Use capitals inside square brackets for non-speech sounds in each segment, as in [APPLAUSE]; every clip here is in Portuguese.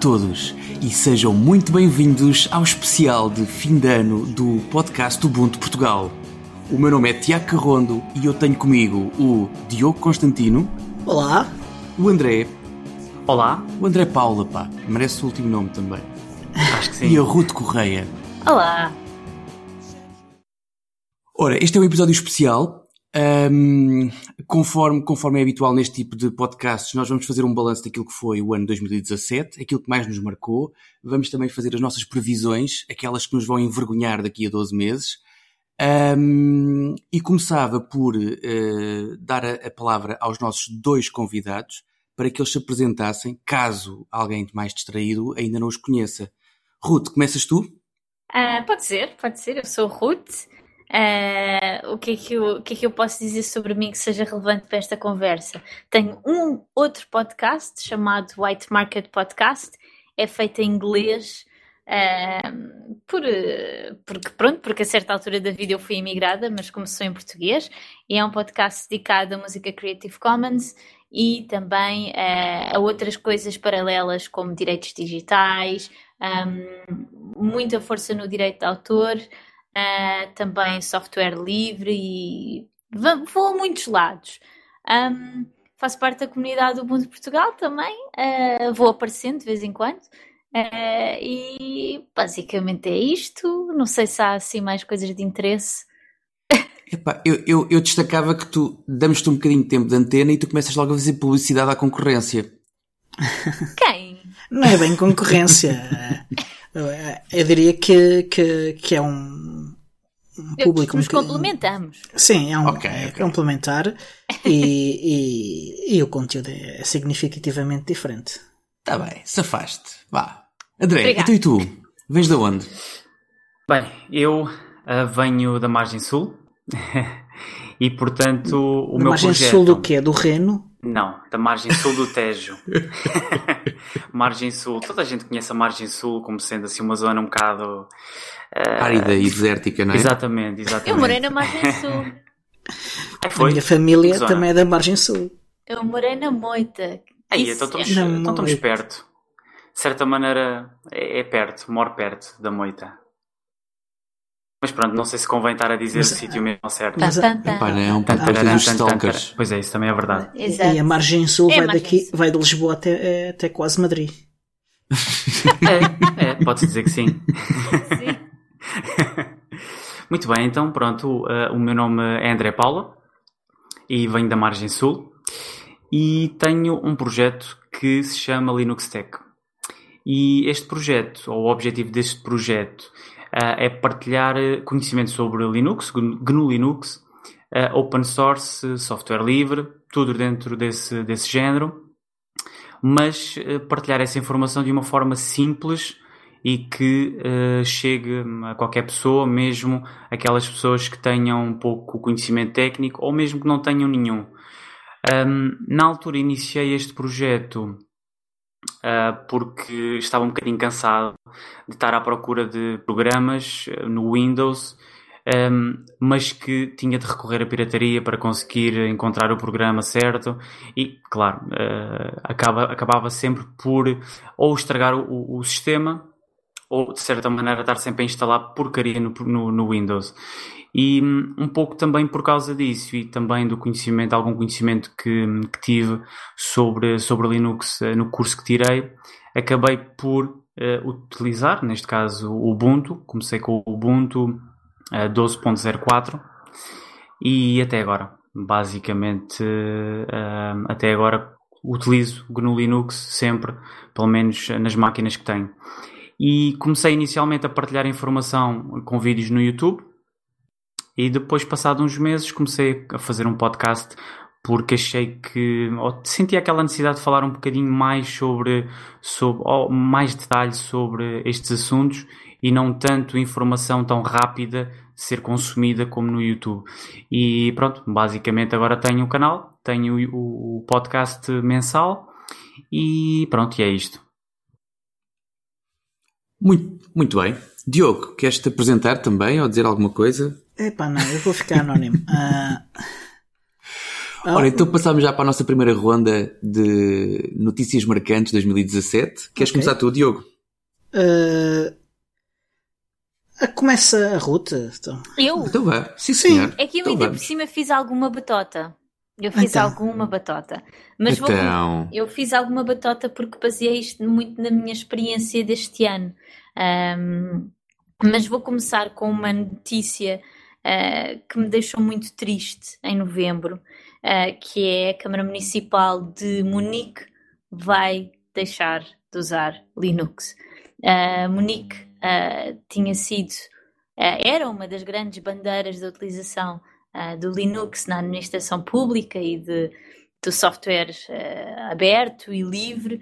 Olá a todos e sejam muito bem-vindos ao especial de fim de ano do podcast Ubuntu Portugal. O meu nome é Tiago Carrondo e eu tenho comigo o Diogo Constantino. Olá. O André. Olá. O André Paula, pá, merece o último nome também. Acho que sim. E a Ruth Correia. Olá. Ora, este é um episódio especial um, conforme, conforme é habitual neste tipo de podcasts, nós vamos fazer um balanço daquilo que foi o ano 2017, aquilo que mais nos marcou. Vamos também fazer as nossas previsões, aquelas que nos vão envergonhar daqui a 12 meses. Um, e começava por uh, dar a, a, palavra aos nossos dois convidados para que eles se apresentassem, caso alguém mais distraído ainda não os conheça. Ruth, começas tu? Uh, pode ser, pode ser. Eu sou Ruth. Uh, o, que é que eu, o que é que eu posso dizer sobre mim que seja relevante para esta conversa? Tenho um outro podcast chamado White Market Podcast, é feito em inglês. Uh, por, porque pronto, porque a certa altura da vida eu fui imigrada, mas começou em português e é um podcast dedicado à música Creative Commons e também uh, a outras coisas paralelas como direitos digitais, um, muita força no direito de autor, uh, também software livre e vou a muitos lados. Um, faço parte da comunidade do Mundo Portugal também, uh, vou aparecendo de vez em quando. Uh, e basicamente é isto. Não sei se há assim mais coisas de interesse. Epá, eu, eu, eu, destacava que tu damos-te um bocadinho de tempo de antena e tu começas logo a fazer publicidade à concorrência. Quem? Não é bem concorrência. [LAUGHS] Eu diria que, que, que é um, um público. Nos um complementamos. Sim, é um okay, é okay. complementar e, e, e, o conteúdo é significativamente diferente. Tá bem, safaste. Vá. André, tu e tu? Vens de onde? Bem, eu uh, venho da margem sul [LAUGHS] e portanto o da meu margem projeto... sul do quê? Do Reno? Não, da margem sul do Tejo. [LAUGHS] margem sul, toda a gente conhece a margem sul como sendo assim uma zona um bocado. Uh... Árida e desértica, não é? Exatamente, exatamente. Eu morei na margem sul. a minha família também é da margem sul. Eu morei na Moita. Aí, então estamos, então estamos perto. De certa maneira é, é perto, moro perto da Moita. Mas pronto, não sei se convém estar a dizer mas, o sítio mesmo certo. Mas, Epá, é um podcast dos stalkers. Pois é, isso também é verdade. Exato. E a margem sul é vai daqui, vai de Lisboa até, até quase Madrid. é, é pode-se dizer que sim. sim. Muito bem, então pronto, uh, o meu nome é André Paula e venho da margem sul e tenho um projeto que se chama Linux Tech. E este projeto, ou o objetivo deste projeto, é partilhar eh, conhecimento sobre Linux, GNU Linux, uh, open source, software livre, tudo dentro desse, desse género, mas uh, partilhar essa informação de uma forma simples e que uh, chegue a qualquer pessoa, mesmo aquelas pessoas que tenham um pouco conhecimento técnico ou mesmo que não tenham nenhum. Um, na altura iniciei este projeto uh, porque estava um bocadinho cansado de estar à procura de programas ah, no Windows, um, mas que tinha de recorrer à pirataria para conseguir encontrar o programa certo. E, claro, uh, acaba, acabava sempre por ou estragar o, o sistema ou de certa maneira estar sempre a instalar porcaria no, no, no Windows. E um pouco também por causa disso e também do conhecimento, algum conhecimento que, que tive sobre, sobre Linux uh, no curso que tirei, acabei por uh, utilizar, neste caso, o Ubuntu. Comecei com o Ubuntu uh, eh, 12.04 e até agora, basicamente, até agora utilizo GNU Linux sempre, pelo menos nas máquinas que tenho. E comecei inicialmente a partilhar informação com vídeos no YouTube, e depois, passado uns meses, comecei a fazer um podcast porque achei que senti aquela necessidade de falar um bocadinho mais sobre, sobre mais detalhes sobre estes assuntos e não tanto informação tão rápida ser consumida como no YouTube. E pronto, basicamente agora tenho o canal, tenho o, o podcast mensal e pronto, e é isto. Muito, muito bem. Diogo, queres te apresentar também ou dizer alguma coisa? Epá, não, eu vou ficar anónimo. Uh... [LAUGHS] Ah. Ora, então passamos já para a nossa primeira ronda de notícias marcantes 2017. Queres okay. começar tu, Diogo? Uh, começa a Ruth. Então. Eu? Então vá. Sim, senhor. É que eu então ainda vamos. por cima fiz alguma batota. Eu fiz então. alguma batota. Mas então. vou, eu fiz alguma batota porque baseei isto muito na minha experiência deste ano. Um, mas vou começar com uma notícia uh, que me deixou muito triste em novembro, uh, que é a Câmara Municipal de Munique vai deixar de usar Linux. Uh, Munique tinha sido, era uma das grandes bandeiras da utilização do Linux na administração pública e de, do software aberto e livre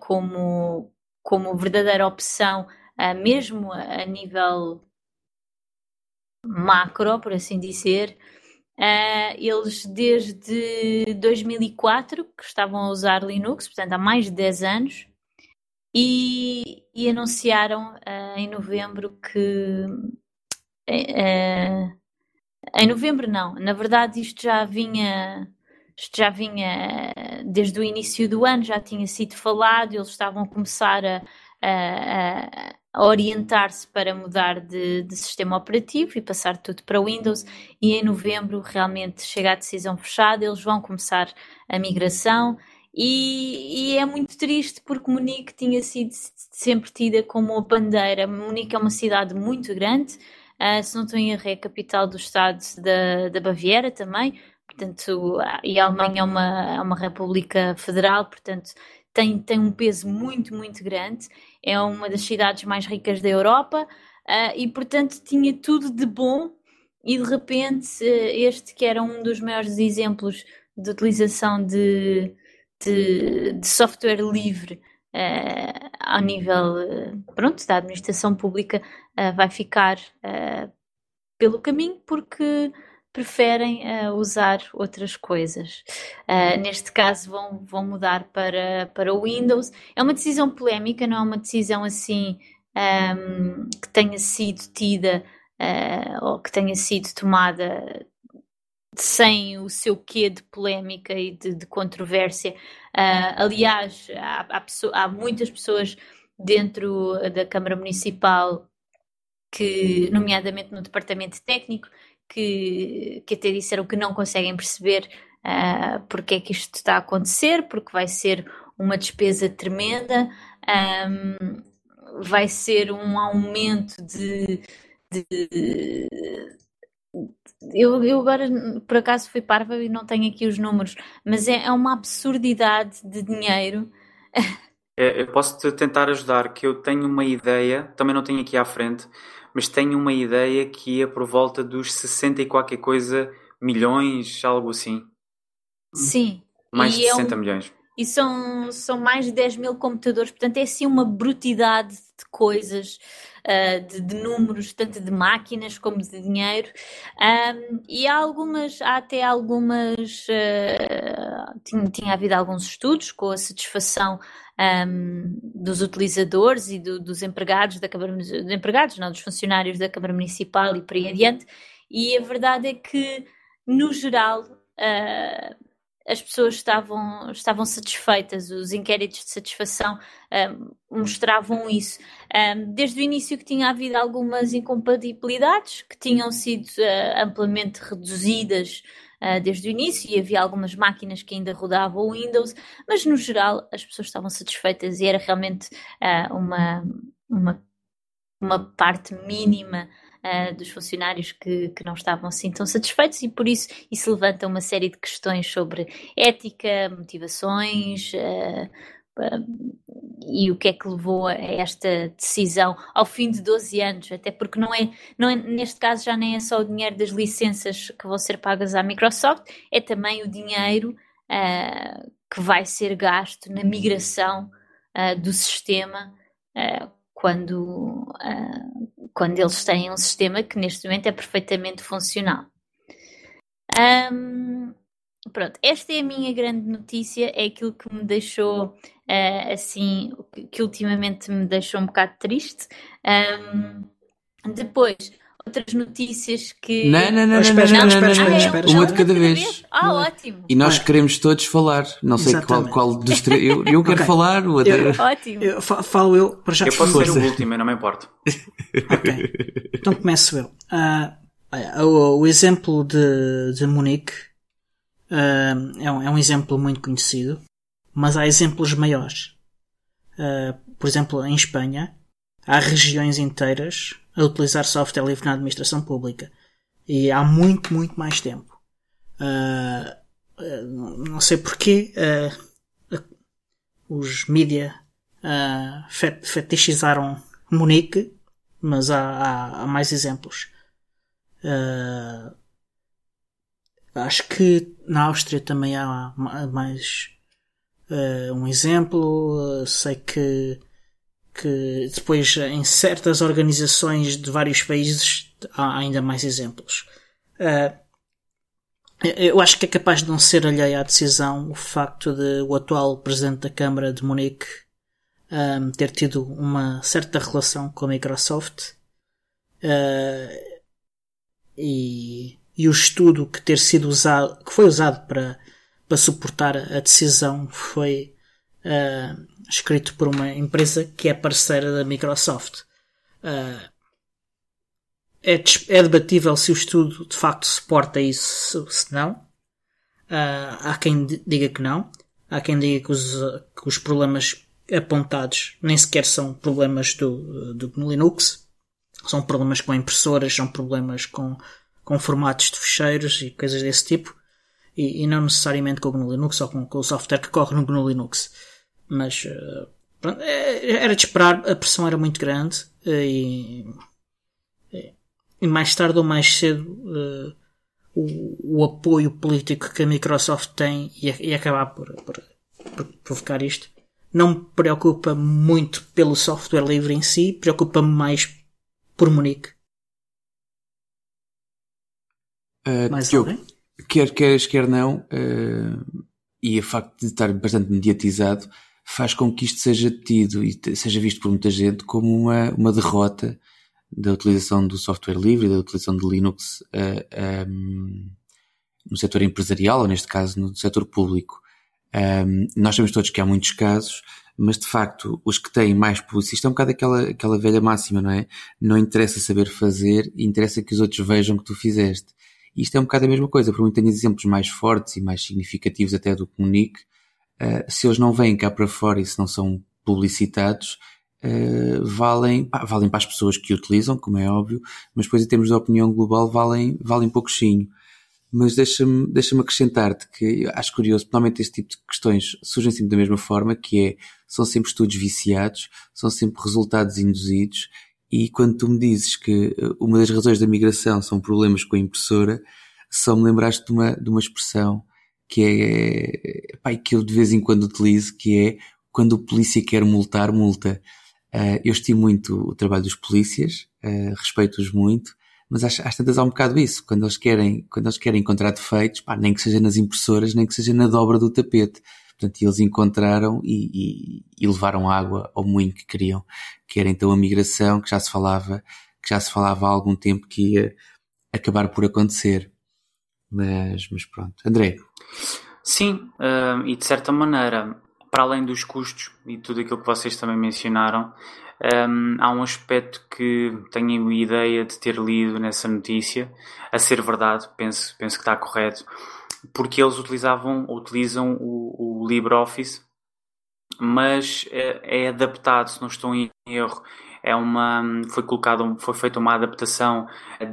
como, como verdadeira opção, mesmo a nível macro, por assim dizer, uh, eles desde 2004 que estavam a usar Linux, portanto há mais de 10 anos, e, e anunciaram uh, em novembro que. Uh, em novembro não, na verdade isto já vinha. Isto já vinha desde o início do ano, já tinha sido falado, eles estavam a começar a, a, a orientar-se para mudar de, de, sistema operativo e passar tudo para Windows. E em novembro realmente chega a decisão fechada, eles vão começar a migração. E, e é muito triste porque Munique tinha sido sempre tida como a bandeira. Munique é uma cidade muito grande, uh, se não estou em erro, é a capital do estado da, da Baviera também. Portanto, e a Alemanha é uma, é uma república federal, portanto, tem, tem um peso muito, muito grande. É uma das cidades mais ricas da Europa uh, e, portanto, tinha tudo de bom. E de repente, uh, este que era um dos maiores exemplos de utilização de, de, de software livre uh, ao nível pronto, da administração pública, vai ficar pelo caminho porque preferem uh, usar outras coisas. Uh, neste caso, vão, vão mudar para, para o Windows. É uma decisão polémica, não é uma decisão assim um, ehm, que tenha sido tida uh, ou que tenha sido tomada sem o seu quê de polémica e de, de controvérsia. aliás, há, há, há muitas pessoas dentro da Câmara Municipal que, nomeadamente no departamento técnico, que, que até disseram que não conseguem perceber uh, porque é que isto está a acontecer, porque vai ser uma despesa tremenda, um, vai ser um aumento de. de eu, eu agora, por acaso, fui parva e não tenho aqui os números, mas é, é uma absurdidade de dinheiro. É, eu posso te tentar ajudar, que eu tenho uma ideia, também não tenho aqui à frente, mas tenho uma ideia que ia por volta dos 60 e qualquer coisa milhões, algo assim. Sim. Mais de 60 é um, milhões. E são, são mais de 10 mil computadores, portanto é assim uma brutidade de coisas, uh, de, de, números, tanto de máquinas como de dinheiro. Um, e há algumas, há até algumas. Uh, tinha, tinha havido alguns estudos com a satisfação um, dos utilizadores e do, dos empregados da Câmara dos empregados, não, dos funcionários da Câmara Municipal e por aí adiante. E a verdade é que, no geral, uh, as pessoas estavam, estavam satisfeitas, os inquéritos de satisfação mostravam isso. desde o início que tinha havido algumas incompatibilidades que tinham sido uh, amplamente reduzidas uh, desde o início e havia algumas máquinas que ainda rodavam o Windows, mas no geral as pessoas estavam satisfeitas e era realmente uh, uma, uma, uma parte mínima uh, dos funcionários que, que não estavam assim tão satisfeitos e por isso isso levanta uma série de questões sobre ética, motivações, uh, e o que é que levou a esta decisão ao fim de 12 anos, até porque não é, não é, neste caso já nem é só o dinheiro das licenças que vão ser pagas à Microsoft, é também o dinheiro uh, que vai ser gasto na migração uh, do sistema uh, quando, quando eles têm um sistema que neste momento é perfeitamente funcional. Um, pronto, esta é a minha grande notícia, é aquilo que me deixou uh, assim, que ultimamente me deixou um bocado triste. Um, depois, outras notícias que. Não, não, não, não, Espera, não, não, espera, não, espera, não, espera, não. Uma espera. de cada vez. Ah, é. ótimo. E nós é. queremos todos falar. Não sei qual, Exatamente. qual dos três. Eu, eu quero Ok. falar, o outro. Eu- Ótimo. Eu, fa- falo eu para já Eu posso ser o último, eu não me importo. [LAUGHS] Ok. Então começo eu. Ah, olha, o, o exemplo de, de Munique ah, é, um, é um exemplo muito conhecido, mas há exemplos maiores. Ah, por exemplo, em Espanha, há regiões inteiras a utilizar software livre na administração pública. E há muito, muito mais tempo. Ah, não sei porquê ah, os mídia fet- fetichizaram Munique, mas há, há, há mais exemplos. Acho que na Áustria também há ma- mais um exemplo. Sei que, que depois em certas organizações de vários países há ainda mais exemplos. Ah, eu acho que é capaz de não ser alheio à decisão o facto de o atual presidente da Câmara de Munique um, ter tido uma certa relação com a Microsoft uh, e, e o estudo que ter sido usado, que foi usado para, para suportar a decisão foi uh, escrito por uma empresa que é parceira da Microsoft. Uh, é, é debatível se o estudo de facto suporta isso, se não. Uh, há quem di- diga que não. Há quem diga que os, que os problemas apontados nem sequer são problemas do, do GNU Linux. São problemas com impressoras, são problemas com, com formatos de ficheiros e coisas desse tipo. E, e não necessariamente com o GNU Linux ou com, com o software que corre no GNU Linux. Mas uh, pronto, é- era de esperar, a pressão era muito grande uh, e, e mais tarde ou mais cedo o, o apoio político que a Microsoft tem ia acabar por, por, por provocar isto. Não me preocupa muito pelo software livre em si, preocupa-me mais por Munique. Uh, Mais Diogo, alguém? quer queres, quer não, uh, e o facto de estar bastante mediatizado faz com que isto seja tido e seja visto por muita gente como uma, uma derrota da utilização do software livre da utilização de Linux uh, um, no setor empresarial, ou neste caso no setor público. Um, nós sabemos todos que há muitos casos, mas de facto os que têm mais publicidade, é um bocado aquela, aquela velha máxima, não é? Não interessa saber fazer, interessa que os outros vejam que tu fizeste. Isto é um bocado a mesma coisa, por muito tenhas exemplos mais fortes e mais significativos até do Comunique, uh, se eles não vêm cá para fora e se não são publicitados, uh, valem, pá, valem para as pessoas que utilizam, como é óbvio, mas depois em termos de opinião global valem, valem pouquinho. Mas deixa-me deixa acrescentar-te que acho curioso, normalmente este tipo de questões surgem sempre da mesma forma, que é, são sempre estudos viciados, são sempre resultados induzidos, e quando tu me dizes que uh, uma das razões da migração são problemas com a impressora, só me lembraste de uma, de uma expressão que é, e que eu de vez em quando utilizo, que é quando o polícia quer multar, multa. Uh, eu estimo muito o trabalho dos polícias, uh, respeito-os muito, mas às, às tantas há um bocado isso. Quando eles querem, quando eles querem encontrar defeitos, pá, nem que seja nas impressoras, nem que seja na dobra do tapete. Portanto, eles encontraram e, e, e levaram água ao moinho que queriam, que era então a migração, que já se falava, que já se falava há algum tempo que ia acabar por acontecer. Mas, mas pronto. André. Sim, uh, e de certa maneira, para além dos custos e tudo aquilo que vocês também mencionaram, um, há um aspecto que tenho a ideia de ter lido nessa notícia, a ser verdade, penso, penso que está correto, porque eles utilizavam, utilizam o, o LibreOffice, mas é, é adaptado, se não estou em erro, é uma, foi colocado, foi feita uma adaptação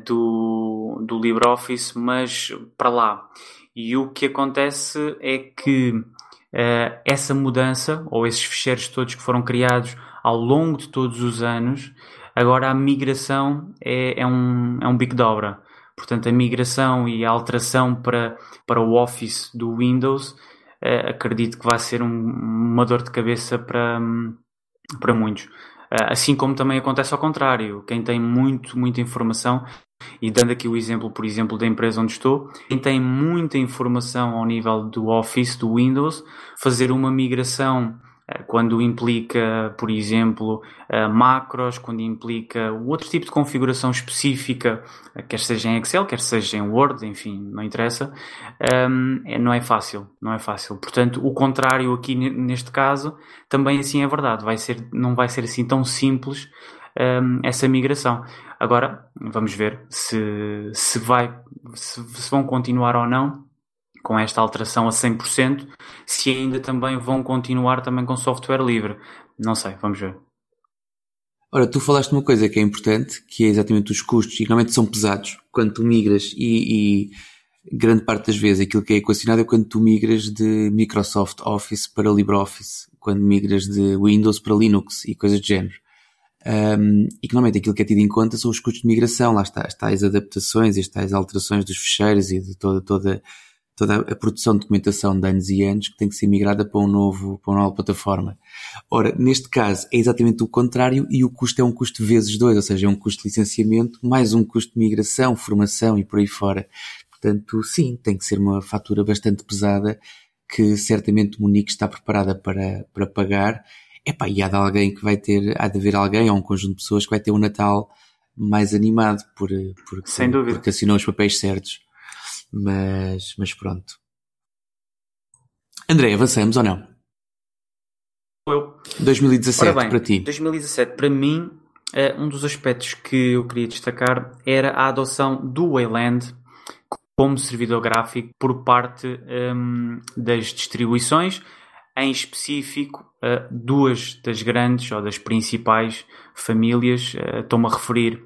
do, do LibreOffice, mas para lá. E o que acontece é que uh, essa mudança, ou esses ficheiros todos que foram criados ao longo de todos os anos, agora a migração é, é, um, é um bico de obra. Portanto, a migração e a alteração para, para o Office do Windows, uh, acredito que vai ser um, uma dor de cabeça para, para muitos. Uh, assim como também acontece ao contrário. Quem tem muito, muita informação, e dando aqui o exemplo, por exemplo, da empresa onde estou, quem tem muita informação ao nível do Office, do Windows, fazer uma migração Eh, quando implica, por exemplo, eh, macros, quando implica outro tipo de configuração específica, eh, quer seja em Excel, quer seja em Word, enfim, não interessa, ehm, é, não é fácil, não é fácil. Portanto, o contrário aqui neste caso também assim é verdade, vai ser, não vai ser assim tão simples essa migração. Agora, vamos ver se, se, vai, se, se vão continuar ou não com esta alteração a 100%, se ainda também vão continuar também com software livre. Não sei, vamos ver. Ora, tu falaste uma coisa que é importante, que é exatamente os custos, e normalmente são pesados quando tu migras, e, e grande parte das vezes aquilo que é equacionado é quando tu migras de Microsoft Office para LibreOffice, quando migras de Windows para Linux e coisas do género. Um, e que normalmente aquilo que é tido em conta são os custos de migração, lá está, as tais adaptações, as tais alterações dos fecheiros e de toda, toda toda a produção de documentação de anos e anos que tem que ser migrada para, um novo, para uma nova plataforma. Ora, neste caso é exatamente o contrário e o custo é um custo vezes dois, ou seja, é um custo de licenciamento mais um custo de migração, formação e por aí fora. Portanto, sim, tem que ser uma fatura bastante pesada que certamente Munique está preparada para, para pagar. Epá, e há de alguém que vai ter, há de haver alguém ou um conjunto de pessoas que vai ter um Natal mais animado por, por, Sem dúvida. porque assinou os papéis certos. Mas, mas pronto. André, avançamos ou não? Eu. 2017 bem, para ti. 2017 para mim, eh, um dos aspectos que eu queria destacar era a adoção do Wayland como servidor gráfico por parte um, das distribuições, em específico uh, duas das grandes ou das principais famílias, uh, estou-me a referir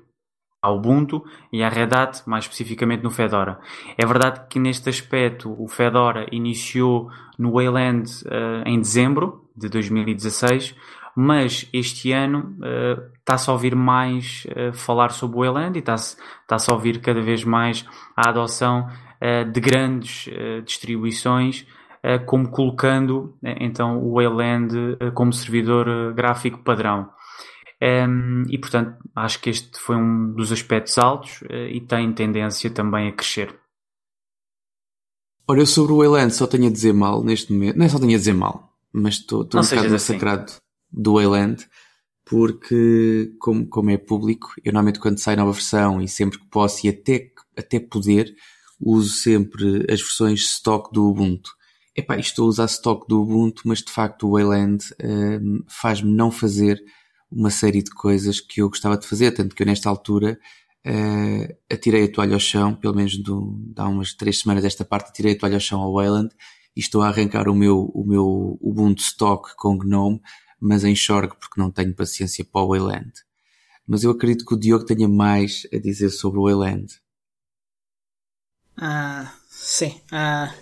ao Ubuntu e à Red Hat, mais especificamente no Fedora. É verdade que neste aspecto o Fedora iniciou no Wayland uh, em dezembro de 2016, mas este ano uh, está-se a ouvir mais uh, falar sobre o Wayland e está-se está a ouvir cada vez mais a adoção de grandes distribuições, como colocando então o Wayland como servidor gráfico padrão. Um, e portanto, acho que este foi um dos aspectos altos uh, e tem tendência também a crescer. Olha, sobre o Wayland só tenho a dizer mal neste momento. Não é só tenho a dizer mal, mas estou um bocado assim. massacrado assim. do Wayland porque, como, como é público, eu normalmente quando sai nova versão e sempre que posso e até, até poder, uso sempre as versões stock do Ubuntu. Epá, estou a usar stock do Ubuntu, mas de facto o Wayland um, faz-me não fazer uma série de coisas que eu gostava de fazer, tanto que eu nesta altura uh, atirei a toalha ao chão, pelo menos do, há umas três semanas desta parte, atirei a toalha ao chão ao Wayland e estou a arrancar o meu, o meu Ubuntu Stock com GNOME, mas em Shorg porque não tenho paciência para o Wayland. Mas eu acredito que o Diogo tenha mais a dizer sobre o Wayland. Ah, sim. Ah,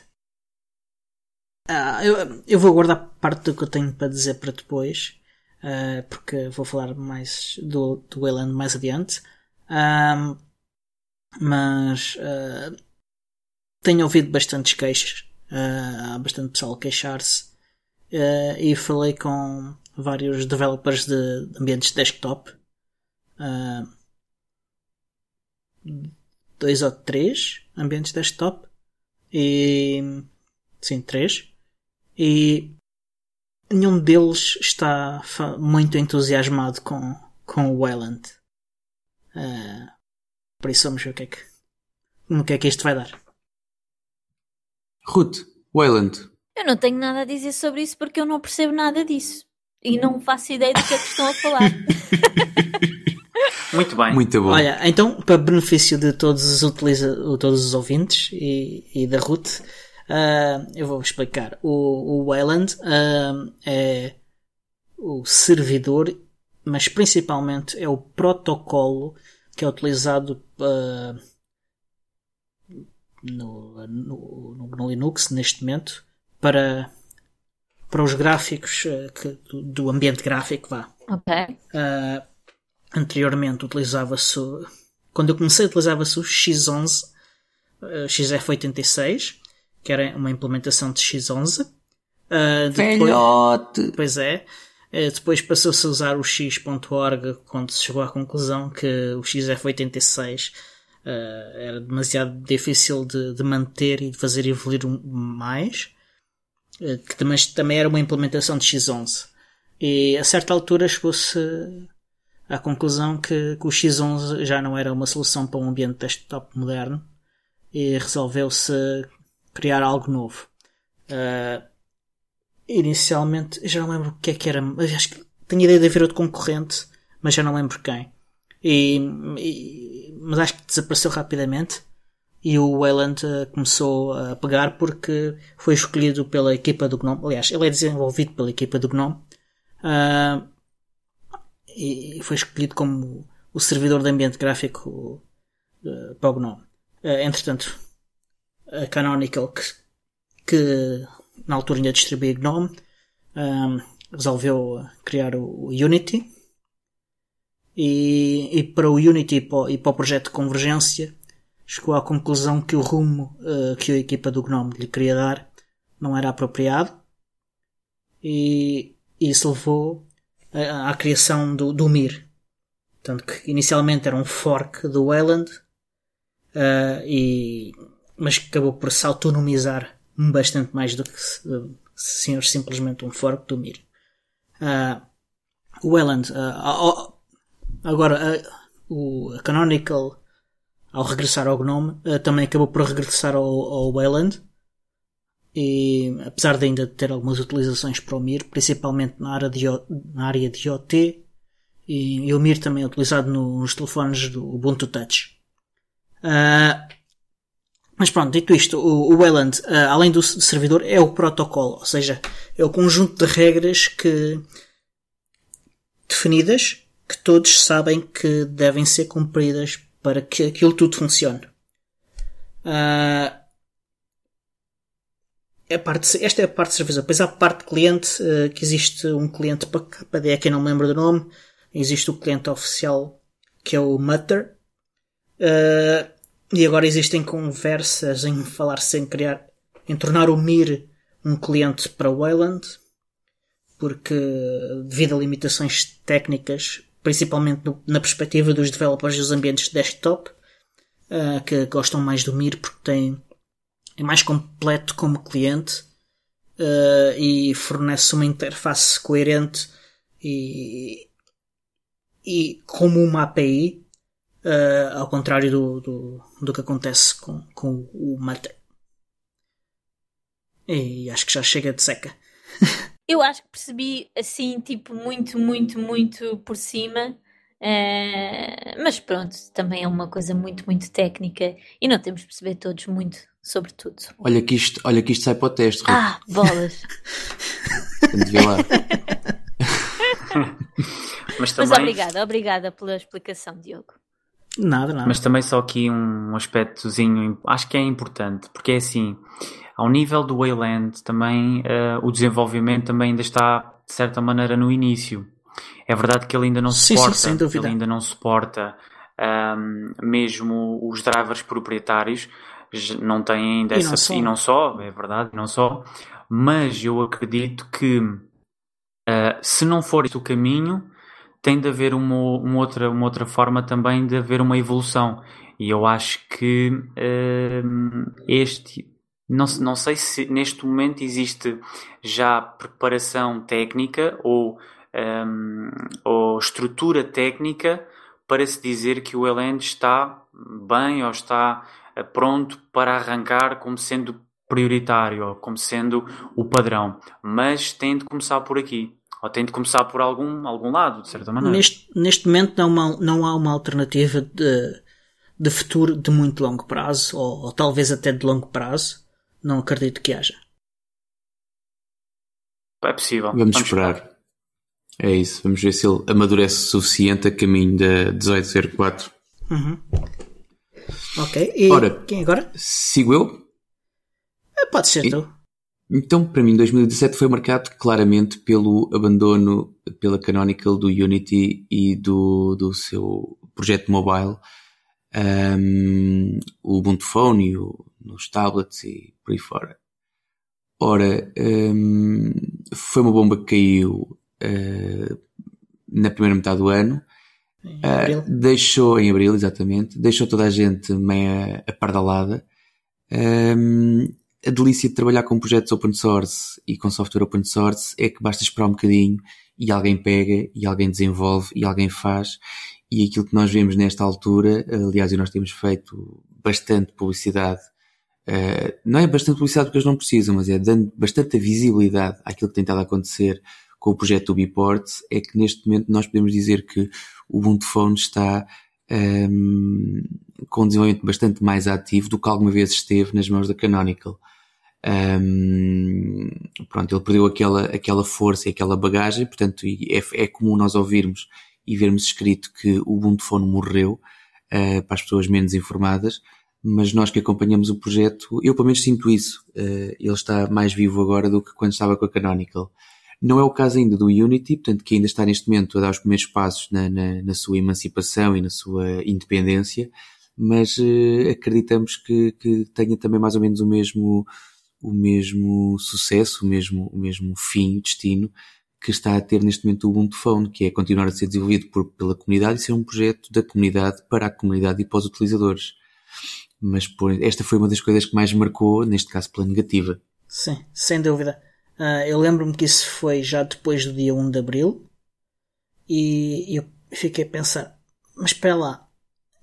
ah, eu, eu vou guardar parte do que eu tenho para dizer para depois uh, porque vou falar mais do, do Wayland mais adiante. Um, mas uh, tenho ouvido bastantes queixas, uh, há bastante pessoal queixar-se e falei com vários developers de ambientes desktop. dois ou três ambientes desktop e sim, três. E nenhum deles está muito entusiasmado com, com o Wayland. Uh, por isso vamos ver o que é que, no que é que isto vai dar. Ruth, Wayland. Eu não tenho nada a dizer sobre isso porque eu não percebo nada disso. E não faço ideia do que é que estão a falar. [LAUGHS] Muito bem. Muito bom. Olha, então, para benefício de todos os, utiliza todos os ouvintes e, e da Ruth, Uh, eu vou explicar. O, o Wayland uh, é o servidor, mas principalmente é o protocolo que é utilizado uh, no, no, no, Linux neste momento para, para os gráficos que, do, do, ambiente gráfico. Vá. anteriormente utilizava-se. Quando eu comecei, utilizava-se o X11, XF86 que era uma implementação de X11. Uh, depois, Pois é. Uh, depois passou-se a usar o X.org quando se chegou à conclusão que o XF86 uh, era demasiado difícil de, de, manter e de fazer evoluir mais. que também, também era uma implementação de X11. E a certa altura chegou-se à conclusão que, que, o X11 já não era uma solução para um ambiente desktop moderno e resolveu-se criar algo novo. Uh, inicialmente, já não lembro o que é que era, acho que tenho ideia de haver outro concorrente, mas já não lembro quem. E, e, mas acho que desapareceu rapidamente e o Wayland uh, começou a pegar porque foi escolhido pela equipa do GNOME. Aliás, ele é desenvolvido pela equipa do GNOME uh, e foi escolhido como o servidor de ambiente gráfico uh, para o GNOME. entretanto, a Canonical, que, que, na altura ainda distribuía GNOME, resolveu criar o Unity. E, e para o Unity e para, e para o projeto de convergência chegou à conclusão que o rumo uh, que a equipa do Gnome lhe queria dar não era apropriado e isso levou à, à criação do, do Mir. Tanto que inicialmente era um fork do Wayland, uh, e, mas acabou por se autonomizar bastante mais do que uh, ser simplesmente um fork do Mir. Uh, o Wayland, uh, agora o Canonical ao regressar ao Gnome, uh, também acabou por regressar ao, ao Wayland. E apesar de ainda ter algumas utilizações para o Mir, principalmente na área de, na área de IoT, e, e o Mir também é utilizado nos telefones do Ubuntu Touch. Uh, mas pronto, dito isto, o, o Wayland, uh, além do servidor, é o protocolo, ou seja, é o conjunto de regras que definidas que todos sabem que devem ser cumpridas para que aquilo tudo funcione. Uh, a parte, esta é a parte de servidor. Depois há a parte de cliente, uh, que existe um cliente para KDE que eu não me do nome. Existe o cliente oficial que é o Mutter. Uh, e agora existem conversas em falar sem criar, em tornar o Mir um cliente para o Wayland, porque devido a limitações técnicas principalmente no, na perspectiva dos developers dos ambientes desktop, uh, que gostam mais do Mir porque tem, é mais completo como cliente uh, e fornece uma interface coerente e, e como uma API, uh, eh, ao contrário do, do, do, que acontece com, com o Matter. E acho que já chega de seca. [LAUGHS] Eu acho que percebi assim, tipo, muito, muito, muito por cima. Uh, mas pronto, também é uma coisa muito, muito técnica e não temos de perceber todos muito sobre tudo. Olha que isto, olha que isto sai para o teste. Ah, bolas! [LAUGHS] lá. [LAUGHS] mas, também... mas obrigada, obrigada pela explicação, Diogo. Nada, nada. Mas também só aqui um aspectozinho, acho que é importante, porque é assim, ao nível do Wayland, também uh, o desenvolvimento também ainda está, de certa maneira, no início. É verdade que ele ainda não sim, suporta, sim, ele ainda não suporta um, mesmo os drivers proprietários, não tem ainda e essa, não e não só, é verdade, não só, mas eu acredito que uh, se não for este o caminho, tem de haver uma, uma, outra, uma outra forma também de haver uma evolução. E eu acho que uh, este não, não sei se neste momento existe já preparação técnica ou, um, ou estrutura técnica para se dizer que o Eland está bem ou está eh, pronto para arrancar como sendo prioritário como sendo o padrão. Mas tem de começar por aqui. Ou tem de começar por algum, algum lado, de certa maneira. Neste, neste momento não, uma, não há uma alternativa de, de futuro de muito longo prazo, ou, ou talvez até de longo prazo, não acredito que haja. É possível. Vamos, Vamos esperar. esperar. É isso. Vamos ver se ele amadurece o suficiente a caminho da 1804. Uhum. Ok. E Ora, quem agora? Sigo eu? Eh, pode ser e, tu. Então, para mim, 2017 foi marcado claramente pelo abandono pela Canonical do Unity e do, do seu projeto mobile. Um, o Ubuntu Phone e o nos tablets e por aí fora. Ora, um, foi uma bomba que caiu uh, na primeira metade do ano. Em abril. Uh, deixou, em abril, exatamente, deixou toda a gente meia apardalada. Um, a delícia de trabalhar com projetos open source e com software open source é que basta esperar um bocadinho e alguém pega e alguém desenvolve e alguém faz e aquilo que nós vemos nesta altura, aliás, e nós temos feito bastante publicidade, uh, não é bastante publicidade porque eles não precisam, mas é dando bastante visibilidade àquilo que tem estado a acontecer com o projeto do Biport, é que neste momento nós podemos dizer que o Ubuntu Phone está um, com um desenvolvimento bastante mais ativo do que alguma vez esteve nas mãos da Canonical. Um, pronto, ele perdeu aquela, aquela força e aquela bagagem, portanto, é, é comum nós ouvirmos e vermos escrito que o Ubuntu Phone morreu uh, para as pessoas menos informadas, mas nós que acompanhamos o projeto, eu pelo menos sinto isso. Uh, ele está mais vivo agora do que quando estava com a Canonical. Não é o caso ainda do Unity, portanto, que ainda está neste momento a dar os primeiros passos na, na, na sua emancipação e na sua independência, mas uh, acreditamos que, que tenha também mais ou menos o mesmo, o mesmo sucesso, o mesmo, o mesmo fim, destino que está a ter neste momento o Ubuntu Phone, que é continuar a ser desenvolvido por, pela comunidade e ser um projeto da comunidade para a comunidade e para os utilizadores. Mas por, esta foi uma das coisas que mais marcou, neste caso pela negativa. Sim, sem dúvida. Uh, eu lembro-me que isso foi já depois do dia 1 de Abril e eu fiquei a pensar, mas espera lá,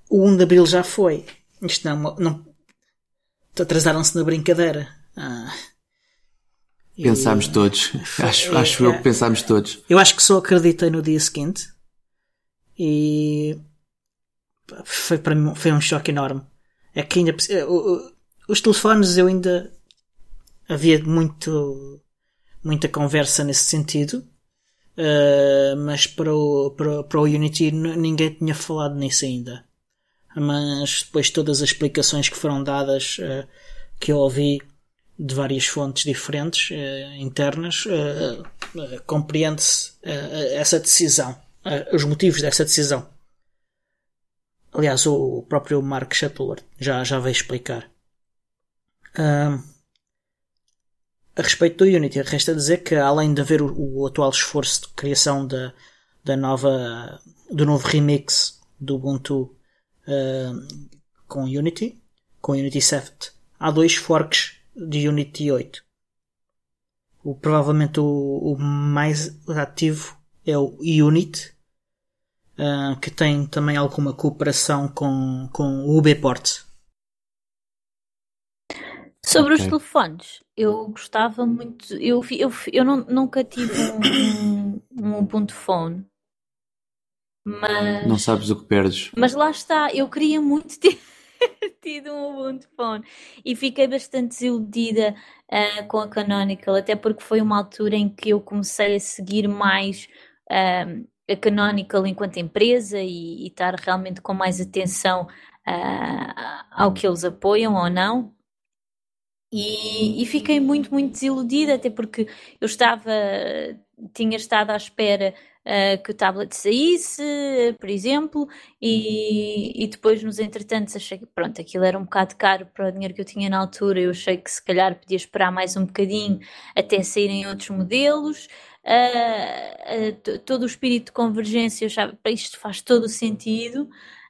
o 1 de Abril já foi. Isto não, não atrasaram-se na brincadeira. Ah, pensámos todos. acho, é, acho é, eu que pensámos todos. Eu acho que só acreditei no dia seguinte e foi para mim foi um choque enorme. É que ainda os telefones eu ainda havia muito muita conversa nesse sentido, uh, mas para o, para, para o Unity ninguém tinha falado nisso ainda. Mas depois todas as explicações que foram dadas uh, que eu ouvi de várias fontes diferentes uh, internas compreende-se essa decisão, os motivos dessa decisão. Aliás, o próprio Mark Shuttleworth já, já veio explicar. Uh, a respeito do Unity, resta dizer que além de haver o, o atual esforço de criação da, da nova, do novo remix do Ubuntu uh, com Unity, com Unity 7, há dois forks de Unity 8. O, provavelmente o, o mais ativo é o Unit, uh, que tem também alguma cooperação com, com o UBport. Sobre okay. os telefones, eu gostava muito. Eu, eu, eu não, nunca tive um, um Ubuntu Phone. Mas, não sabes o que perdes. Mas lá está, eu queria muito ter [LAUGHS] tido um Ubuntu Phone e fiquei bastante desiludida uh, com a Canonical, até porque foi uma altura em que eu comecei a seguir mais uh, a Canonical enquanto empresa e, e, estar realmente com mais atenção uh, ao que eles apoiam ou não. E, e, fiquei muito, muito desiludida, até porque eu estava, tinha estado à espera uh, que o tablet saísse, por exemplo, e, e depois nos entretantos achei que pronto, aquilo era um bocado caro para o dinheiro que eu tinha na altura, eu achei que se calhar podia esperar mais um bocadinho até saírem outros modelos. Uh, uh, todo o espírito de convergência, achava, isto faz todo o sentido.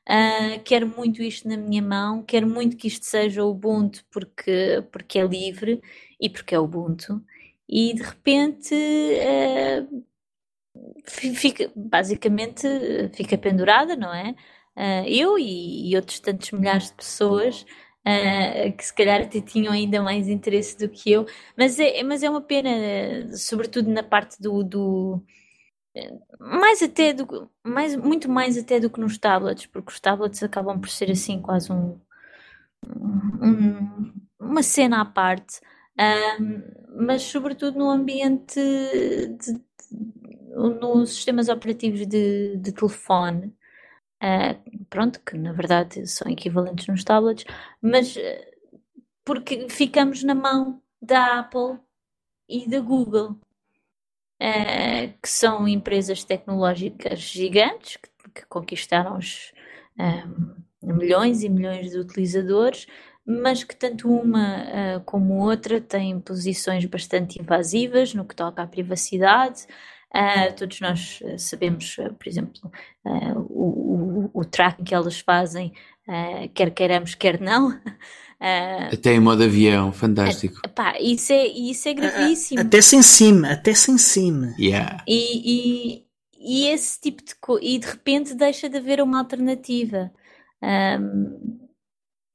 Uh, quero muito isto na minha mão, quero muito que isto seja Ubuntu porque, porque é livre e porque é Ubuntu. E de repente uh, fica, basicamente fica pendurada, não é? Uh, eu e, e, outros tantos milhares de pessoas que se calhar até tinham ainda mais interesse do que eu, mas é, mas é uma pena, sobretudo na parte do, do mais até do mais muito mais até do que nos tablets porque os tablets acabam por ser assim quase um, um uma cena à parte um, mas sobretudo no ambiente de, nos sistemas operativos de, de telefone uh, pronto que na verdade são equivalentes nos tablets mas uh, porque ficamos na mão da Apple e da Google uh, que são empresas tecnológicas gigantes que, que conquistaram os milhões e milhões de utilizadores, mas que tanto uma uh, como outra têm posições bastante invasivas no que toca à privacidade. Uh, todos nós sabemos, uh, por exemplo, o, o, o tracking que elas fazem, quer queiramos, quer não, [LAUGHS] Uh, até em modo avião, fantástico. Uh, pá, isso é, isso é gravíssimo. Até sem cima, até sem cima. Yeah. E, e, e esse tipo de coisa, e de repente deixa de haver uma alternativa. Um...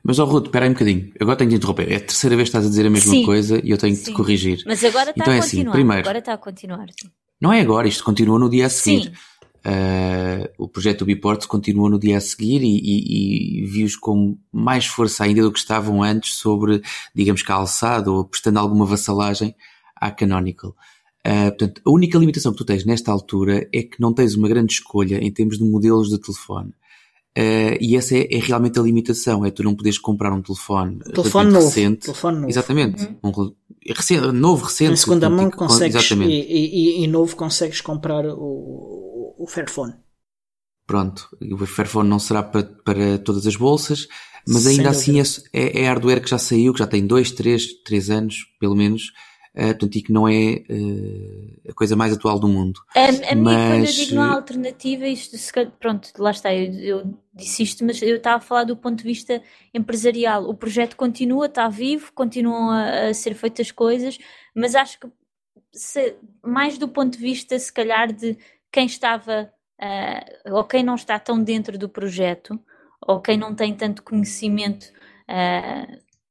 Mas, ó oh, Ruth, espera aí um bocadinho. Agora tenho de interromper. É a terceira vez que estás a dizer a mesma sim, coisa e eu tenho sim. de te corrigir. Mas agora está então, a é continuar. Assim, primeiro, agora está a continuar. Sim. Não é agora, isto continua no dia a seguir. Uh, o projeto do Biport continua no dia a seguir e, e, e vi-os com mais força ainda do que estavam antes sobre, digamos que a alçada ou prestando alguma vassalagem à Canonical. Uh, portanto, a única limitação que tu tens nesta altura é que não tens uma grande escolha em termos de modelos de telefone. Uh, e essa é, é, realmente a limitação, é tu não poderes comprar um telefone, telefone novo, recente. Telefone novo. Exatamente. Uhum. Um, recente, novo, recente. Em segunda mão consegues, e, e, e, novo consegues comprar o, o Fairphone. Pronto, o Fairphone não será para, para todas as bolsas, mas ainda assim é, é, é hardware que já saiu, que já tem 2, 3, 3 anos, pelo menos, Uh, portanto, e que não é uh, a coisa mais atual do mundo. A, a mas... mim, quando eu digo não há alternativa, isto, pronto, lá está, eu, eu, disse isto, mas eu estava a falar do ponto de vista empresarial. O projeto continua, está vivo, continuam a, a ser feitas coisas, mas acho que se, mais do ponto de vista, se calhar, de quem estava uh, ou quem não está tão dentro do projeto, ou quem não tem tanto conhecimento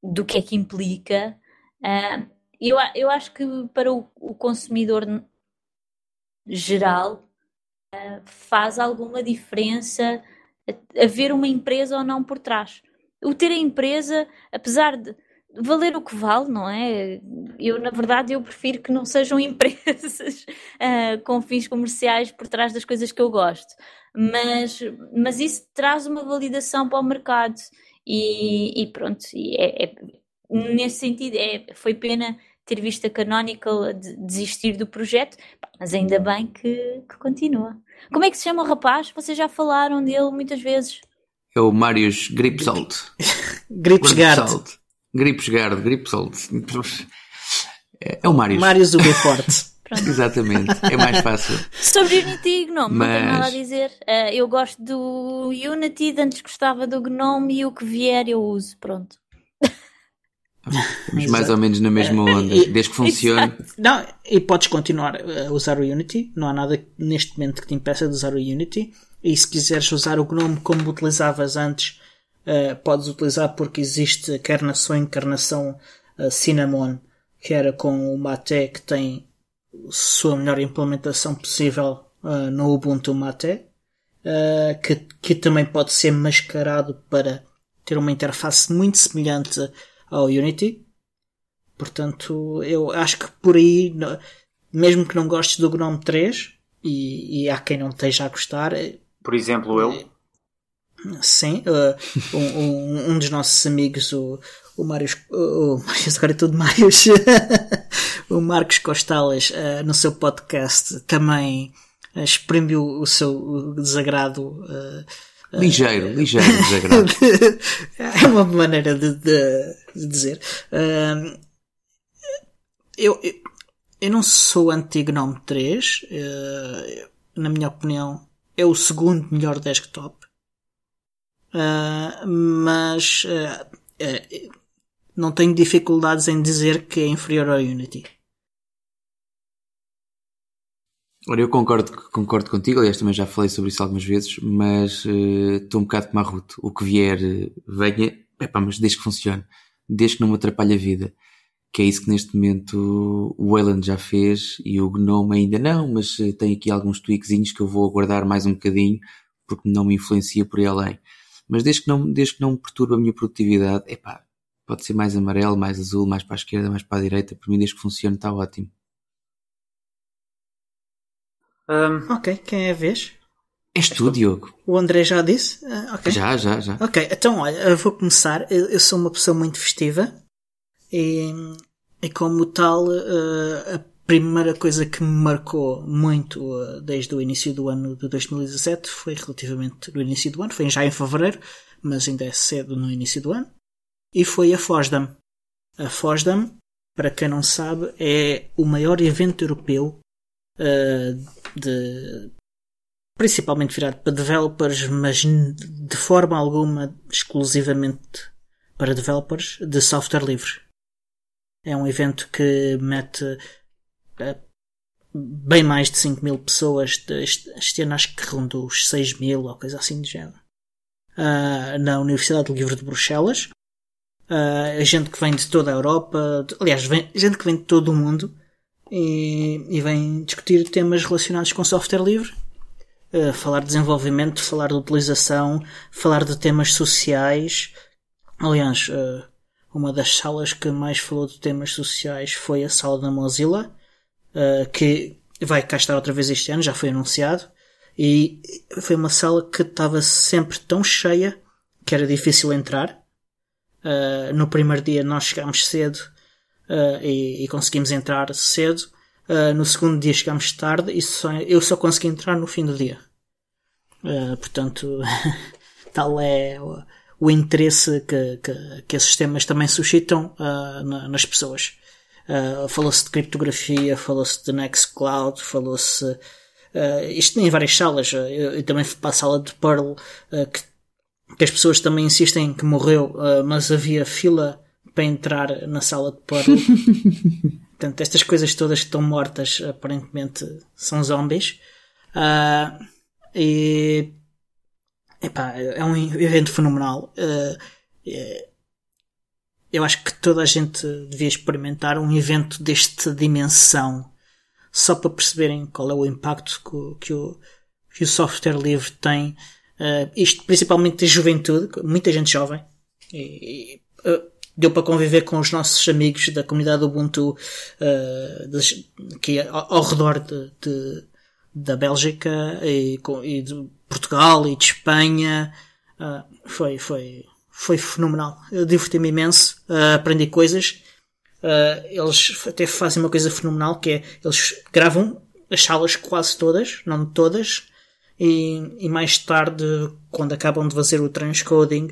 do que é que implica. Uh, eu, eu acho que para o, o consumidor geral uh, faz alguma diferença haver uma empresa ou não por trás. O ter a empresa, apesar de valer o que vale, não é? Eu, na verdade, eu prefiro que não sejam [LAUGHS] empresas uh, com fins comerciais por trás das coisas que eu gosto. Mas, mas isso traz uma validação para o mercado e, e pronto, e é, é, nesse sentido é, foi pena ter visto a Canonical desistir do projeto, mas ainda bem que, que, continua. Como é que se chama o rapaz? Vocês já falaram dele muitas vezes. É o Marius Gripsold. [LAUGHS] Gripsgard. Gripsgard, Gripsold. É o Marius. Marius do Beforte. [LAUGHS] Exatamente, é mais fácil. Sobre Unity e Gnome, Mas... não tenho nada a dizer. Uh, eu gosto do Unity, antes gostava do Gnome e o que vier eu uso, pronto. Estamos mais ou menos na mesma onda, e, desde que funcione. Não, e podes continuar a usar o Unity, não há nada neste momento que te impeça de usar o Unity. E se quiseres usar o GNOME como utilizavas antes, uh, podes utilizar porque existe quer na sua encarnação uh, Cinnamon, que era com o Mate, que tem sua melhor implementação possível uh, no Ubuntu Mate, que, que também pode ser mascarado para ter uma interface muito semelhante ao Unity. Portanto, eu acho que por aí, mesmo que não gostes do GNOME 3, e, e há quem não esteja a gostar. Eh, por exemplo, eu. Sim, uh, um, um, um, dos nossos amigos, o, o Marius, o Marius, agora é tudo Marius, [LAUGHS] o Marcos Costales, uh, no seu podcast, também exprimiu o seu desagrado uh, Ligeiro, ligeiro desagrado. [LAUGHS] é uma maneira de, de, de dizer. Uh, eu, eu, eu, não sou anti-GNOME 3. Uh, na minha opinião, é o segundo melhor desktop. Uh, mas não tenho dificuldades em dizer que é inferior ao Unity. Ora, eu concordo, concordo contigo, aliás também já falei sobre isso algumas vezes, mas uh, estou um bocado Ruth. O que vier, uh, venha, epá, mas desde que funcione, desde que não me atrapalhe a vida. Que é isso que neste momento o Wayland já fez e o Gnome ainda não, mas uh, tem aqui alguns tweakzinhos que eu vou aguardar mais um bocadinho porque não me influencia por aí além. Mas desde que não, desde que não me perturba a minha produtividade, epá, pode ser mais amarelo, mais azul, mais para a esquerda, mais para a direita, para mim desde que funcione está ótimo. Um... Ok, quem é a vez? És tu, Diogo. O André já disse? Uh, okay. Já, já, já. Ok, então olha, eu vou começar. Eu, eu sou uma pessoa muito festiva e, e como tal, uh, a primeira coisa que me marcou muito uh, desde o início do ano de 2017 foi relativamente no início do ano, foi já em fevereiro, mas ainda é cedo no início do ano, e foi a FOSDAM. A FOSDAM, para quem não sabe, é o maior evento europeu de principalmente virado para developers, mas de forma alguma exclusivamente para developers de software livre. É um evento que mete uh, bem mais de 5 mil pessoas. Este, ano acho que rondou os 6 mil ou coisa assim de género. Uh, na Universidade do Livro de Bruxelas. Uh, gente que vem de toda a Europa, de, aliás, vem, gente que vem de todo o mundo e, e vem discutir temas relacionados com software livre. Uh, falar de desenvolvimento, falar de utilização, falar de temas sociais. Aliás, uh, uma das salas que mais falou de temas sociais foi a sala da Mozilla, uh, que vai cá estar outra vez este ano, já foi anunciado. E foi uma sala que estava sempre tão cheia que era difícil entrar. no primeiro dia nós chegámos cedo uh, e, e, conseguimos entrar cedo. Uh, no segundo dia chegámos tarde e só, eu só consegui entrar no fim do dia. Uh, portanto, [LAUGHS] tal é o, o interesse que, que, que, esses temas também suscitam na, nas pessoas. falou-se de criptografia, falou-se de Nextcloud, falou-se isto em várias salas. Eu, eu, também fui para a sala de Pearl, que, que, as pessoas também insistem que morreu, mas havia fila para entrar na sala de porno. [LAUGHS] Portanto, estas coisas todas que estão mortas aparentemente são zombies. Uh, e epá, é um evento fenomenal. Uh, eu acho que toda a gente devia experimentar um evento desta dimensão só para perceberem qual é o impacto que o, que o, que o software livre tem. Uh, isto principalmente da juventude, muita gente jovem. E, e, uh, deu para conviver com os nossos amigos da comunidade Ubuntu uh, que é ao, ao redor de, de, da Bélgica e, e, de Portugal e de Espanha. Uh, foi, foi, foi fenomenal. Eu diverti-me imenso, uh, aprendi coisas. eles até fazem uma coisa fenomenal que é eles gravam as salas quase todas, não todas, e, e mais tarde, quando acabam de fazer o transcoding,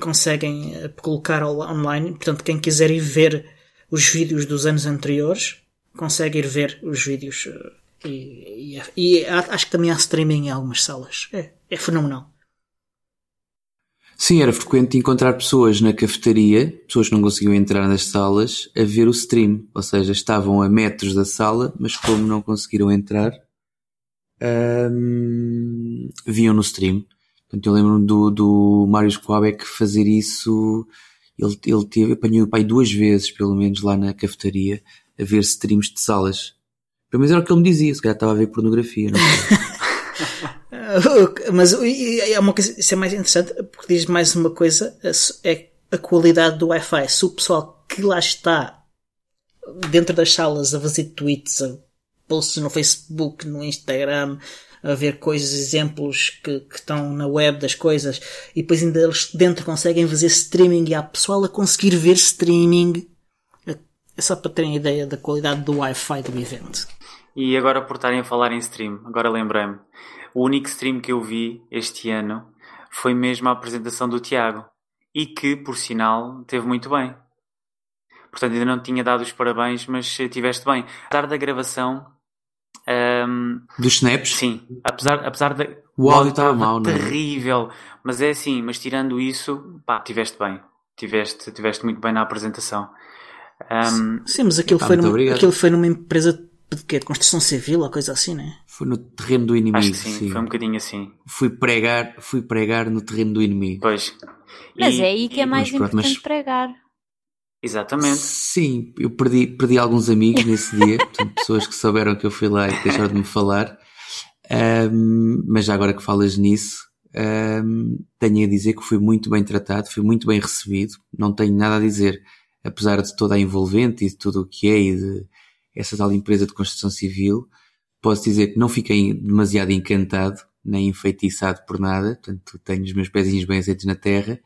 conseguem eh, colocar online. Portanto, quem quiser ir ver os vídeos dos anos anteriores, consegue ir ver os vídeos. Eh, e, e, e acho que também há streaming em algumas salas. É, é fenomenal. Sim, era frequente encontrar pessoas na cafetaria, pessoas que não conseguiam entrar nas salas, a ver o stream. Ou seja, estavam a metros da sala, mas como não conseguiram entrar, um, viam no stream. Portanto, eu lembro-me do, do Mário Squabeck fazer isso. Ele, ele teve, o pai duas vezes, pelo menos, lá na cafetaria, a ver streams de salas. Pelo menos era o que ele me dizia, se calhar estava a ver pornografia, não [LAUGHS] Mas é uma coisa, isso é mais interessante, porque diz mais uma coisa, é a qualidade do Wi-Fi. Se o pessoal que lá está dentro das salas a fazer tweets, a posts no Facebook, no Instagram, a ver coisas, exemplos que, que estão na web das coisas e depois ainda eles dentro conseguem fazer streaming e há pessoal a conseguir ver streaming. É só para terem ideia da qualidade do Wi-Fi do evento. E agora por estarem a falar em stream, agora lembrei-me. O único stream que eu vi este ano foi mesmo a apresentação do Tiago. E que, por sinal, teve muito bem. Portanto, ainda não tinha dado os parabéns, mas tiveste bem. Apesar da gravação, um, Dos snaps? Sim. Apesar, apesar de. O áudio estava mal, não é? Terrível. Mas é assim, mas tirando isso, pá, tiveste bem. Tiveste, tiveste muito bem na apresentação. Um, sim, mas aquilo, foi numa, aquilo foi numa empresa de quê? De construção civil ou coisa assim, né? Foi no terreno do inimigo. Acho que sim, sim, foi um bocadinho assim. Fui pregar, fui pregar no terreno do inimigo. Pois. Mas e, é aí que é mais importante mas... pregar. Exatamente. Sim, eu perdi, perdi alguns amigos nesse dia, [LAUGHS] portanto, pessoas que souberam que eu fui lá e deixaram de me falar. Um, mas já agora que falas nisso, um, tenho a dizer que fui muito bem tratado, fui muito bem recebido, não tenho nada a dizer, apesar de toda a envolvente e de tudo o que é e de essa tal empresa de construção civil, posso dizer que não fiquei demasiado encantado, nem enfeitiçado por nada, portanto tenho os meus pezinhos bem aceitos na terra,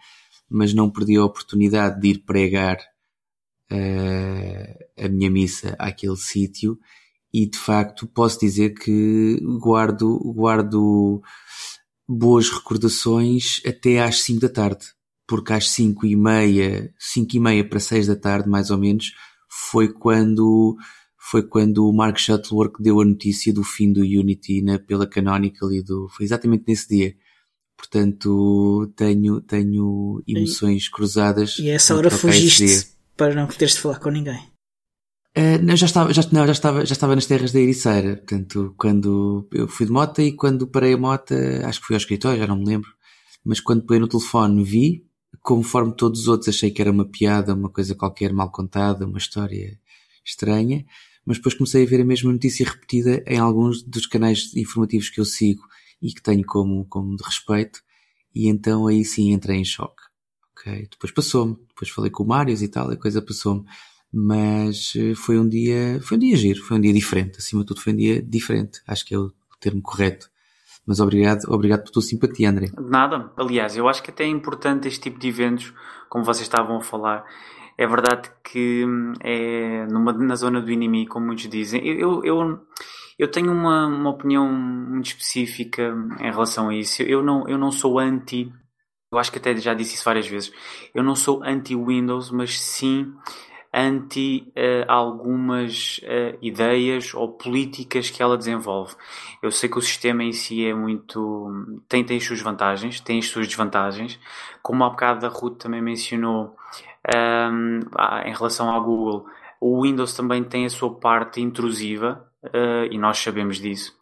mas não perdi a oportunidade de ir pregar uh, a minha missa àquele sítio e de facto posso dizer que guardo, guardo boas recordações até às 5 da tarde, porque às 5 e meia, 5 e meia para 6 da tarde mais ou menos, foi quando foi quando o Mark Shuttleworth deu a notícia do fim do Unity na, pela Canonical e do, foi exatamente nesse dia. Portanto, tenho, tenho emoções cruzadas. E essa hora fugiste para não teres de falar com ninguém. Uh, não, já estava, já, não, já estava, já estava nas terras da Ericeira. Portanto, quando eu fui de moto e quando parei a moto, acho que fui ao escritório, já não me lembro. Mas quando peguei no telefone vi, conforme todos os outros achei que era uma piada, uma coisa qualquer mal contada, uma história estranha. Mas depois comecei a ver a mesma notícia repetida em alguns dos canais informativos que eu sigo e que tenho como, como de respeito. E então aí sim entrei em choque. Depois passou-me. Depois falei com o Mário e tal, a coisa passou-me. Mas eh, foi um dia, foi um dia giro, foi um dia diferente. Acima de tudo foi um dia diferente. Acho que é o termo correto. Mas obrigado, obrigado por tua simpatia, André. Nada. Aliás, eu acho que até é importante este tipo de eventos, como vocês estavam a falar. É verdade que hum, é numa, na zona do inimigo, como muitos dizem. Eu, eu, eu tenho uma, uma opinião muito específica em relação a isso. Eu não, eu não sou anti, eu acho que até já disse isso várias vezes. Eu não sou anti-Windows, mas sim anti uh, algumas uh, ideias ou políticas que ela desenvolve. Eu sei que o sistema em si é muito. tem, tem as suas vantagens, tem as suas desvantagens. Como há bocado a Ruth também mencionou um, ehm, em relação ao Google, o Windows também tem a sua parte intrusiva uh, e nós sabemos disso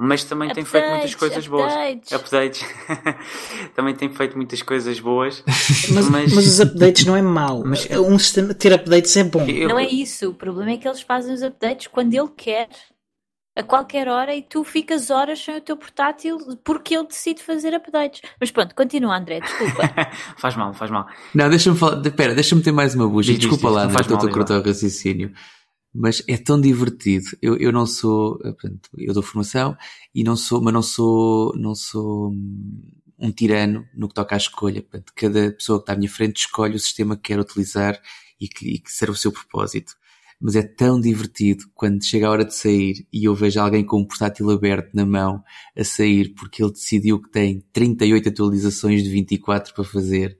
mas também updates, tem feito muitas coisas updates. boas. Updates. [LAUGHS] também tem feito muitas coisas boas. [LAUGHS] mas, mas... mas, os updates não é mau. Mas um sistema, ter updates é bom. Eu... Não é isso. O problema é que eles fazem os updates quando ele quer. A qualquer hora e tu ficas horas sem o teu portátil porque ele decide fazer updates. Mas pronto, continua, André, desculpa. [LAUGHS] faz mal, faz mal. Não, deixa-me falar. Espera, deixa-me ter mais uma bucha. Desculpa diz, lá, André, estou a cortar o raciocínio mas é tão divertido. Eu, eu não sou, eh, portanto, eu dou formação e não sou, mas não sou, não sou hum, um tirano no que toca à escolha. Portanto, cada pessoa que está à minha frente escolhe o sistema que quer utilizar e que, e que serve o seu propósito. Mas é tão divertido quando chega a hora de sair e eu vejo alguém com um portátil aberto na mão a sair porque ele decidiu que tem 38 atualizações de 24 para fazer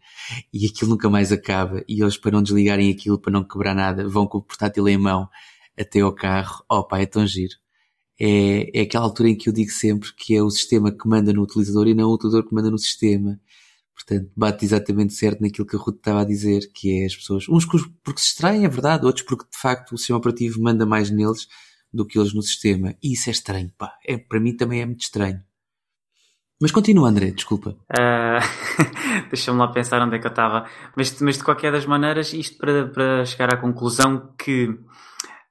e aquilo nunca mais acaba. E eles, para não desligarem aquilo, para não quebrar nada, vão com o portátil em mão até ao carro. Oh pá, é tão giro. É, é aquela altura em que eu digo sempre que é o sistema que manda no utilizador e não o utilizador que manda no sistema. Portanto, bate exatamente certo naquilo que a Ruth estava a dizer, que é as pessoas, uns porque se extraem, é verdade, outros porque de facto o sistema operativo manda mais neles do que eles no sistema. E isso é estranho, pá. É, para mim também é muito estranho. Mas continua, André, desculpa. Uh, [LAUGHS] Deixa-me lá pensar onde é que eu estava. Mas, mas de qualquer das maneiras, isto para, para chegar à conclusão que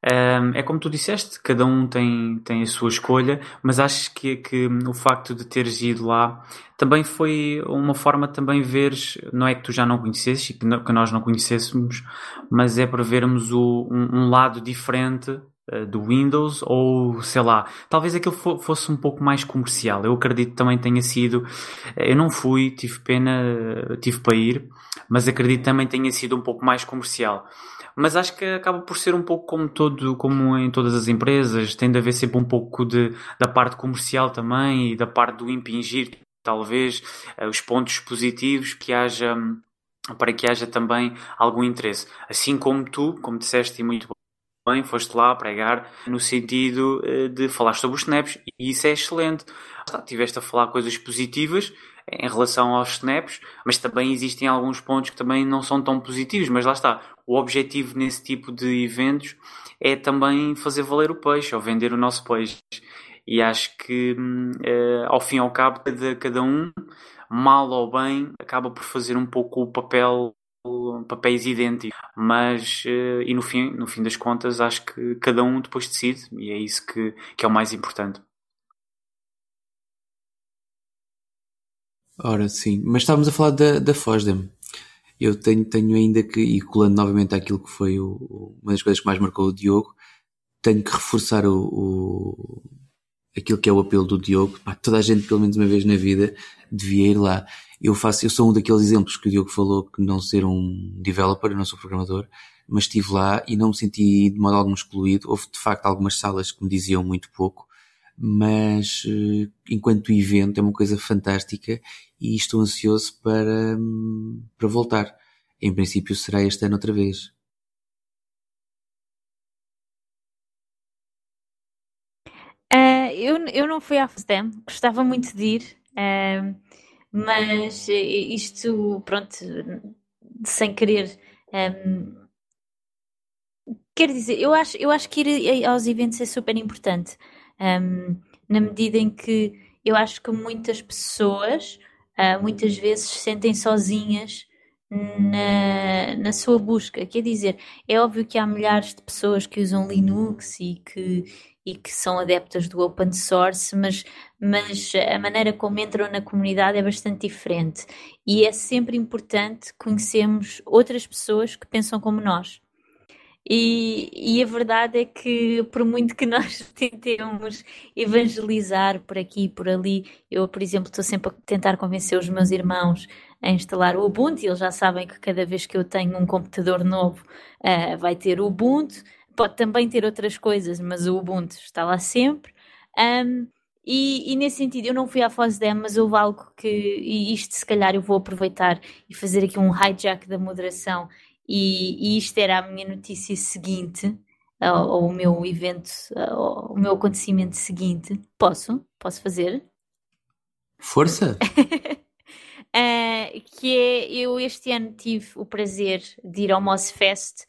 é como tu disseste, cada um tem, tem a sua escolha, mas acho que, que o facto de teres ido lá também foi uma forma de também veres, não é que tu já não conhecesses e que, nós não conhecêssemos, mas é para vermos o, um, um lado diferente do Windows ou sei lá, talvez aquilo fosse um pouco mais comercial. Eu acredito que também tenha sido. Eh, eu não fui, tive pena, eh, tive para ir, mas acredito também tenha sido um pouco mais comercial. Mas acho que acaba por ser um pouco como todo, como em todas as empresas, tem de haver sempre um pouco de, da parte comercial também e da parte do impingir, talvez, os pontos positivos que haja para que haja também algum interesse. Assim como tu, como disseste e muito bem, foste lá pregar no sentido eh, de falar sobre os snaps e isso é excelente. Tiveste a falar coisas positivas em relação aos snaps, mas também existem alguns pontos que também não são tão positivos, mas lá está. O objetivo nesse tipo de eventos é também fazer valer o peixe ou vender o nosso peixe. E acho que, eh, ao fim e ao cabo, cada, cada um, mal ou bem, acaba por fazer um pouco o papel papéis idênticos, mas uh, e no fim, no fim das contas acho que cada um depois decide e é isso que, que é o mais importante. Ora sim, mas estávamos a falar da, da Fosdem. Eu tenho, tenho ainda que, e colando novamente aquilo que foi o, uma das coisas que mais marcou o Diogo, tenho que reforçar o, o aquilo que é o apelo do Diogo. Pá, toda a gente, pelo menos uma vez na vida, devia ir lá. Eu faço, eu sou um daqueles exemplos que o Diogo falou que não ser um developer, eu não sou programador, mas estive lá e não me senti de modo algum excluído. Houve de facto algumas salas que me diziam muito pouco, mas eh, enquanto evento é uma coisa fantástica e estou ansioso para, para voltar. Em princípio será este ano outra vez. Uh, eu, eu não fui à FSDEM, gostava muito de ir. Uh, mas isto, pronto, sem querer. Um, quer dizer, eu acho, eu acho que ir aos eventos é super importante, um, na medida em que eu acho que muitas pessoas uh, muitas vezes se sentem sozinhas na, na sua busca. Quer dizer, é óbvio que há milhares de pessoas que usam Linux e que, e que são adeptas do open source, mas, mas a maneira como entram na comunidade é bastante diferente. E é sempre importante conhecermos outras pessoas que pensam como nós. E, e, a verdade é que, por muito que nós [LAUGHS] tentemos evangelizar por aqui e por ali, eu, por exemplo, estou sempre a tentar convencer os meus irmãos a instalar o Ubuntu, eles já sabem que cada vez que eu tenho um computador novo uh, vai ter o Ubuntu, pode também ter outras coisas, mas o Ubuntu está lá sempre. Um, e, e, nesse sentido, eu não fui à FOSDEM, mas houve algo que, e isto se calhar eu vou aproveitar e fazer aqui um hijack da moderação e, e isto era a minha notícia seguinte, ou, o meu evento, ou, o meu acontecimento seguinte. Posso? Posso fazer? Força! uh, [LAUGHS] que é, eu este ano tive o prazer de ir ao Mozfest,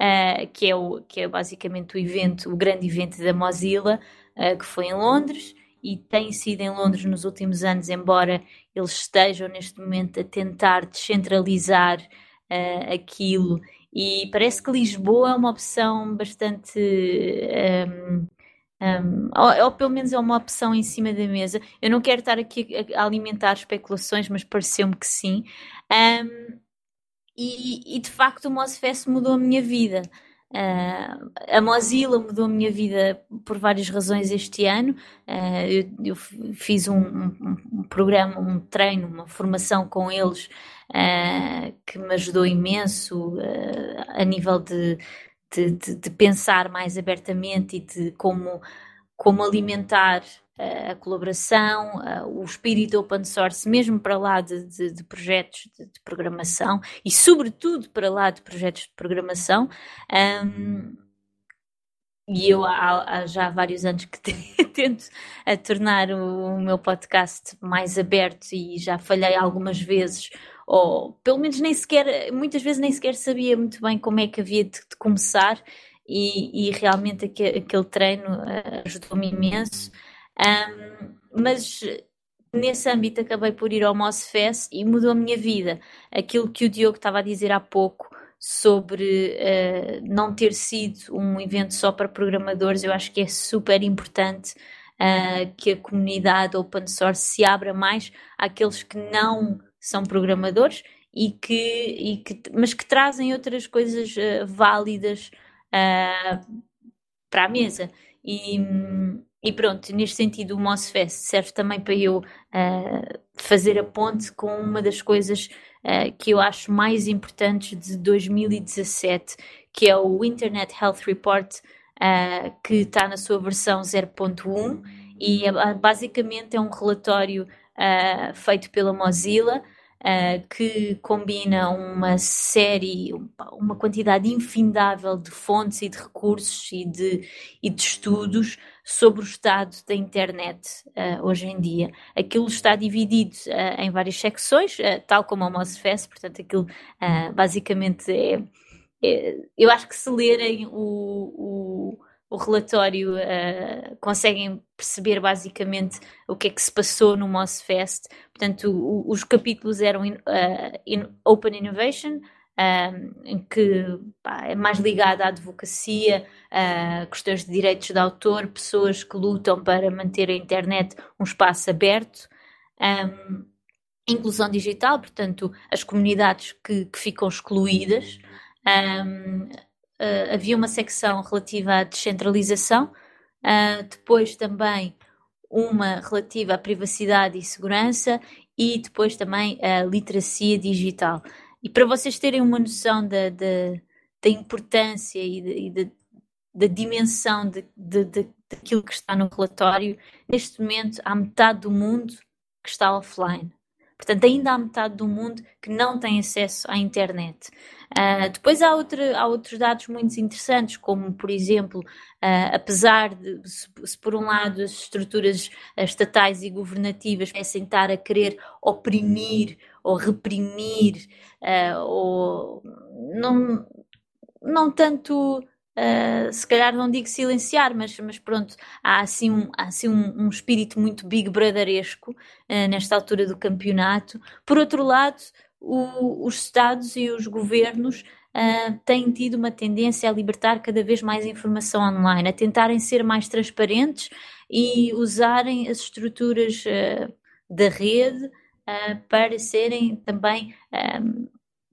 uh, que, é o, que é basicamente o evento, o grande evento da Mozilla, uh, que foi em Londres e tem sido em Londres nos últimos anos, embora eles estejam neste momento a tentar descentralizar uh, aquilo. E parece que Lisboa é uma opção bastante. Um, um, ou, ou, pelo menos é uma opção em cima da mesa. Eu não quero estar aqui a, alimentar especulações, mas pareceu-me que sim. Um, e, e, de facto o Mozfest mudou a minha vida. Uh, a Mozilla mudou a minha vida por várias razões este ano. Uh, eu, eu, fiz um, um, um, programa, um treino, uma formação com eles uh, que me ajudou imenso a nível de, de, de, de, pensar mais abertamente e de como, como alimentar a colaboração, o espírito open source, mesmo para lá de, de, de projetos de, de, programação e, sobretudo, para lá de projetos de programação. Um, e eu há, há, já há vários anos que [LAUGHS] tento a tornar o, o, meu podcast mais aberto e já falhei algumas vezes, ou pelo menos nem sequer, muitas vezes nem sequer sabia muito bem como é que havia de, de começar, e, e realmente aquele, aquele treino uh, ajudou-me imenso. Um, mas nesse âmbito acabei por ir ao Fest e mudou a minha vida. Aquilo que o Diogo estava a dizer há pouco sobre uh, não ter sido um evento só para programadores, eu acho que é super importante uh, que a comunidade open source se abra mais àqueles que não são programadores e que, e que mas que trazem outras coisas uh, válidas para a mesa. E, e pronto, neste sentido, o Mossfest serve também para eu uh, fazer a ponte com uma das coisas uh, que eu acho mais importantes de 2017, que é o Internet Health Report, uh, que está na sua versão 0.1 e basicamente é um relatório feito pela Mozilla uh, que combina uma série, uma quantidade infindável de fontes e de recursos e de, e de estudos sobre o estado da internet uh, hoje em dia. Aquilo está dividido uh, em várias secções, tal como a Mozfest, portanto, aquilo basicamente é, é, Eu acho que se lerem o, o o relatório uh, conseguem perceber basicamente o que é que se passou no Fest. Portanto, o, os capítulos eram in, uh, in Open Innovation, uh, em que pá, é mais ligado à advocacia, a questões de direitos de autor, pessoas que lutam para manter a internet um espaço aberto. Um, inclusão digital, portanto, as comunidades que, que ficam excluídas. Um, uh, havia uma secção relativa à descentralização, uh, depois também uma relativa à privacidade e segurança e depois também a literacia digital. E para vocês terem uma noção da, da, da importância e, de, da dimensão de, de, daquilo que está no relatório, neste momento há metade do mundo que está offline. Portanto, ainda há metade do mundo que não tem acesso à internet. Uh, depois há, outro, há outros dados muito interessantes, como, por exemplo, uh, apesar de, se, se, por um lado as estruturas estatais e governativas comecem a estar a querer oprimir ou reprimir, uh, ou não, não tanto Uh, se calhar não digo silenciar, mas, mas pronto, há assim um, há assim um, um espírito muito Big Brotheresco uh, nesta altura do campeonato. Por outro lado, o, os Estados e os governos uh, têm tido uma tendência a libertar cada vez mais informação online, a tentarem ser mais transparentes e usarem as estruturas da rede para serem também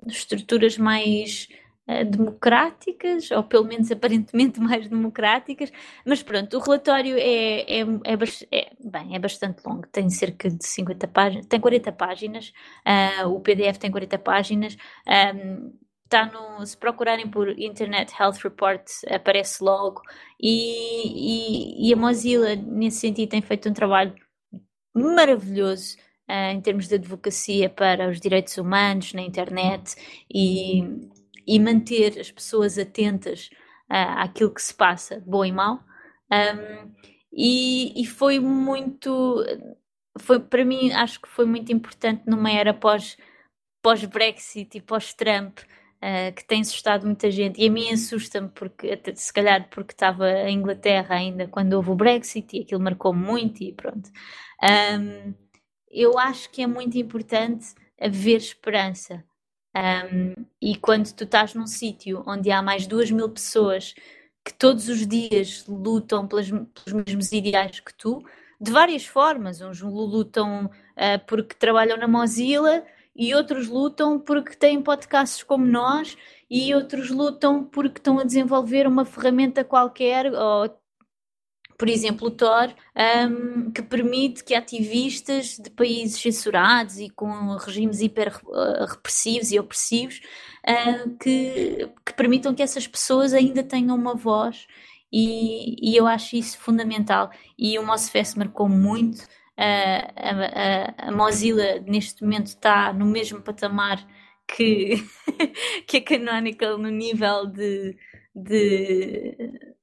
estruturas mais democráticas, ou pelo menos aparentemente [LAUGHS] mais democráticas, mas pronto, o relatório é, é, é, é, bem, é bastante longo, tem cerca de 50 páginas, tem 40 páginas, uh, o PDF tem 40 páginas. Um, no, se procurarem por Internet Health Report aparece logo e, e, e, a Mozilla nesse sentido tem feito um trabalho maravilhoso uh, em termos de advocacia para os direitos humanos na internet e, e manter as pessoas atentas uh, àquilo que se passa, bom e mau. Um, e, e, foi muito, foi para mim, acho que foi muito importante numa era pós, pós-Brexit e pós-Trump, uh, que tem assustado muita gente. E a mim assusta-me, porque, se calhar porque estava em Inglaterra ainda quando houve o Brexit e aquilo marcou muito e pronto. Um, eu acho que é muito importante haver esperança. Um, e quando tu estás num sítio onde há mais duas mil pessoas que todos os dias lutam pelas, pelos mesmos ideais que tu, de várias formas. Uns lutam uh, porque trabalham na Mozilla e outros lutam porque têm podcasts como nós e outros lutam porque estão a desenvolver uma ferramenta qualquer ou por exemplo, o Tor, um, que permite que ativistas de países censurados e com regimes hiper uh, repressivos e opressivos uh, que, que permitam que essas pessoas ainda tenham uma voz. E, e eu acho isso fundamental. E o Mossfest marcou muito. A, a, a Mozilla neste momento está no mesmo patamar que, [LAUGHS] que a Canonical no nível de, de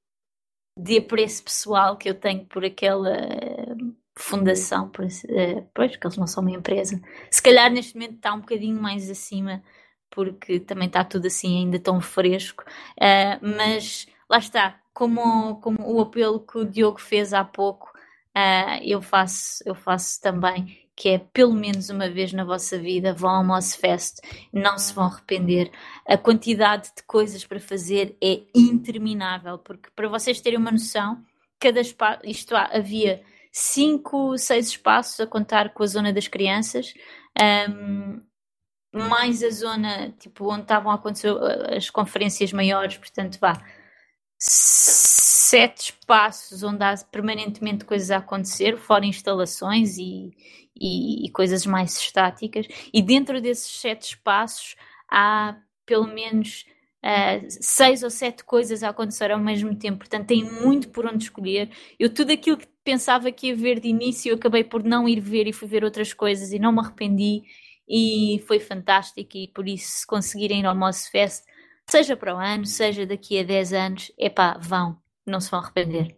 de apreço pessoal que eu tenho por aquela eh, fundação, por, uh, pois, porque eles não são uma empresa. Se calhar neste momento está um bocadinho mais acima, porque também está tudo assim ainda tão fresco, uh, mas lá está, como, como o apelo que o Diogo fez há pouco, uh, eu, faço, eu faço também que é pelo menos uma vez na vossa vida, vão ao Mossfest, não se vão arrepender. A quantidade de coisas para fazer é interminável, porque para vocês terem uma noção, cada espaço, isto há, havia cinco, seis espaços a contar com a zona das crianças, um, mais a zona tipo, onde estavam a acontecer uh, as conferências maiores, portanto, vá sete espaços onde há permanentemente coisas a acontecer, fora instalações e, e, e coisas mais estáticas, e dentro desses sete espaços há pelo menos uh, seis ou sete coisas a acontecer ao mesmo tempo, portanto tem muito por onde escolher. Eu tudo aquilo que pensava que ia ver de início, eu acabei por não ir ver e fui ver outras coisas e não me arrependi e foi fantástico e por isso se conseguirem ir ao Moss Fest, seja para o ano, seja daqui a 10 anos, epá, vão, não se vão arrepender.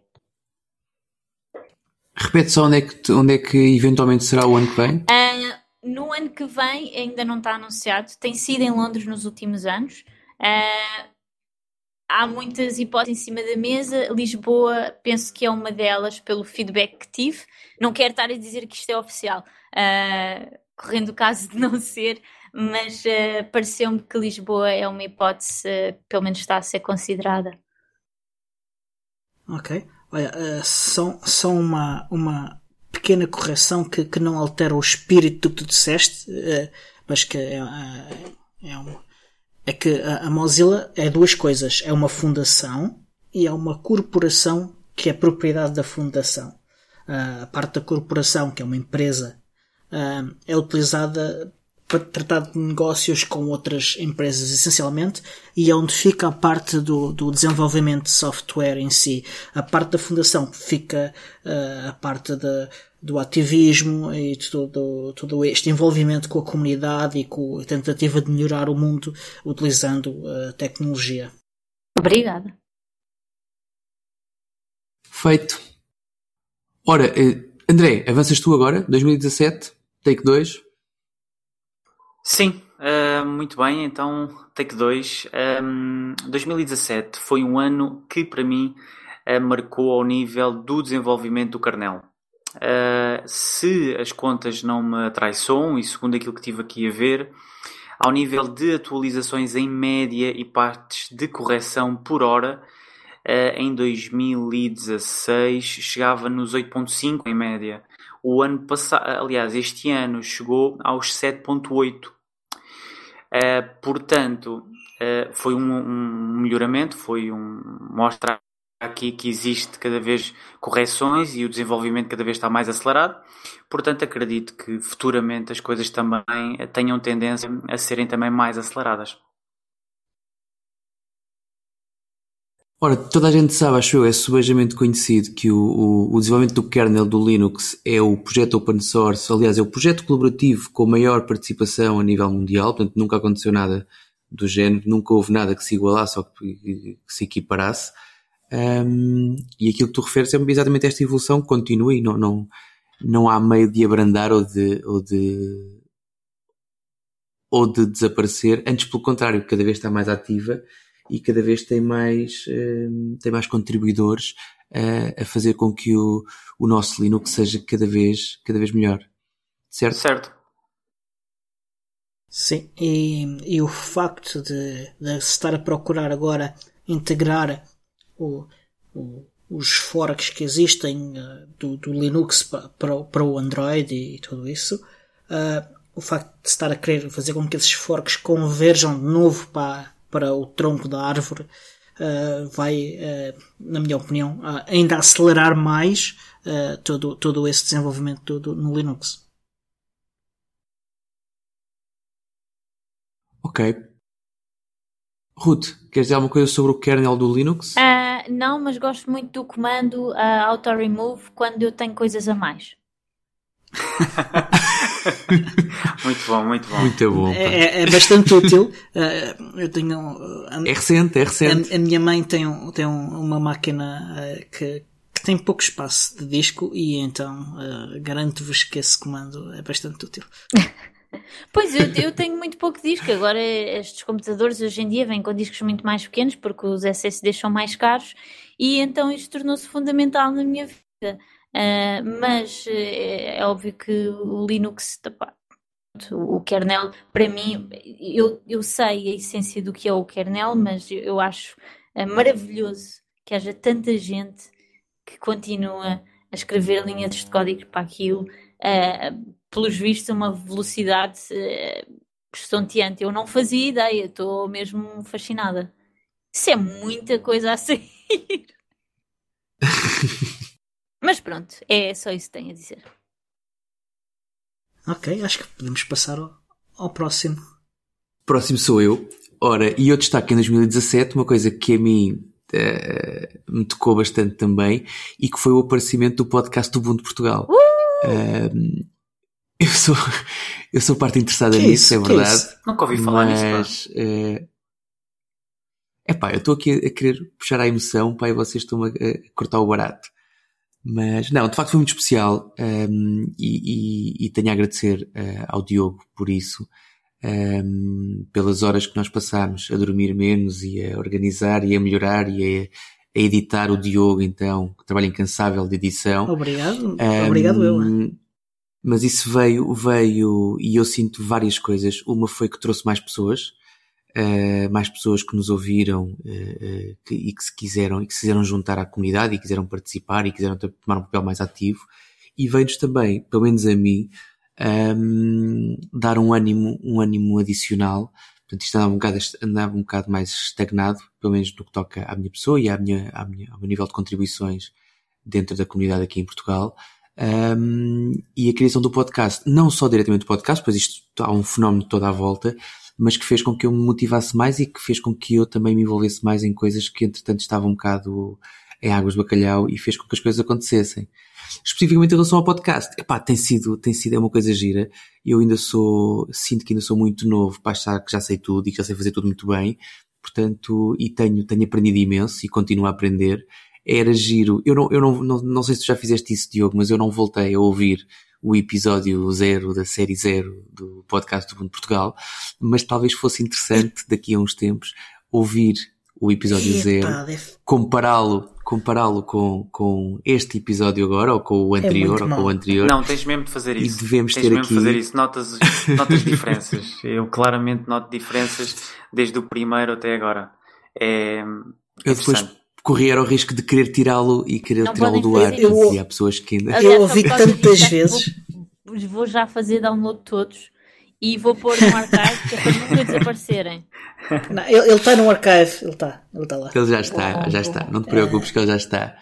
Repete só onde é, que, onde é que eventualmente será o ano que vem? Uh, no ano que vem ainda não está anunciado, tem sido em Londres nos últimos anos. Uh, há muitas hipóteses em cima da mesa. Lisboa, penso que é uma delas, pelo feedback que tive. Não quero estar a dizer que isto é oficial, uh, correndo o caso de não ser, mas uh, pareceu-me que Lisboa é uma hipótese, uh, pelo menos está a ser considerada. Ok. Olha, uh, só, só uma, uma pequena correção que, que não altera o espírito do que tu disseste, uh, mas que é, é, é, é que a, Mozilla é duas coisas. É uma fundação e é uma corporação que é propriedade da fundação. A parte da corporação, que é uma empresa, é utilizada tratar de negócios com outras empresas essencialmente e é onde fica a parte do, do desenvolvimento de software em si. A parte da fundação fica uh, a parte de, do ativismo e todo, todo este envolvimento com a comunidade e com a tentativa de melhorar o mundo utilizando a tecnologia. Obrigada. Feito. Ora, eh, André, avanças tu agora? 2017, take 2. Sim, uh, muito bem. Então, take 2. Um, 2017 foi um ano que, para mim, uh, marcou ao nível do desenvolvimento do kernel. Uh, se as contas não me traiçoam, e segundo aquilo que tive aqui a ver, ao nível de atualizações em média e partes de correção por hora, em 2016 chegava nos 8.5 em média. O ano passado, aliás, este ano chegou aos 7.8. Uh, portanto, foi um, um melhoramento, foi um mostra aqui que existe cada vez correções e o desenvolvimento cada vez está mais acelerado. Portanto, acredito que futuramente as coisas também tenham tendência a serem também mais aceleradas. Ora, toda a gente sabe, acho eu, é subejamente conhecido que o, o, o, desenvolvimento do kernel do Linux é o projeto open source, aliás, é o projeto colaborativo com maior participação a nível mundial, portanto nunca aconteceu nada do género, nunca houve nada que se igualasse ou que, que se equiparasse. Um, e aquilo que tu referes é exatamente esta evolução que continua e não, não, não há meio de abrandar ou de, ou de, ou de desaparecer. Antes, pelo contrário, cada vez está mais ativa e cada vez tem mais, um, tem mais contribuidores a, a fazer com que o, o nosso Linux seja cada vez, cada vez melhor. Certo? Certo. Sim, e, e o facto de, de se estar a procurar agora integrar o, o, os forks que existem uh, do, do, Linux para, para o Android e tudo isso, uh, o facto de estar a querer fazer com que esses forks converjam de novo para, para o tronco da árvore uh, vai, na minha opinião, ainda acelerar mais todo, todo esse desenvolvimento todo no Linux. Ok. Ruth, queres dizer alguma coisa sobre o kernel do Linux? Uh, não, mas gosto muito do comando uh, auto-remove quando eu tenho coisas a mais. [LAUGHS] muito bom, muito bom. Muito bom. É, é, bastante útil. Uh, eu tenho. Uh, é recente, é recente. A, a minha mãe tem, um, tem um, uma máquina uh, que, que, tem pouco espaço de disco e então garanto-vos que esse comando é bastante útil. [LAUGHS] Pois, eu, eu tenho muito pouco disco. Agora, estes computadores hoje em dia vêm com discos muito mais pequenos porque os SSDs são mais caros e então isto tornou-se fundamental na minha vida. Uh, mas é, é, óbvio que o Linux, tá, o kernel, para mim, eu, eu sei a essência do que é o kernel, mas eu acho uh, maravilhoso que haja tanta gente que continua a escrever linhas de código para aquilo. Uh, pelos vistos, uma velocidade uh, estonteante. Eu não fazia ideia, estou mesmo fascinada. Isso é muita coisa a [LAUGHS] sair. [LAUGHS] Mas pronto, é só isso que tenho a dizer. Ok, acho que podemos passar ao, ao próximo. Próximo sou eu. Ora, e eu destaco em 2017 uma coisa que a mim uh, me tocou bastante também e que foi o aparecimento do podcast do Ubuntu Portugal. Uh! Uh, eu sou, [LAUGHS] eu sou parte interessada que nisso, é, é verdade. É Nunca ouvi falar mas, nisso. É é pá, eu estou aqui a querer puxar a emoção, pá, e vocês estão a, a cortar o barato. Mas não, de facto foi muito especial um, e, e, e, tenho a agradecer uh, ao Diogo por isso, um, pelas horas que nós passámos a dormir menos e a organizar e a melhorar e a, a editar o Diogo, então, trabalho incansável de edição. Obrigado, um, obrigado eu. Mas isso veio, veio, e eu sinto várias coisas. Uma foi que trouxe mais pessoas, uh, mais pessoas que nos ouviram uh, que, e que se quiseram, e que se quiseram juntar à comunidade e quiseram participar e quiseram tomar um papel mais ativo. E veio-nos também, pelo menos a mim, um, ehm, dar um ânimo, um ânimo adicional. Portanto, isto andava um, bocado, andava um bocado mais estagnado, pelo menos no que toca à minha pessoa e à minha, à minha, ao meu nível de contribuições dentro da comunidade aqui em Portugal. Um, e a criação do podcast, não só diretamente do podcast, pois isto há um fenómeno toda à volta, mas que fez com que eu me motivasse mais e que fez com que eu também me envolvesse mais em coisas que entretanto estavam um bocado em Águas de Bacalhau e fez com que as coisas acontecessem. Especificamente em relação ao podcast, epá, tem sido, tem sido é uma coisa gira. Eu ainda sou, sinto que ainda sou muito novo para achar que já sei tudo e que já sei fazer tudo muito bem. Portanto, e tenho, tenho aprendido imenso e continuo a aprender. Era giro. Eu não, eu não, não, não sei se tu já fizeste isso, Diogo, mas eu não voltei a ouvir o episódio zero da série zero do podcast do Mundo Portugal, mas talvez fosse interessante daqui a uns tempos ouvir o episódio Epa, zero, deve- compará-lo compará-lo com, com este episódio agora, ou com o anterior, muito ou com o anterior. Não, tens mesmo de fazer E isso. devemos tens ter mesmo aqui- de fazer isso. Notas, notas diferenças. [LAUGHS] Eu claramente noto diferenças desde o primeiro até agora. É Eu depois interessante. corria o risco de querer tirá-lo e querer tirá-lo do ar. fazer isso. E há pessoas que ainda. Eu ouvi tantas disso, vezes. Vou, vou já fazer download todos e vou pôr no archive que é para nunca desaparecerem. Não, ele está no archive, ele está, ele está lá. Ele já está, já está. Não te preocupes que ele já está.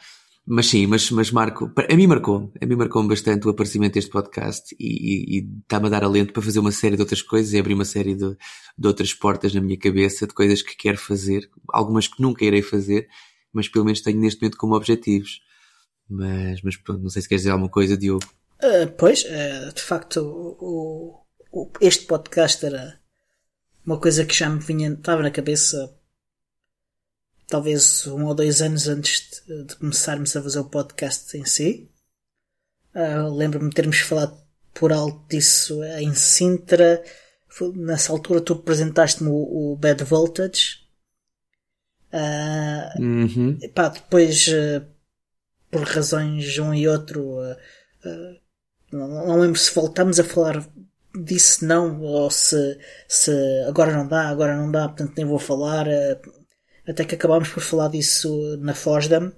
Mas sim, mas, mas marco, a mim marcou, a mim marcou bastante o aparecimento deste podcast e está-me a dar alento para fazer uma série de outras coisas e abrir uma série de, de outras portas na minha cabeça, de coisas que quero fazer, algumas que nunca irei fazer, mas pelo menos tenho neste momento como objetivos. Mas, mas pronto, não sei se queres dizer alguma coisa, Diogo. Ah, pois, ah, de facto, o, o- este podcast era uma coisa que já me vinha, estava na cabeça talvez um ou dois anos antes de, de começarmos a fazer o podcast em si. Ah, Lembro-me de termos falado por alto disso em Sintra. Nessa altura tu apresentaste-me o, o Bad Voltage. Ah, Uhum. Epá, depois, eh, por razões um e outro, eh, não, não lembro se voltámos a falar disso não, ou se, se agora não dá, agora não dá, portanto nem vou falar, até que acabámos por falar disso na Fosdam.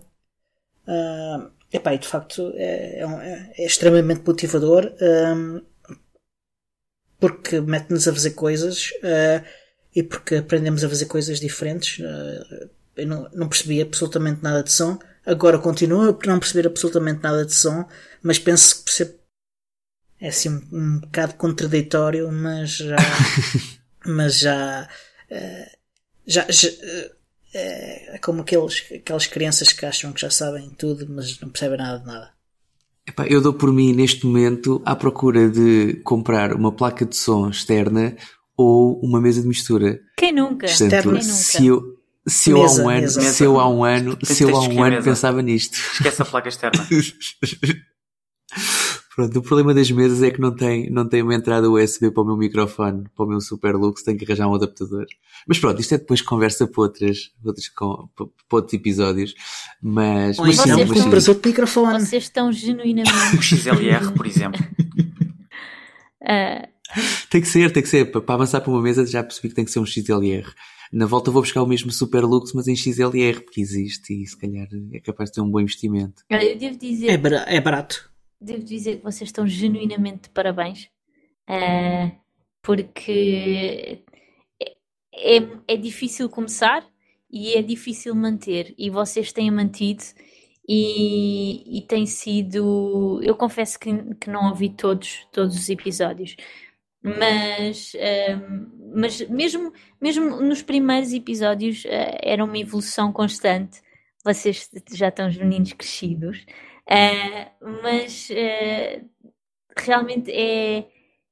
Ah, epá, e de facto é, é um- é- é extremamente motivador, ahm, porque mete-nos a fazer coisas, eh, e porque aprendemos a fazer coisas diferentes. eh, eu não, não percebi absolutamente nada de som. Agora continuo por não perceber absolutamente nada de som, mas penso que percebo. É assim um, um bocado contraditório, mas já. [LAUGHS] mas já. eh, já, já eh, é como aqueles, aquelas crianças que acham que já sabem tudo, mas não percebem nada de nada. Epá, eu dou por mim neste momento à procura de comprar uma placa de som externa ou uma mesa de mistura. Quem nunca? Portanto, Externa. Quem nunca? se eu, se eu há Mesa, um ano, mesa. se eu há um ano, se eu há um ano pensava nisto. Esquece a placa externa. [LAUGHS] Pronto, o problema das mesas é que não tem, não tem uma entrada USB para o meu microfone, para o meu Superlux, tenho que arranjar um adaptador. Mas pronto, isto é depois conversa para outras, outras com- para, outros episódios. Mas, Ou mas sim, vocês mas sim. compras outro microfone. Vocês estão genuinamente. O XLR, por exemplo. [LAUGHS] ah, Tem que ser, tem que ser. Para avançar para uma mesa já percebi que tem que ser um XLR. Na volta vou buscar o mesmo Superlux, mas em XLR, porque existe e se calhar é capaz de ter um bom investimento. eu devo dizer, É, é barato. devo dizer que vocês estão genuinamente de parabéns. Ah, porque é, é, é difícil começar e é difícil manter. E vocês têm mantido e, e tem sido. Eu confesso que, que não ouvi todos, todos os episódios. Mas, ahm, mas mesmo, mesmo nos primeiros episódios ah, era uma evolução constante. Vocês já estão os meninos crescidos. Ah, mas ah, realmente é,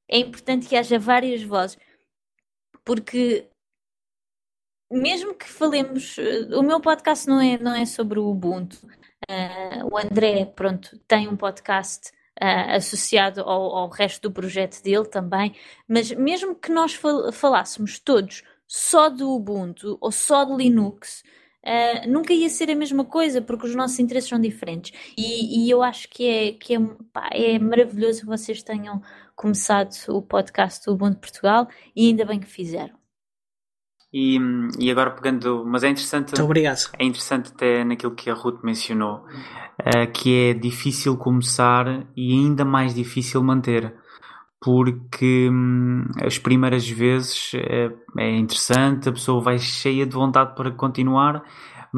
é importante que haja várias vozes, porque mesmo que falemos, eh, o meu podcast não é, não é sobre o Ubuntu. O André, pronto, tem um podcast ah, associado ao, ao resto do projeto dele também, mas mesmo que nós fal- falássemos todos só do Ubuntu ou só de Linux, ah, nunca ia ser a mesma coisa, porque os nossos interesses são diferentes. E, e eu acho que é, que é, pá, é maravilhoso que vocês tenham começado o podcast do Ubuntu Portugal e ainda bem que fizeram. E, e agora pegando. Mas é interessante. Muito obrigado. É interessante até naquilo que a Ruth mencionou, eh, que é difícil começar e ainda mais difícil manter, porque hum, as primeiras vezes eh, é interessante, a pessoa vai cheia de vontade para continuar,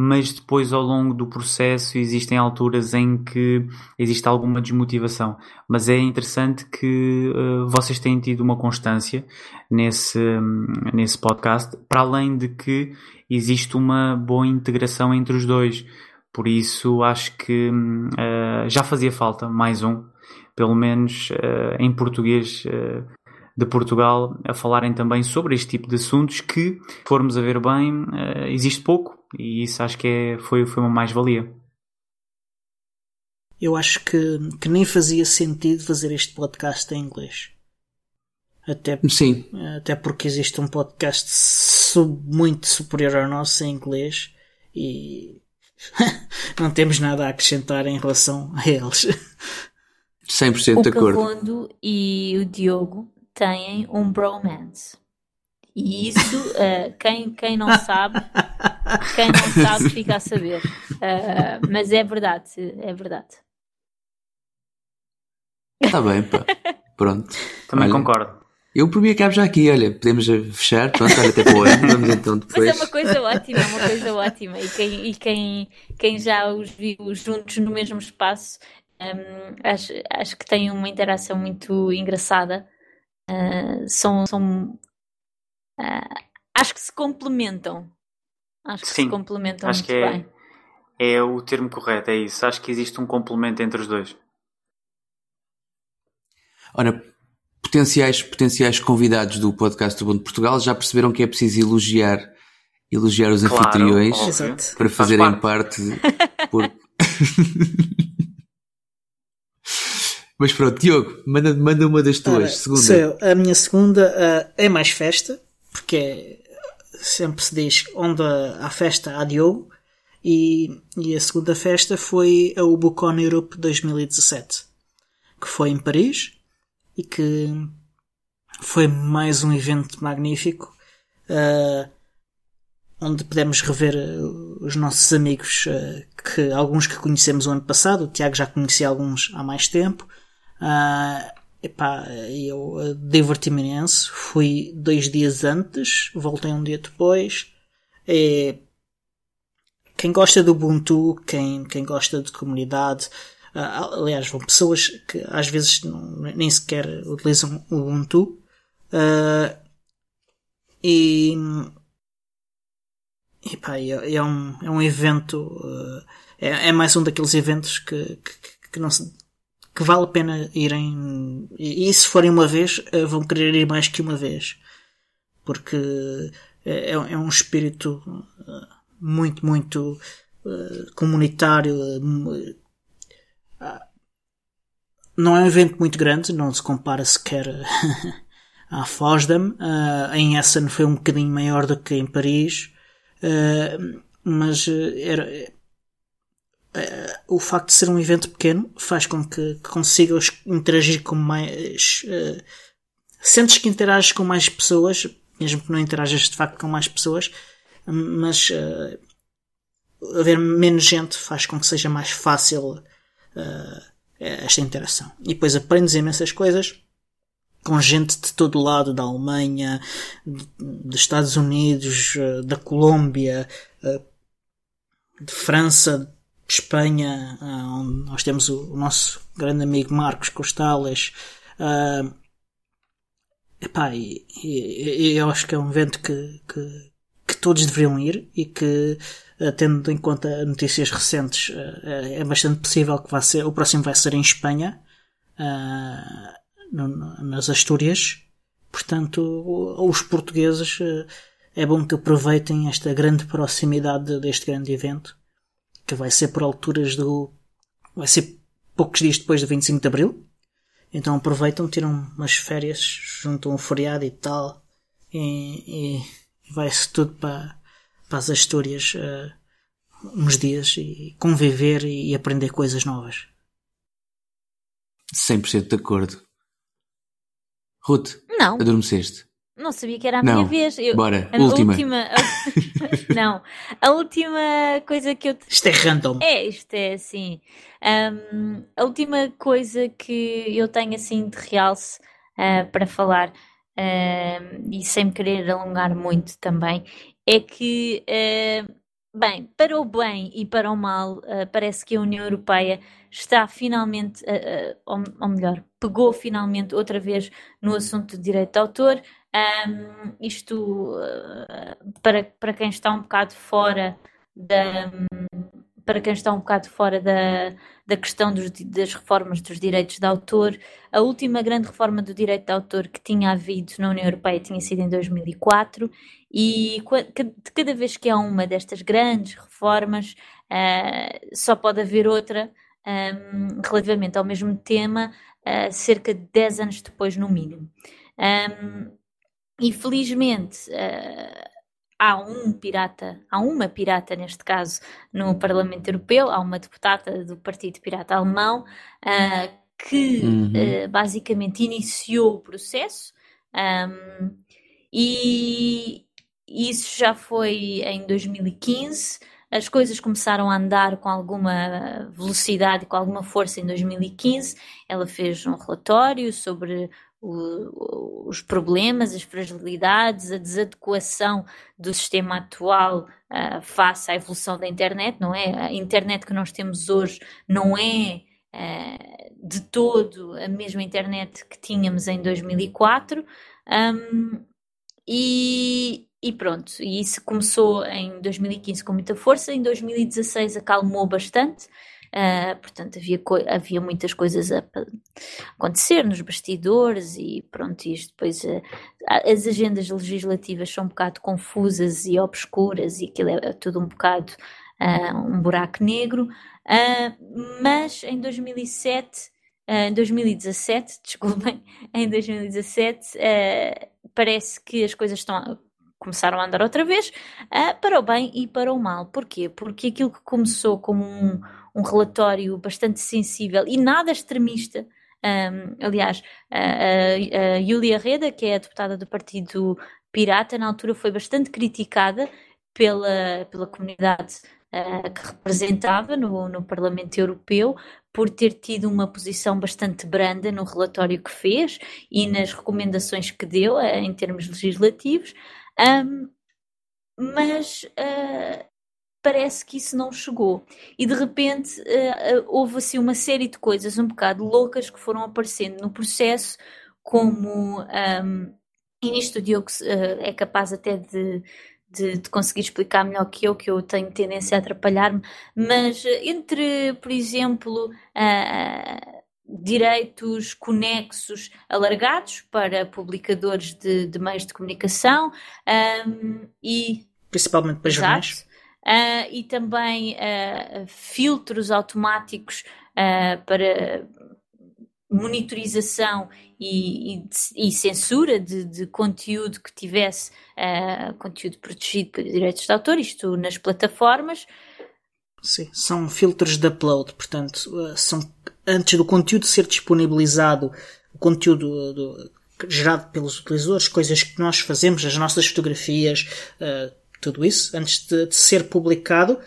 mas depois ao longo do processo existem alturas em que existe alguma desmotivação. Mas é interessante que eh, vocês têm tido uma constância nesse, hum, nesse podcast, para além de que existe uma boa integração entre os dois, Por isso acho que uh, já fazia falta mais um, pelo menos uh, em português uh, de Portugal, a falarem também sobre este tipo de assuntos que, formos a ver bem, existe pouco e isso acho que é, foi, foi uma mais-valia. Eu acho que, que nem fazia sentido fazer este podcast em inglês. Até, Sim. até porque existe um podcast sub, muito superior ao nosso em inglês e [LAUGHS] não temos nada a acrescentar em relação a eles. 100% de acordo. O Cavondo e o Diogo têm um bromance. E isso, uh, quem, quem não sabe, [LAUGHS] quem não sabe fica a saber. Uh, mas é verdade, é verdade. Está bem, pá. Pronto. Também olha, concordo. Eu por mim acabo já aqui, olha, podemos fechar, pronto, olha, até para o ano, vamos então depois. [LAUGHS] Mas é uma coisa ótima, é uma coisa ótima. E quem, e quem, quem já os viu juntos no mesmo espaço, um, acho, acho que tem uma interação muito engraçada. Uh, são. são uh, acho que se complementam. Acho que Sim, se complementam acho muito que é, bem. É o termo correto, é isso. Acho que existe um complemento entre os dois. Ora, potenciais, potenciais convidados do podcast do Bom de Portugal já perceberam que é preciso elogiar, elogiar os Claro, anfitriões óbvio. para Faz fazerem parte. parte. [LAUGHS] por- Mas pronto, Diogo, manda, manda uma das tuas, Ora, segunda. sou eu. A minha segunda ah, é mais festa, porque é- sempre se diz onde há festa Diogo. E, e a segunda festa foi a Ubucon Europe 2017, que foi em Paris e que foi mais um evento magnífico ah, onde pudemos rever ah, os nossos amigos, ah, que alguns que conhecemos o ano passado, o Tiago já conhecia alguns há mais tempo. Epá, eu diverti-me imenso. Fui dois dias antes, voltei um dia depois. É, quem gosta do Ubuntu, quem, quem gosta de comunidade, ah, aliás, vão pessoas que às vezes nem sequer utilizam o Ubuntu. ah, e, e pá, é, é um, é um evento, ah, é, é mais um daqueles eventos que, que, que não se, que vale a pena irem, e, se forem uma vez, ah, vão querer ir mais que uma vez. Porque é, é um espírito ah, muito, muito comunitário, ah, não é um evento muito grande, não se compara sequer [LAUGHS] à Fosdam. Em Essen foi um bocadinho maior do que em Paris, mas era, uh, o facto de ser um evento pequeno faz com que, que consigas interagir com mais. Uh, sentes que interages com mais pessoas, mesmo que não interajas de facto com mais pessoas, mas uh, haver menos gente faz com que seja mais fácil esta interação. E depois aprendes imensas coisas com gente de todo lado, da Alemanha, dos Estados Unidos, da Colômbia, de França, Espanha, ah, onde nós temos o, nosso grande amigo Marcos Costales. ah, epá, e, e- eu acho que é um evento que, que, que todos deveriam ir e que, eh, tendo em conta notícias recentes, eh, é bastante possível que vá ser, o próximo vai ser em Espanha, ah, no- nas Astúrias. Portanto, os portugueses é bom que aproveitem esta grande proximidade deste grande evento, que vai ser por alturas do. vai ser poucos dias depois do 25 de Abril. Então aproveitam, tiram umas férias, juntam um feriado e tal, e, e vai-se tudo para, para as Astúrias eh, uns dias e conviver e aprender coisas novas. 100% de acordo. Ruth, Não, adormeceste. Não sabia que era a Não. minha vez. Eu- Bora, a última. a- [LAUGHS] não, a última coisa que eu te Isto é random. É, isto é assim. hum, a última coisa que eu tenho assim de realce ah, para falar, hum, e sem me querer alongar muito também, é que, ah, bem, para o bem e para o mal, ah, parece que a União Europeia está finalmente, ah, ou, ou melhor, pegou finalmente outra vez no assunto de direito de autor. Hum, isto, ah, para, para quem está um bocado fora da para quem está um bocado fora da, da questão dos, das reformas dos direitos de autor, a última grande reforma do direito de autor que tinha havido na União Europeia tinha sido em 2004 e de cada vez que há uma destas grandes reformas, uh, só pode haver outra um, relativamente ao mesmo tema, uh, cerca de 10 anos depois, no mínimo. Um, e felizmente uh, há um pirata, há uma pirata neste caso no Parlamento Europeu, há uma deputada do Partido Pirata Alemão uh, que uhum. uh, basicamente iniciou o processo um, e isso já foi em 2015. As coisas começaram a andar com alguma velocidade com alguma força em 2015. Ela fez um relatório sobre o, os problemas, as fragilidades, a desadequação do sistema atual uh, face à evolução da internet, não é? A internet que nós temos hoje não é uh, de todo a mesma internet que tínhamos em 2004. Um, e, e pronto, e isso começou em 2015 com muita força, em 2016 acalmou bastante. Uh, portanto, havia, havia muitas coisas a acontecer nos bastidores e pronto, isto depois uh, as agendas legislativas são um bocado confusas e obscuras e aquilo é, é tudo um bocado uh, um buraco negro, mas em 2007, em 2017, [LAUGHS] desculpem, em 2017 parece que as coisas estão começaram a andar outra vez, para o bem e para o mal. Porquê? Porque aquilo que começou como um, um relatório bastante sensível e nada extremista, um, aliás, a, a, Yulia Reda, que é a deputada do Partido Pirata, na altura foi bastante criticada pela, pela comunidade uh, que representava no, no Parlamento Europeu por ter tido uma posição bastante branda no relatório que fez e nas recomendações que deu uh, em termos legislativos. Um, mas uh, parece que isso não chegou. E de repente uh, houve assim uma série de coisas um bocado loucas que foram aparecendo no processo, como. Um, e nisto o Diogo uh, é capaz até de, de, de, conseguir explicar melhor que eu, que eu tenho tendência a atrapalhar-me, mas entre, por exemplo, uh, direitos conexos alargados para publicadores de, de meios de comunicação um, e principalmente para jornais uh, e também uh, filtros automáticos uh, para monitorização e, e, e censura de, de, conteúdo que tivesse conteúdo protegido por direitos de autor, isto nas plataformas. Sim, são filtros de upload, portanto, são antes do conteúdo ser disponibilizado, o conteúdo do, gerado pelos utilizadores, coisas que nós fazemos, as nossas fotografias, uh, tudo isso, antes de, de, ser publicado,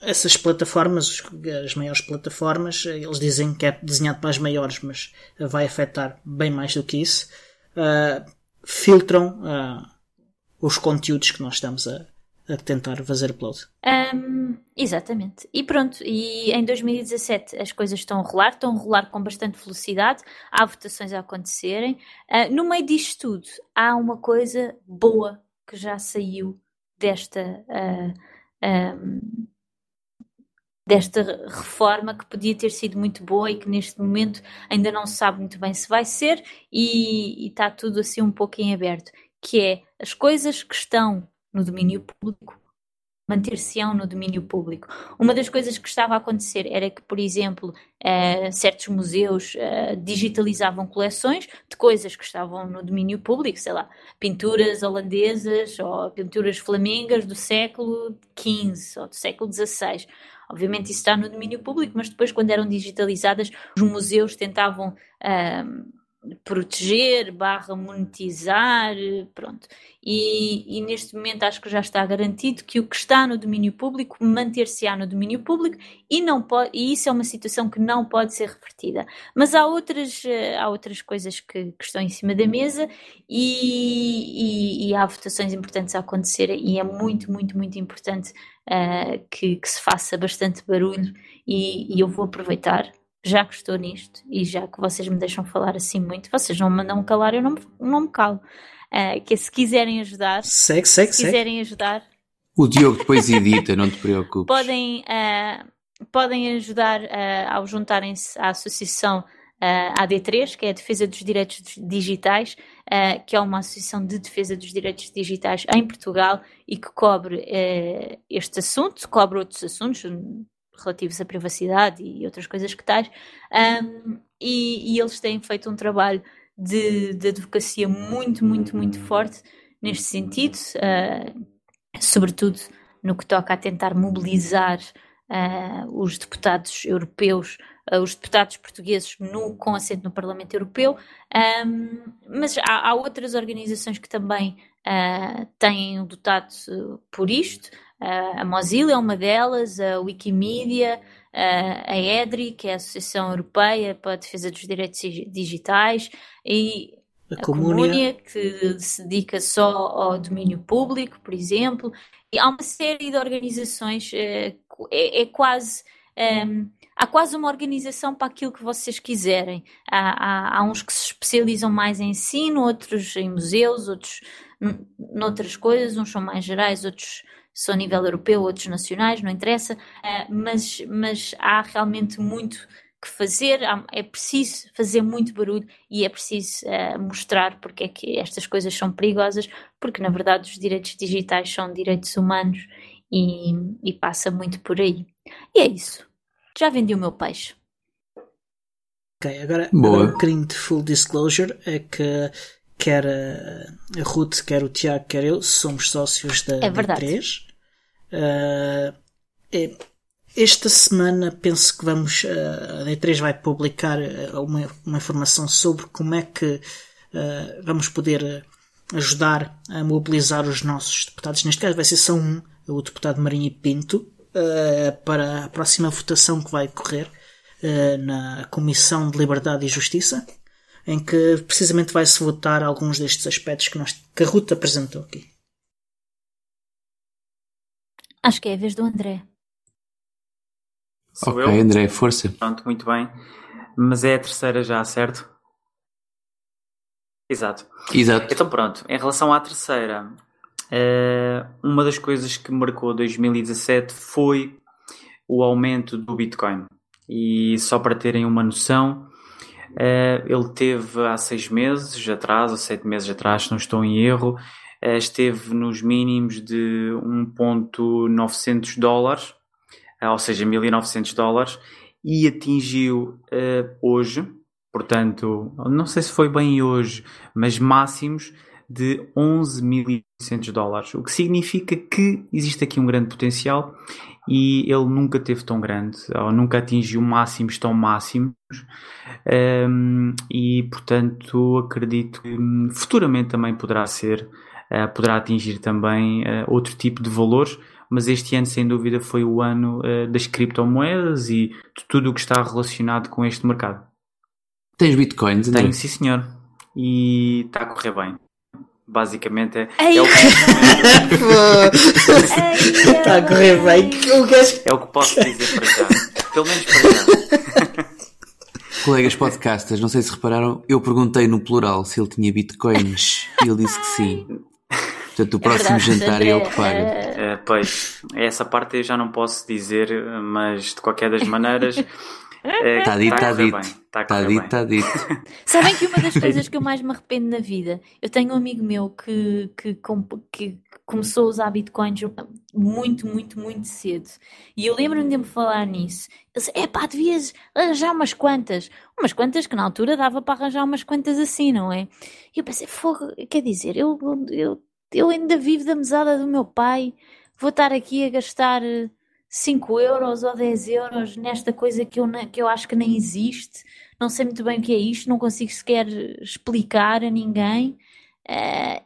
essas plataformas, as maiores plataformas, eles dizem que é desenhado para as maiores, mas vai afetar bem mais do que isso, uh, filtram uh, os conteúdos que nós estamos a, a tentar fazer upload. Um, exatamente. E pronto, e em 2017 as coisas estão a rolar, estão a rolar com bastante velocidade, há votações a acontecerem. Uh, no meio disto tudo, há uma coisa boa que já saiu desta. Uh, ah, um, desta reforma que podia ter sido muito boa e que neste momento ainda não se sabe muito bem se vai ser e, e está tudo assim um pouco em aberto, que é as coisas que estão no domínio público manter-se-ão no domínio público. Uma das coisas que estava a acontecer era que, por exemplo, eh, certos museus eh, digitalizavam coleções de coisas que estavam no domínio público, sei lá, pinturas holandesas ou pinturas flamengas do século XV ou do século XVI. Obviamente isso está no domínio público, mas depois, quando eram digitalizadas, os museus tentavam. Eh, proteger, barra monetizar, pronto. E, e, neste momento acho que já está garantido que o que está no domínio público manter-se-á no domínio público e, não pode, e isso é uma situação que não pode ser revertida. Mas há outras, eh, há outras coisas que, que estão em cima da mesa e, e, e, há votações importantes a acontecer e é muito, muito, muito importante uh, que, que, se faça bastante barulho e eu vou aproveitar já que estou nisto e já que vocês me deixam falar assim muito, vocês não me mandam calar, eu não, não me calo. Uh, que se quiserem ajudar, segue, segue, se quiserem ajudar, O Diogo depois edita, não te preocupes. Podem, uh, podem ajudar uh, ao juntarem-se à associação uh, AD3, que é a Defesa dos Direitos Digitais, uh, que é uma associação de defesa dos direitos digitais em Portugal e que cobre uh, este assunto, cobre outros assuntos relativos à privacidade e outras coisas que tais, um, e, e, eles têm feito um trabalho de, de advocacia muito, muito, muito forte neste sentido, sobretudo no que toca a tentar mobilizar os deputados europeus uh, os deputados portugueses no, com assento no Parlamento Europeu, um, mas há, há, outras organizações que também uh, têm lutado por isto. A Mozilla é uma delas, a Wikimedia, a EDRI, que é a Associação Europeia para a Defesa dos Direitos Digitais, e a, a Comunia, que se dedica só ao domínio público, por exemplo. E há uma série de organizações, é, é quase. Um, há quase uma organização para aquilo que vocês quiserem. Há, há, há uns que se especializam mais em ensino, outros em museus, outros noutras coisas, uns são mais gerais, outros são a nível europeu, outros nacionais, não interessa, uh, mas, mas há realmente muito que fazer, é preciso fazer muito barulho e é preciso uh, mostrar porque é que estas coisas são perigosas, porque na verdade os direitos digitais são direitos humanos e, e passa muito por aí. E é isso. Já vendi o meu peixe. Ok, agora, agora um bocadinho de full disclosure é que quer a Ruth, quer o Tiago, quer eu, somos sócios da é D3. Uh, é, esta semana penso que vamos, uh, a D3 vai publicar uh, uma, uma informação sobre como é que uh, vamos poder ajudar a mobilizar os nossos deputados. Neste caso vai ser só um, o deputado Marinho Pinto, uh, para a próxima votação que vai decorrer uh, na Comissão de Liberdade e Justiça, em que precisamente vai-se votar alguns destes aspectos que, nós, que a Ruth apresentou aqui. Acho que é a vez do André. Sou ok, eu? André, força. Pronto, muito bem. Mas é a terceira já, certo? Exato. Exato. Então pronto, em relação à terceira, Uh, uma das coisas que marcou 2017 foi o aumento do Bitcoin. E só para terem uma noção, uh, ele teve há seis meses atrás, ou sete meses atrás, se não estou em erro, uh, esteve nos mínimos de 1.900 dólares, ou seja, 1.900 dólares, e atingiu hoje, portanto, não sei se foi bem hoje, mas máximos de 11.800 dólares, o que significa que existe aqui um grande potencial e ele nunca teve tão grande, ou nunca atingiu máximos tão máximos, um, e portanto acredito que futuramente também poderá ser, uh, poderá atingir também uh, outro tipo de valores, mas este ano sem dúvida foi o ano uh, das criptomoedas e de tudo o que está relacionado com este mercado. Tens bitcoins? Tenho, sim senhor, e está a correr bem basicamente é, é o que Está a correr bem. O gajo... é o que posso dizer para já. Pelo menos para já. Colegas podcasters, não sei se repararam, eu perguntei no plural se ele tinha bitcoins e ele disse que sim. Portanto, o próximo verdade, jantar é ele que paga. Pois, essa parte eu já não posso dizer, mas de qualquer das maneiras. Está dito, está dito. Está Está dito, está dito. [LAUGHS] Sabem que uma das [LAUGHS] coisas que eu mais me arrependo na vida, eu tenho um amigo meu que, que, que começou a usar bitcoins muito, muito, muito cedo. E eu lembro-me de me falar nisso. Ele disse, epá, devias arranjar umas quantas. Umas quantas que na altura dava para arranjar umas quantas assim, não é? E eu pensei, fogo, quer dizer, eu, eu, eu ainda vivo da mesada do meu pai, vou estar aqui a gastar 5 euros ou 10 euros nesta coisa que eu, que eu acho que nem existe. Não sei muito bem o que é isto, não consigo sequer explicar a ninguém. Eh,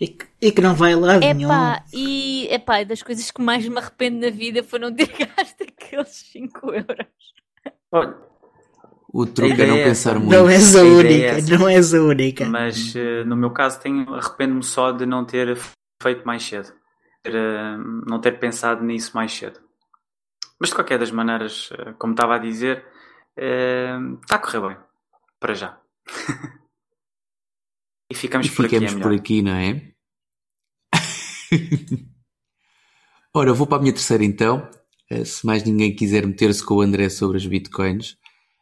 E, que, e que não vai lá nenhum. Epá, e epá, das coisas que mais me arrependo na vida foi não ter [LAUGHS] gasto aqueles 5 euros. Olha, O truque é não é pensar muito. Não és a é única, não és a única. mas eh, no meu caso tenho arrependo-me só de não ter feito mais cedo. Ter, eh, não ter pensado nisso mais cedo. Mas de qualquer das maneiras, eh, como estava a dizer, eh, está a correr bem. Para já. [LAUGHS] e ficamos E por aqui, é ficamos melhor. por aqui, não é? [LAUGHS] Ora, vou para a minha terceira então. Uh, se mais ninguém quiser meter-se com o André sobre as bitcoins.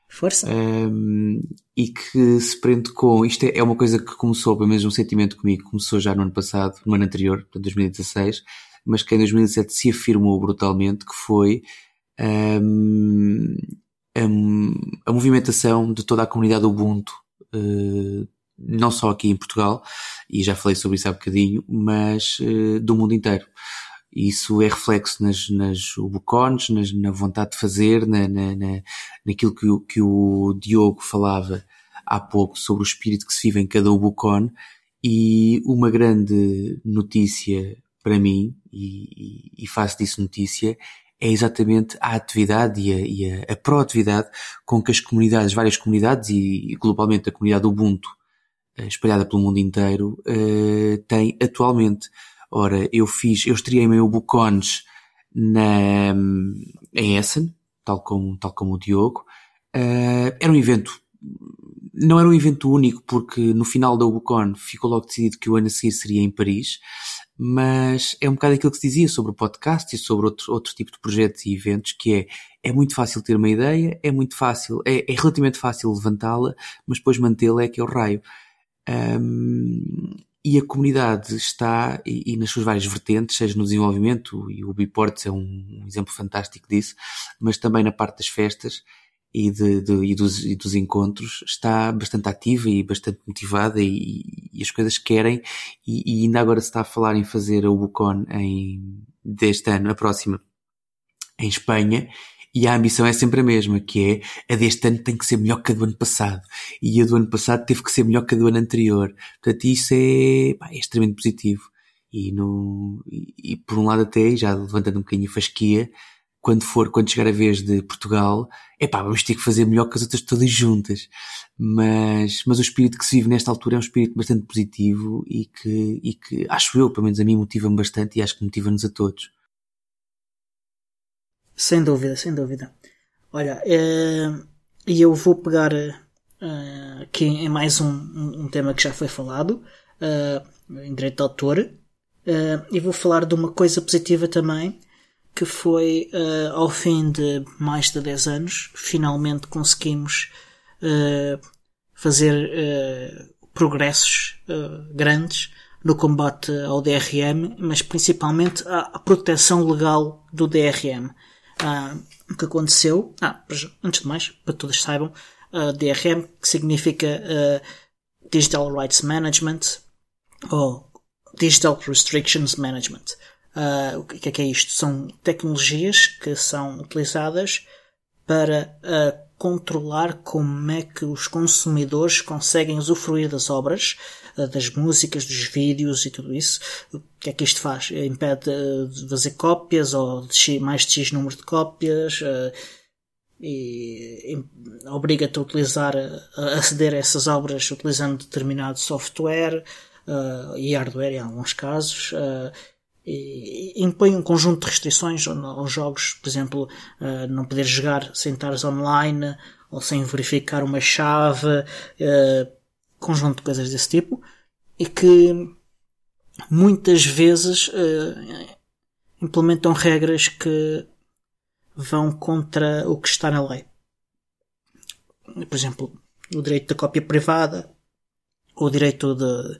Força. Um, e que se prende com. Isto é, é, uma coisa que começou, pelo menos um sentimento comigo, começou já no ano passado, no ano anterior, portanto 2016, mas que em 2017 se afirmou brutalmente, que foi a, a, movimentação de toda a comunidade Ubuntu, uh, não só aqui em Portugal, e já falei sobre isso há bocadinho, mas uh, do mundo inteiro. Isso é reflexo nas, nas Ubucons, nas, na vontade de fazer, na, na, na, naquilo que o, que o Diogo falava há pouco sobre o espírito que se vive em cada Ubucon. E uma grande notícia para mim, e, e faço disso notícia, é exatamente a atividade e a, e a, a proatividade com que as comunidades, várias comunidades e, e globalmente a comunidade Ubuntu, eh, espalhada pelo mundo inteiro, uh, tem atualmente. Ora, eu fiz, eu estreiei-me o Bucones na, em Essen, tal como, tal como o Diogo. Uh, era um evento, não era um evento único, porque no final da Ubucon ficou logo decidido que o ano a seguir seria em Paris, mas é um bocado aquilo que se dizia sobre o podcast e sobre outro, outro tipo de projetos e eventos, que é, é muito fácil ter uma ideia, é muito fácil, é, é relativamente fácil levantá-la, mas depois mantê-la é que é o raio. Um, e a comunidade está, e, e, nas suas várias vertentes, seja no desenvolvimento, e o Biports é um, um, exemplo fantástico disso, mas também na parte das festas e, de, de, e, dos, e dos, encontros, está bastante ativa e bastante motivada e, e as coisas querem, e, ainda agora se está a falar em fazer a Ubucon em, deste ano, a próxima, em Espanha, e a ambição é sempre a mesma, que é a deste ano tem que ser melhor que a do ano passado. E a do ano passado teve que ser melhor que a do ano anterior. Portanto, isso é, pá, é extremamente positivo. E, no, e, por um lado até, já levantando um bocadinho a fasquia, quando for, quando chegar a vez de Portugal, é pá, vamos ter que fazer melhor que as outras todas juntas. Mas, mas o espírito que se vive nesta altura é um espírito bastante positivo e que, e que acho eu, pelo menos a mim, motiva-me bastante e acho que motiva-nos a todos. Sem dúvida, sem dúvida. Olha, eh, e eu vou pegar uh, aqui em mais um, um, tema que já foi falado, uh, em direito de autor, e vou falar de uma coisa positiva também, que foi ao fim de mais de 10 anos, finalmente conseguimos fazer progressos grandes no combate ao DRM, mas principalmente à proteção legal do DRM. Ah, o que aconteceu, ah, antes de mais, para todos saibam, uh, DRM, que significa uh, Digital Rights Management, ou Digital Restrictions Management. Uh, o que é que é isto? São tecnologias que são utilizadas para uh, controlar como é que os consumidores conseguem usufruir das obras das músicas, dos vídeos e tudo isso. O que é que isto faz? Impede de fazer cópias ou de mais de X número de cópias e obriga-te a utilizar, a aceder a essas obras utilizando determinado software e hardware em alguns casos e impõe um conjunto de restrições aos jogos, por exemplo, não poder jogar sem online ou sem verificar uma chave, conjunto de coisas desse tipo e que muitas vezes uh, implementam regras que vão contra o que está na lei. Por exemplo, o direito da cópia privada, ou o direito de,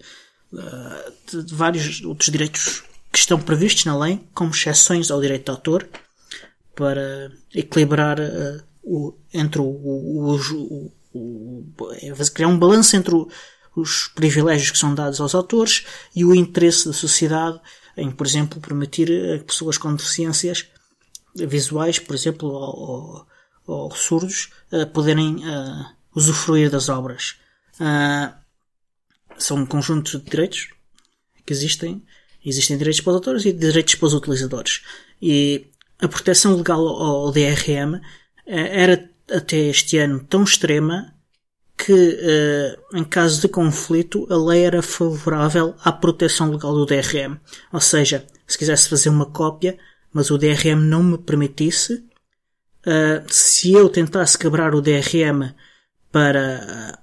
de, de, vários outros direitos que estão previstos na lei, como exceções ao direito de autor, para equilibrar uh, o, entre o, o, o, o, criar um balanço entre os privilégios que são dados aos autores e o interesse da sociedade em, por exemplo, permitir a pessoas com deficiências visuais, por exemplo, ou, ou, ou surdos, uh, poderem uh, usufruir das obras. Uh, são um conjunto de direitos que existem. Existem direitos para os autores e direitos para os utilizadores. E a proteção legal ao DRM era até este ano tão extrema que, uh, em caso de conflito, a lei era favorável à proteção legal do DRM. Ou seja, se quisesse fazer uma cópia, mas o DRM não me permitisse, uh, se eu tentasse quebrar o DRM para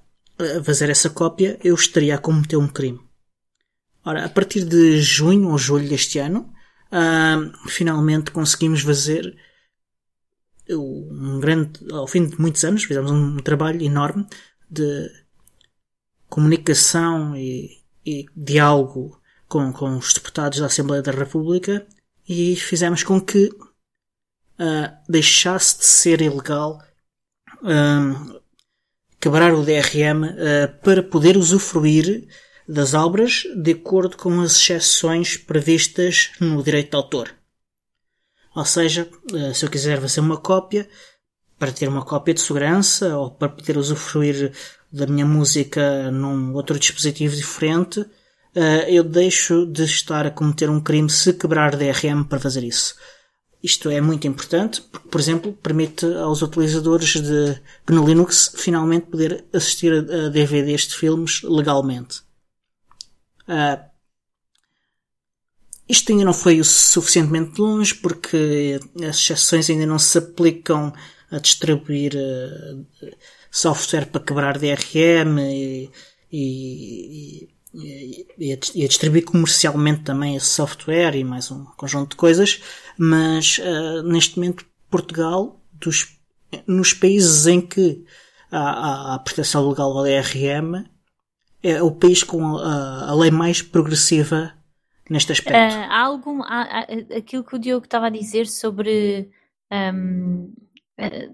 fazer essa cópia, eu estaria a cometer um crime. Ora, a partir de junho ou julho deste ano, uh, finalmente conseguimos fazer um grande, ao fim de muitos anos, fizemos um trabalho enorme de comunicação e, e diálogo com, com os deputados da Assembleia da República e fizemos com que uh, deixasse de ser ilegal quebrar o DRM uh, para poder usufruir das obras de acordo com as exceções previstas no direito de autor. Ou seja, se eu quiser fazer uma cópia, para ter uma cópia de segurança ou para poder usufruir da minha música num outro dispositivo diferente, eu deixo de estar a cometer um crime se quebrar DRM para fazer isso. Isto é muito importante porque, por exemplo, permite aos utilizadores de GNU Linux finalmente poder assistir a DVDs de filmes legalmente. Uh, isto ainda não foi o suficientemente longe porque as exceções ainda não se aplicam a distribuir uh, software para quebrar DRM e, e, e, e, a, distribuir comercialmente também esse software e mais um conjunto de coisas, mas uh, neste momento Portugal, dos, nos países em que há, há a proteção legal ao DRM, é o país com a, a lei mais progressiva neste aspecto. Uh, há algum. Há, há, aquilo que o Diogo estava a dizer sobre um, uh, eh,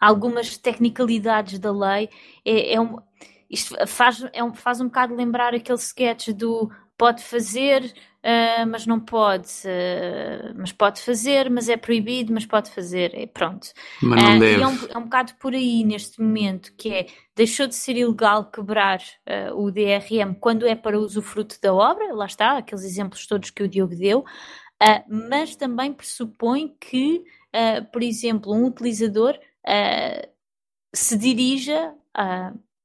algumas tecnicalidades da lei é, é um, isto faz, é um, faz um bocado lembrar aquele sketch do pode fazer, uh, mas não pode, uh, mas pode fazer, mas é proibido, mas pode fazer, e pronto. Mas não uh, deve. é, um, é um bocado por aí neste momento, que é, deixou de ser ilegal quebrar o DRM quando é para usufruto da obra, lá está, aqueles exemplos todos que o Diogo deu, mas também pressupõe que, por exemplo, um utilizador se dirija,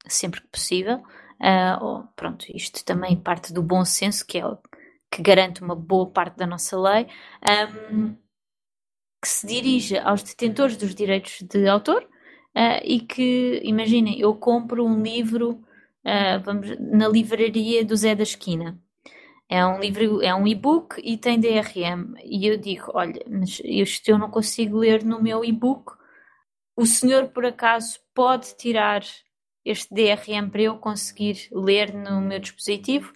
sempre que possível, Uh, pronto, isto também parte do bom senso, que é que garante uma boa parte da nossa lei, um, que se dirija aos detentores dos direitos de autor uh, e que, imaginem, eu compro um livro uh, vamos, na livraria do Zé da Esquina. É um livro, é um e-book e tem DRM. E eu digo, olha, mas isto eu não consigo ler no meu e-book. O senhor, por acaso, pode tirar este DRM para eu conseguir ler no meu dispositivo.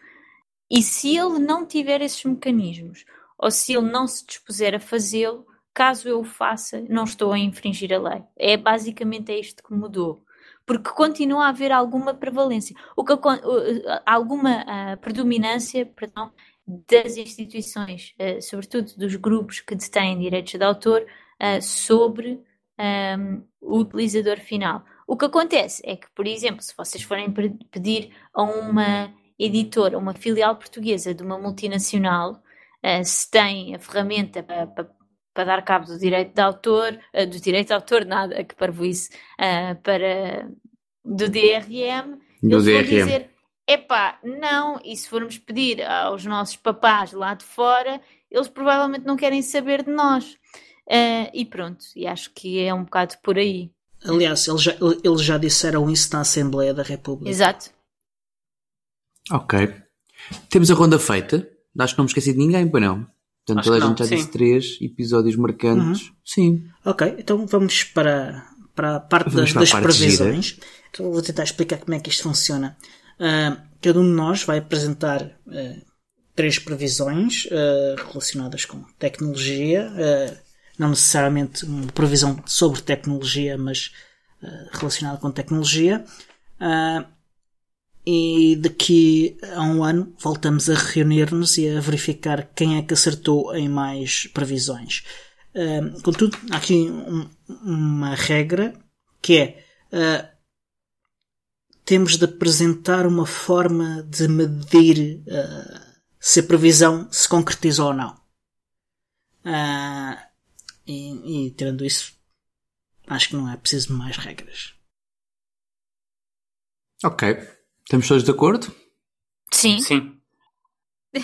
E se ele não tiver esses mecanismos, ou se ele não se dispuser a fazê-lo, caso eu o faça, não estou a infringir a lei. É basicamente isto que mudou. Porque continua a haver alguma prevalência, o que, alguma predominância perdão, das instituições, uh, sobretudo dos grupos que detêm direitos de autor, uh, sobre um, o utilizador final. O que acontece é que, por exemplo, se vocês forem pedir a uma editora, uma filial portuguesa de uma multinacional, uh, se tem a ferramenta para, para, para, dar cabo do direito de autor, uh, do direito de autor, nada, que para isso, uh, para do DRM, do eles DRM. vão dizer, epá, não, e se formos pedir aos nossos papás lá de fora, eles provavelmente não querem saber de nós. Uh, e pronto, e acho que é um bocado por aí. Aliás, eles já, eles já disseram isso na Assembleia da República. Exato. Ok. Temos a ronda feita. Acho que não me esqueci de ninguém, pois não. Portanto, toda a gente já sim. disse três episódios marcantes. Uhum. Sim. Ok, então vamos para, para a parte das, das parte previsões. Então vou tentar explicar como é que isto funciona. Uh, cada um de nós vai apresentar uh, três previsões uh, relacionadas com tecnologia não necessariamente uma previsão sobre tecnologia, mas relacionada com tecnologia. Uh, e daqui a um ano voltamos a reunir-nos e a verificar quem é que acertou em mais previsões. Uh, contudo, há aqui um, uma regra que é uh, temos de apresentar uma forma de medir uh, se a previsão se concretizou ou não. Uh, e, e tirando isso, acho que não é preciso mais regras. Ok. Estamos todos de acordo? Sim. Sim. [LAUGHS]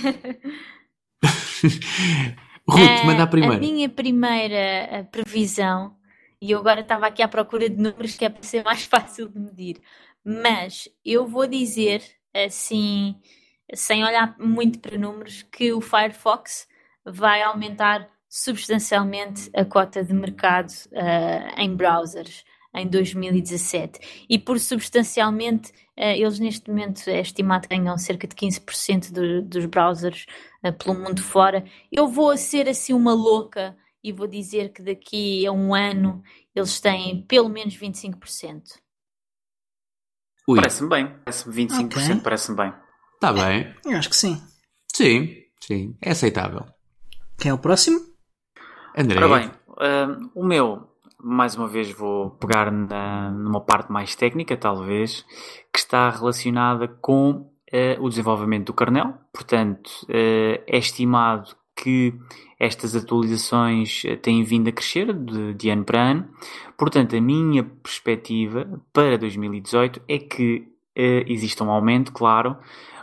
Ruth, manda a primeira. A minha primeira previsão, e eu agora estava aqui à procura de números que é para ser mais [LAUGHS] fácil de medir, mas eu vou dizer assim, sem olhar muito para números, que o Firefox vai aumentar substancialmente a cota de mercado uh, em browsers em 2017. E por substancialmente, uh, eles neste momento é estimado que ganham cerca de 15% do, dos browsers uh, pelo mundo fora. Eu vou ser assim uma louca e vou dizer que daqui a um ano eles têm pelo menos 25%. Parece-me bem, parece-me 25%, okay. parece-me bem. Está bem. Eu acho que sim. Sim, sim, é aceitável. Quem é o próximo? André. Ora bem, uh, o meu, mais uma vez vou pegar na, numa parte mais técnica, talvez, que está relacionada com uh, o desenvolvimento do kernel. Portanto, uh, é estimado que estas atualizações têm vindo a crescer de, de, ano para ano. Portanto, a minha perspectiva para 2018 é que exista um aumento, claro,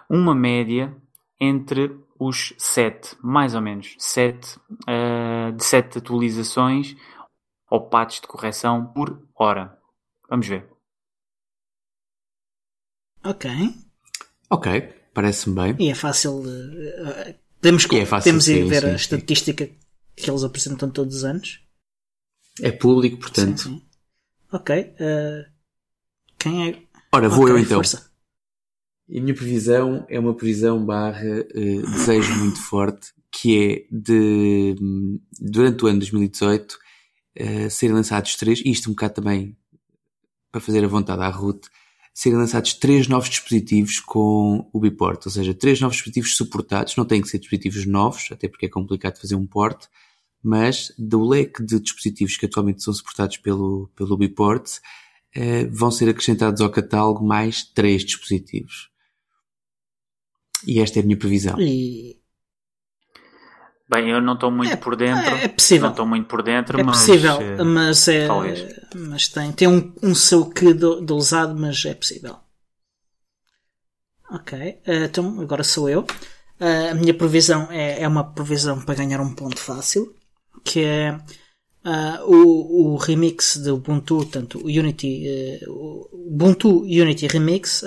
uma média entre os 7, mais ou menos, 7, uh, de 7 atualizações ou patches de correção por hora. Vamos ver. Ok. Ok, parece-me bem. E é fácil. Uh, podemos é fácil, podemos ir sim, ver sim, a sim. estatística que eles apresentam todos os anos. É público, portanto. Sim, ok. Uh, quem é. Ora, vou okay, eu então. Força. E a minha previsão é uma previsão barra uh, desejo muito forte, que é de, durante o ano 2018, uh, serem lançados três, e isto um bocado também para fazer a vontade à Ruth, serem lançados três novos dispositivos com o Biport, ou seja, três novos dispositivos suportados, não têm que ser dispositivos novos, até porque é complicado fazer um port, mas do leque de dispositivos que atualmente são suportados pelo, pelo Biport, uh, vão ser acrescentados ao catálogo mais três dispositivos. E esta é a minha previsão. E... Bem, eu não estou muito é, por dentro. É, possível. Não estou muito por dentro, é mas. possível, eh, mas é. Talvez. Mas tem, tem um, um seu que de, de usado, mas é possível. Ok, uh, então agora sou eu. Uh, a minha previsão é, é uma previsão para ganhar um ponto fácil, que é uh, o, o remix do Ubuntu, tanto o Unity, o Ubuntu Unity Remix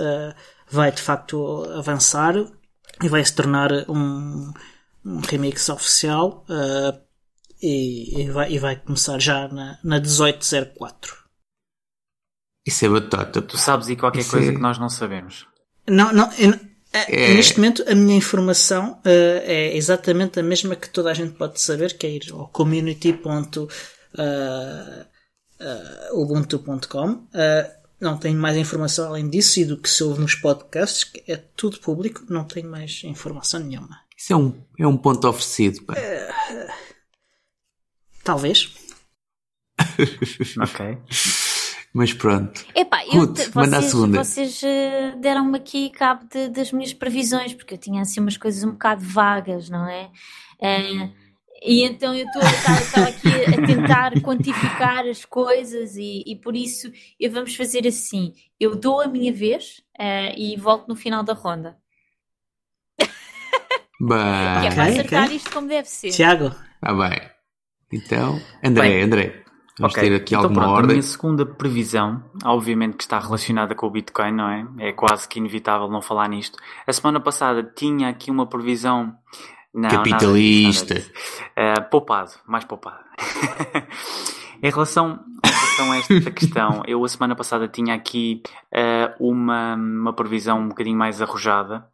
vai de facto avançar e vai se tornar um, um remix oficial uh, e, e, vai, e vai começar já na, na 1804. Isso é batata. Tu sabes e qualquer Isso coisa é... que nós não sabemos. Não, não. Eu, é... Neste momento, a minha informação uh, é exatamente a mesma que toda a gente pode saber, que é ir ao community.ubuntu.com. Uh, não tenho mais informação além disso e do que se ouve nos podcasts, que é tudo público, não tenho mais informação nenhuma. Isso é um, é um ponto oferecido. Pá. Uh, talvez. ok. Mas pronto. Epá, eu te, vocês, vocês uh, deram-me aqui cabo de, das minhas previsões, porque eu tinha assim umas coisas um bocado vagas, não é? Uh, e então eu estou aqui a tentar [LAUGHS] quantificar as coisas e, e, por isso eu vamos fazer assim. Eu dou a minha vez uh, e volto no final da ronda. Bah, que é para acertar okay. isto como deve ser. Tiago. Ah, bem. Então, André, bem, André. Vamos okay. ter aqui então, alguma pronto, ordem. A minha segunda previsão, obviamente que está relacionada com o Bitcoin, não é? É quase que inevitável não falar nisto. A semana passada tinha aqui uma previsão não, Capitalista. Nada disso, nada disso. Uh, poupado, mais poupado. [LAUGHS] em, relação, relação a esta questão, eu a semana passada tinha aqui uh, uma, uma previsão um bocadinho mais arrojada,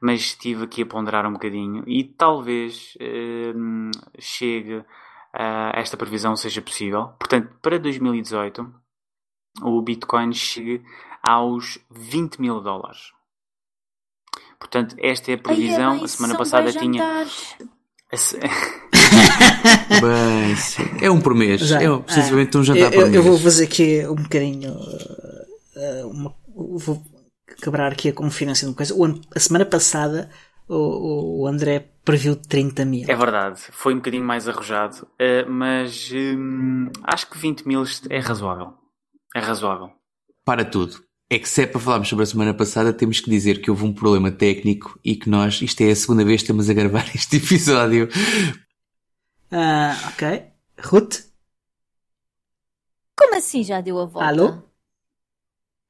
mas estive aqui a ponderar um bocadinho e talvez uh, chegue a esta previsão seja possível. Portanto, para 2018, o Bitcoin chegue aos 20 mil dólares. Portanto, esta é a previsão. Ai, é a semana passada tinha. Bem, é um por mês. Já, é precisamente ah, um jantar eu, por mês. Eu vou fazer aqui um bocadinho. Uh, uma, vou quebrar aqui a confidência de uma coisa. a semana passada o, o André previu 30 mil. É verdade, foi um bocadinho mais arrojado, uh, mas um, acho que 20 mil é razoável. É razoável. Para tudo. É que se é para falarmos sobre a semana passada, temos que dizer que houve um problema técnico e que nós, isto é a segunda vez que estamos a gravar [LAUGHS] este episódio. Uh, ok. Ruth? Como assim já deu a volta? Alô?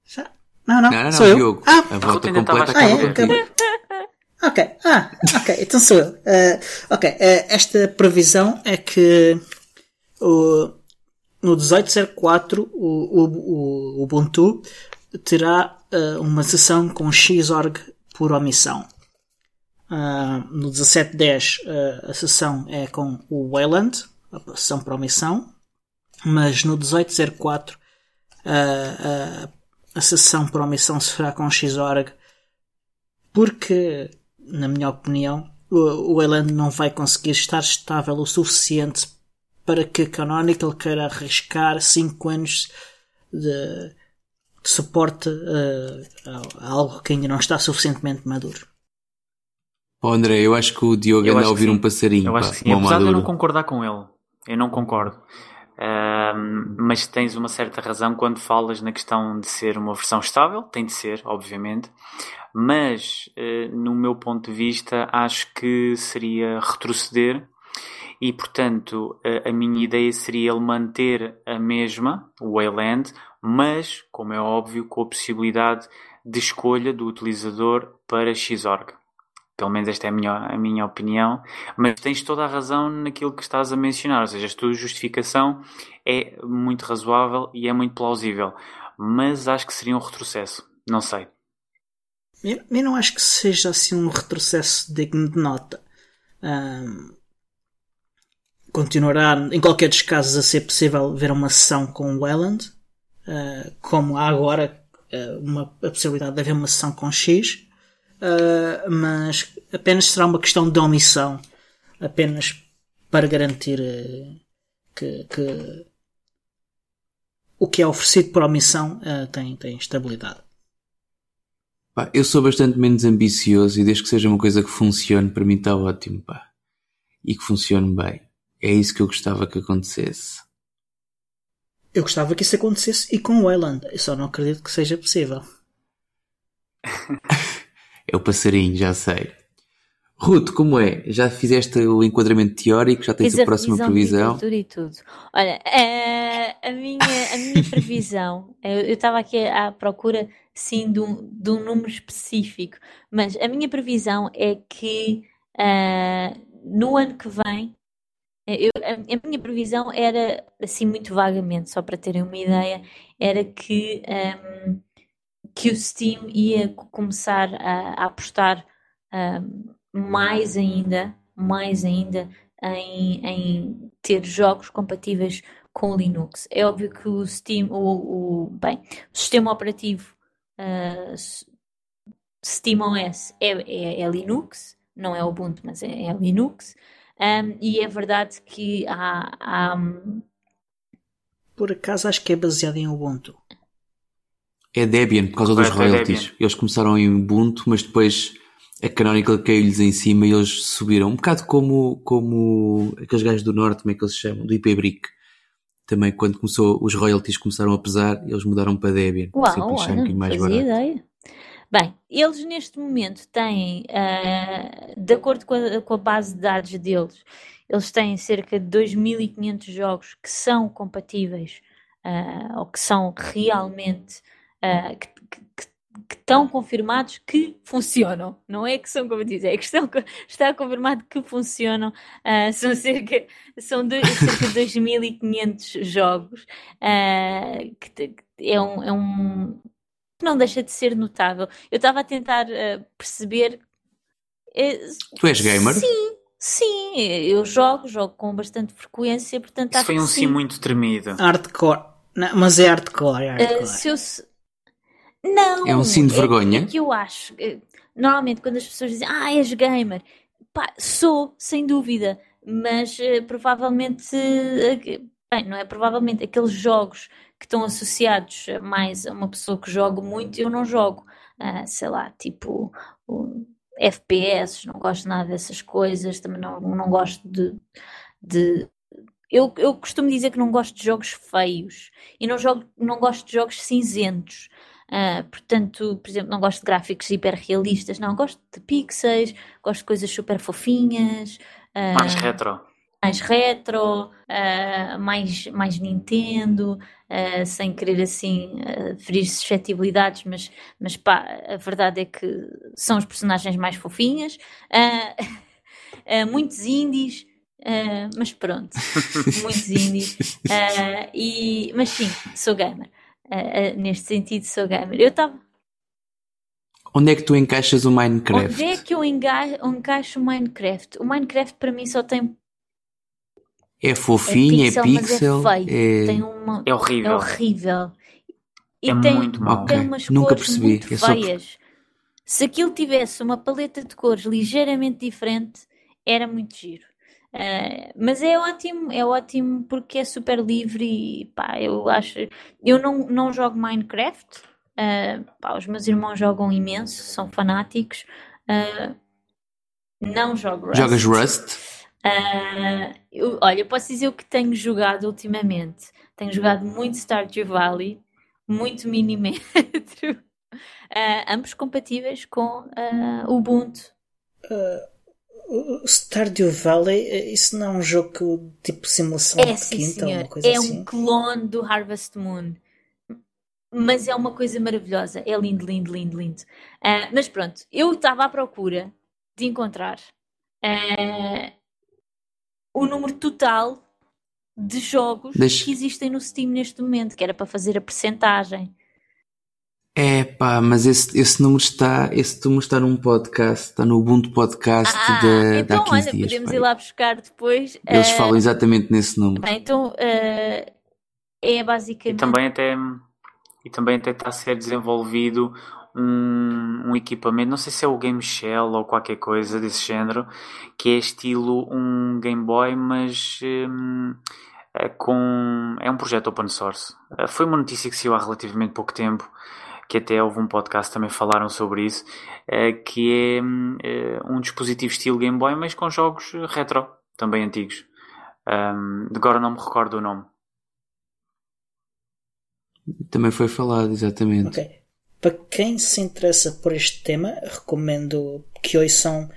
Já? Não, não, não, não, sou não, eu. Diogo. Ah, a volta completa ah, é, acabou. Ok, ah, ok, então sou eu. Uh, ok, uh, esta previsão é que o, no 1804 o, o, o Ubuntu terá uh, uma sessão com Xorg por omissão. no 1710 a sessão é com o Wayland, a sessão por omissão, mas no 1804 a, a sessão por omissão se fará com Xorg porque, na minha opinião, o, o não vai conseguir estar estável o suficiente para que Canonical queira arriscar 5 anos de suporte uh, a algo que ainda não está suficientemente maduro. Oh, André, eu acho que o Diogo anda a ouvir um passarinho. Eu acho que sim, apesar de eu não concordar com ele. Eu não concordo. Uh, mas tens uma certa razão quando falas na questão de ser uma versão estável, tem de ser, obviamente, mas uh, no meu ponto de vista acho que seria retroceder e portanto uh, a minha ideia seria ele manter a mesma, o Wayland, mas, como é óbvio, com a possibilidade de escolha do utilizador para Xorg. Pelo menos esta é a minha, a minha opinião. Mas tens toda a razão naquilo que estás a mencionar. Ou seja, a tua justificação é muito razoável e é muito plausível. Mas acho que seria um retrocesso. Não sei. Eu, eu não acho que seja assim um retrocesso digno de nota. Um, continuará, em qualquer dos casos, a ser possível ver uma sessão com o Welland. Uh, como há agora uh, uma, a possibilidade de haver uma sessão com X uh, mas apenas será uma questão de omissão, apenas para garantir que, que, o que é oferecido por omissão tem, tem estabilidade. Eu sou bastante menos ambicioso e desde que seja uma coisa que funcione, para mim está ótimo, pá. E que funcione bem. É isso que eu gostava que acontecesse. Eu gostava que isso acontecesse e com o Wayland. Eu só não acredito que seja possível. [LAUGHS] É o passarinho, já sei. Ruth, como é? Já fizeste o enquadramento teórico? Já tens Fiz a próxima previsão? Tudo e tudo. Olha, a, eh, a, minha, a minha [LAUGHS] previsão, eu estava aqui à procura, sim, de um, de um número específico, mas a minha previsão é que uh, no ano que vem, eu, a, minha previsão era, assim, muito vagamente, só para terem uma ideia, era que. Um, que o Steam ia começar a, a apostar uh, mais ainda, mais ainda em, em, ter jogos compatíveis com Linux. É óbvio que o Steam, o, o bem, o sistema operativo uh, SteamOS é, é, é, Linux, não é Ubuntu, mas é, é Linux. Um, e é verdade que há, há, Por acaso acho que é baseado em Ubuntu. É Debian, por causa dos royalties. Eles começaram em Ubuntu, mas depois a Canonical caiu-lhes em cima e eles subiram. Um bocado como, como aqueles gajos do Norte, como é que eles se chamam? Do IP Brick. Também quando começou, os royalties começaram a pesar, eles mudaram para Debian. Uau, olha, um mais fazia barato. ideia. Bem, eles neste momento têm, uh, de acordo com a, com a, base de dados deles, eles têm cerca de 2.500 jogos que são compatíveis uh, ou que são realmente uh, que, que, que, estão confirmados que funcionam. Não é que são dizem, é que estão, está confirmado que funcionam. São cerca, são cerca de 2.500 jogos. Que, é um, é um não deixa de ser notável. Eu estava a tentar uh, perceber. tu és gamer? Sim, sim. Eu jogo, jogo com bastante frequência, portanto Isso foi um sim. sim muito tremido. Hardcore. Não, mas é hardcore. É hardcore. Uh, se eu, não! É um sim de vergonha? É que eu acho. Normalmente, quando as pessoas dizem, ah, és gamer, pá, sou, sem dúvida, mas uh, provavelmente. Uh, bem, não é provavelmente aqueles jogos que estão associados mais a uma pessoa que joga muito, eu não jogo. Uh, sei lá, tipo. FPS, não gosto nada dessas coisas, também não, não gosto de, de eu, eu costumo dizer que não gosto de jogos feios e não, jogo, não gosto de jogos cinzentos. Uh, portanto, por exemplo, não gosto de gráficos hiperrealistas, não, gosto de pixels, gosto de coisas super fofinhas. Uh, mais retro. Mais retro, uh, mais, mais Nintendo, uh, sem querer assim uh, ferir suscetibilidades, mas, mas pá, a verdade é que são os personagens mais fofinhas, [LAUGHS] muitos indies. mas pronto, [LAUGHS] muitos indies. e, mas sim, sou gamer. neste sentido, sou gamer. Eu estava Onde é que tu encaixas o Minecraft? Onde é que eu encaixo o Minecraft? O Minecraft para mim só tem. É fofinho, é pixel, é, pixel, é, feio. Tem uma... é horrível. É horrível. E é tem, muito mal. Okay. tem umas Nunca cores percebi. muito é feias. Se aquilo tivesse uma paleta de cores ligeiramente diferente, era muito giro. Uh, mas é ótimo, é ótimo porque é super livre e pá, eu acho. Eu não, não jogo Minecraft, Uh, pá, os meus irmãos jogam imenso, são fanáticos. Uh, não jogo Rust. Jogas Rust? Uh, eu, olha, eu posso dizer o que tenho jogado ultimamente. Tenho jogado muito Stardew Valley, muito Minimetro, [LAUGHS] ambos compatíveis com Ubuntu. Stardew Valley, isso não é um jogo tipo simulação é, de sim, quinta uma coisa é assim? É um clone do Harvest Moon mas é uma coisa maravilhosa. É lindo, lindo, lindo, lindo. Uh, mas pronto, eu estava à procura de encontrar uh, o número total de jogos Deixa... que existem no Steam neste momento, que era para fazer a percentagem. É pá, mas esse, esse número está esse número está num podcast, está no Ubuntu Podcast ah, de, então, há 15 olha, dias. podemos pai. ir lá buscar depois. Eles uh, falam exatamente nesse número. Então, uh, é basicamente. E também até e também até está a ser desenvolvido um, um, equipamento, não sei se é o Game Shell ou qualquer coisa desse género, que é estilo um Game Boy, mas um, é com é um projeto open source. Eh, foi uma notícia que saiu há relativamente pouco tempo, que até houve um podcast também falaram sobre isso, eh, que é eh, um dispositivo estilo Game Boy, mas com jogos retro, também antigos. Um, agora não me recordo o nome. Também foi falado, exatamente. Ok. Para quem se interessa por este tema, recomendo que ouçam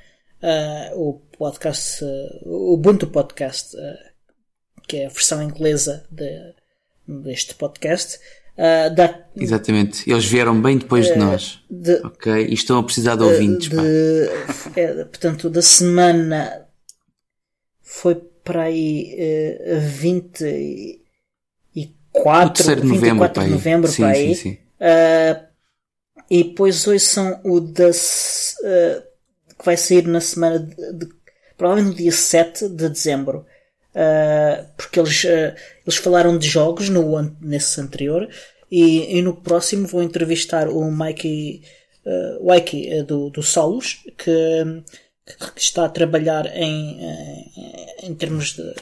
uh, o podcast, uh, o Ubuntu Podcast, uh, que é a versão inglesa de, deste podcast. Uh, da, Exatamente, eles vieram bem depois de nós. De, ok, e estão a precisar de ouvintes. De, é, portanto, da semana foi para aí uh, 20 4, de novembro, 24 de novembro, sim, para sim, aí. sim. Uh, e depois hoje são o da. Uh, que vai sair na semana de, de, provavelmente no dia 7 de dezembro. Uh, porque eles, eles falaram de jogos no, nesse anterior e, e no próximo vou entrevistar o Mikey uh, Wiki do, do Solos que, que, está a trabalhar em, em termos de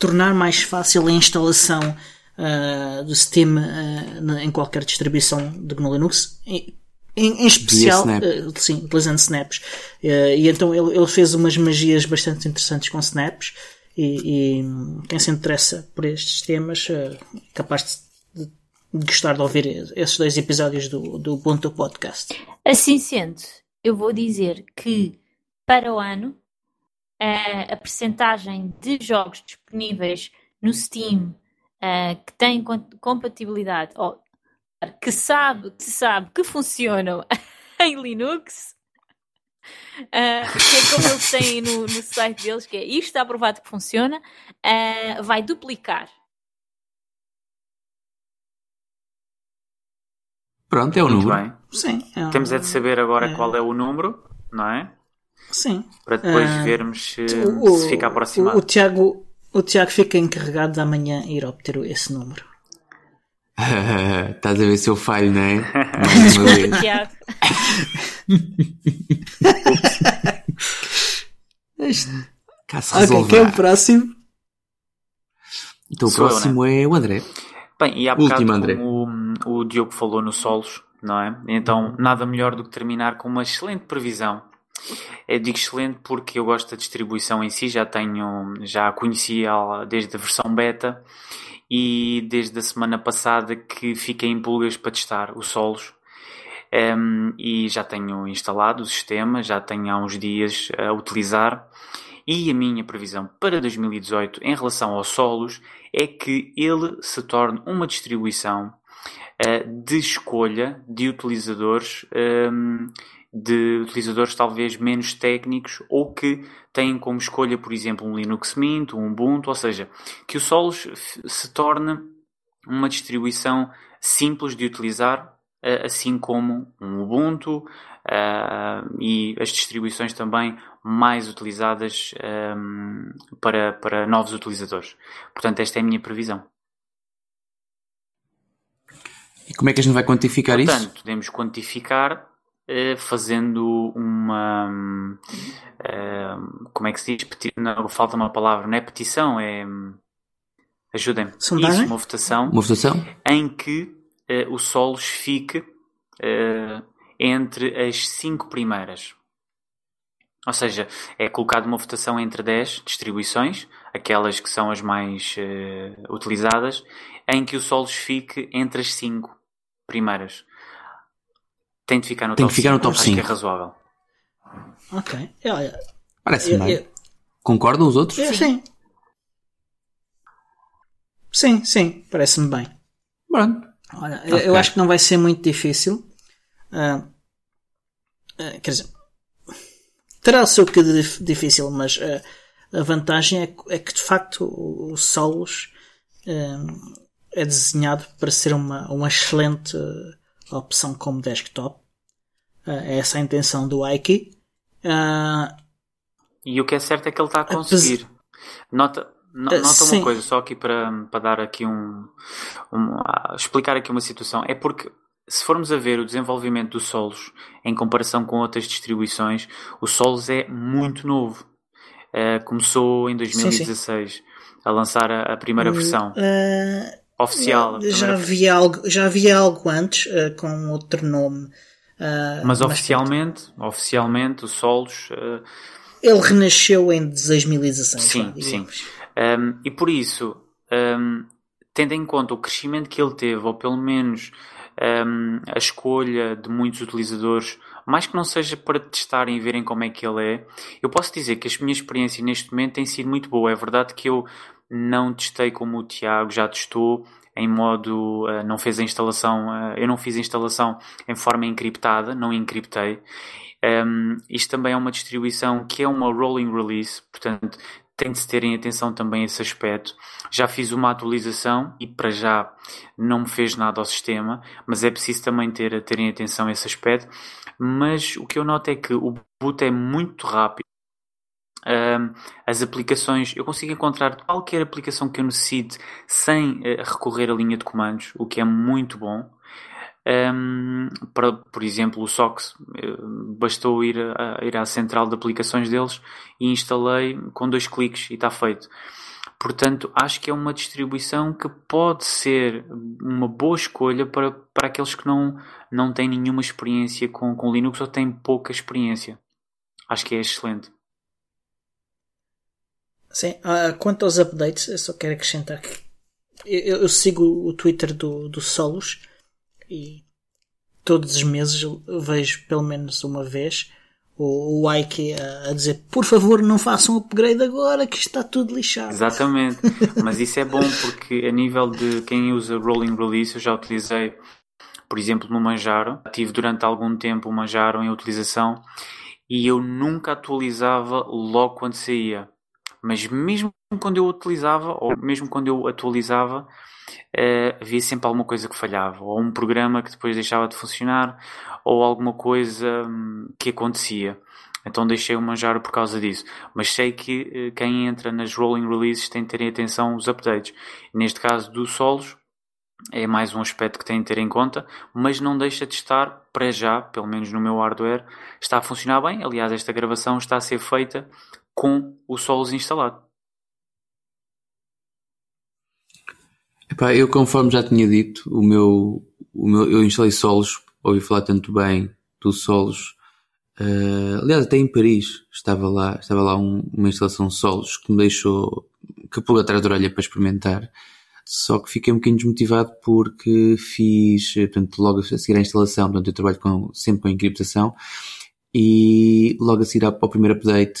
tornar mais fácil a instalação uh, do Steam uh, em qualquer distribuição de GNU Linux. Em, em, especial, uh, sim, utilizando snaps. e então ele, ele, fez umas magias bastante interessantes com snaps. E, e quem se interessa por estes temas é capaz de, de, gostar de ouvir esses dois episódios do, do Ubuntu Podcast. Assim sendo, eu vou dizer que para o ano a, a percentagem de jogos disponíveis no Steam uh, que têm compatibilidade ou que sabe que sabe que funcionam [LAUGHS] em Linux uh, que é como eles têm no, no, site deles que é isto está provado que funciona uh, vai duplicar Pronto, é o Muito número. Bem. Sim, é um... Temos é de saber agora é... qual é o número, não é? Sim. Para depois uh, vermos se, o, se fica aproximado. O, o, Tiago, o Tiago fica encarregado de amanhã ir obter esse número. [LAUGHS] Estás a ver se eu falho, não é? [LAUGHS] Desculpa, Tiago. [LAUGHS] Cá se ok, quem é o próximo? Então o próximo eu, né? é o André. Bem, e há bocado Último, André. o, o Diogo falou no solos, não é? Então nada melhor do que terminar com uma excelente previsão eu digo excelente porque eu gosto da distribuição em si, já tenho, já a conheci desde a versão beta e desde a semana passada que fiquei em pulgas para testar o Solos. Um, e já tenho instalado o sistema, já tenho há uns dias a utilizar E a minha previsão para 2018 em relação aos solos é que ele se torne uma distribuição uh, de escolha de utilizadores, um, ehm, de utilizadores talvez menos técnicos ou que têm como escolha, por exemplo, um Linux Mint, um Ubuntu, ou seja, que o Solos se torne uma distribuição simples de utilizar, assim como um Ubuntu, Uh, e as distribuições também mais utilizadas um, para, para novos utilizadores. Portanto, esta é a minha previsão. E como é que a gente vai quantificar Portanto, isso? Portanto, podemos quantificar fazendo uma. Uh, como é que se diz? Peti não, falta uma palavra, não é petição, é. Ajudem-me. Isso, uma votação. Uma votação? Em que o Solos fique entre as cinco primeiras. Ou seja, é colocado uma votação entre 10 distribuições, aquelas que são as mais uh, utilizadas, em que o Solos fique entre as 5 primeiras. Tem de ficar no Tem top que ficar 5. no top Acho 5. que é razoável. Ok. Olha, Parece-me bem. Eu... Concordam os outros? Sim. Sim, sim, sim parece-me bem. Pronto. Olha, okay. eu acho que não vai ser muito difícil. Uh, uh, quer dizer, terá o seu que de difícil, mas uh, a vantagem é, é, que de facto o, o Solos é desenhado para ser uma, uma excelente opção como desktop. é essa a intenção do Ike. e o que é certo é que ele está a conseguir. Nota, nota uma coisa, só aqui para, para dar aqui um, um explicar aqui uma situação. É porque se formos a ver o desenvolvimento do Solos em comparação com outras distribuições, o Solos é muito novo. Uh, começou em 2016 sim, sim. a lançar a, a primeira versão uh, oficial. já havia algo, já havia algo antes uh, com outro nome. mas oficialmente, mas... oficialmente o Solos ele renasceu em 2016. Sim, sim. Um, e por isso, um, tendo em conta o crescimento que ele teve, ou pelo menos um, a escolha de muitos utilizadores, mais que não seja para testarem e verem como é que ele é, eu posso dizer que a minha experiência neste momento tem sido muito boa. É verdade que eu não testei como o Tiago já testou, em modo, uh, não fez a instalação, uh, eu não fiz a instalação em forma encriptada, não encriptei. Um, isto também é uma distribuição que é uma rolling release, portanto tem de se terem atenção também esse aspecto. Já fiz uma atualização e para já não me fez nada ao sistema, mas é preciso também ter, terem atenção esse aspecto. Mas o que eu noto é que o boot é muito rápido. Um, as aplicações, eu consigo encontrar qualquer aplicação que eu necessite sem uh, recorrer à linha de comandos, o que é muito bom. Um, para, por exemplo, o SOX, eh, bastou ir, a, ir à central de aplicações deles e instalei com dois cliques e está feito. Portanto, acho que é uma distribuição que pode ser uma boa escolha para, para aqueles que não, não têm nenhuma experiência com, com Linux ou têm pouca experiência. Acho que é excelente. Sim, uh, quanto aos updates, eu só quero acrescentar que eu, eu sigo o Twitter do, do Solos e todos os meses vejo pelo menos uma vez o, o Ike a, a, dizer por favor não façam upgrade agora que está tudo lixado. Exatamente, mas isso é bom porque a nível de quem usa rolling release eu já utilizei por exemplo no Manjaro, tive durante algum tempo o Manjaro em utilização e eu nunca atualizava logo quando saía, mas mesmo quando eu utilizava ou mesmo quando eu atualizava uh, havia sempre alguma coisa que falhava, ou um programa que depois deixava de funcionar, ou alguma coisa um, que acontecia. Então deixei o manjar por causa disso. Mas sei que uh, quem entra nas rolling releases tem de ter atenção aos updates. Neste caso do Solos, é mais um aspecto que tem de ter em conta, mas não deixa de estar, para já, pelo menos no meu hardware, está a funcionar bem. Aliás, esta gravação está a ser feita com o Solos instalado. Epá, eu conforme já tinha dito, o meu, o meu, eu instalei solos, ouvi falar tanto bem do solos. Uh, aliás, até em Paris estava lá, estava lá um, uma instalação solos que me deixou que pulou atrás da orelha para experimentar. Só que fiquei um bocadinho desmotivado porque fiz, portanto, logo a seguir à instalação, portanto, eu trabalho com, sempre com encriptação e logo a seguir ao primeiro update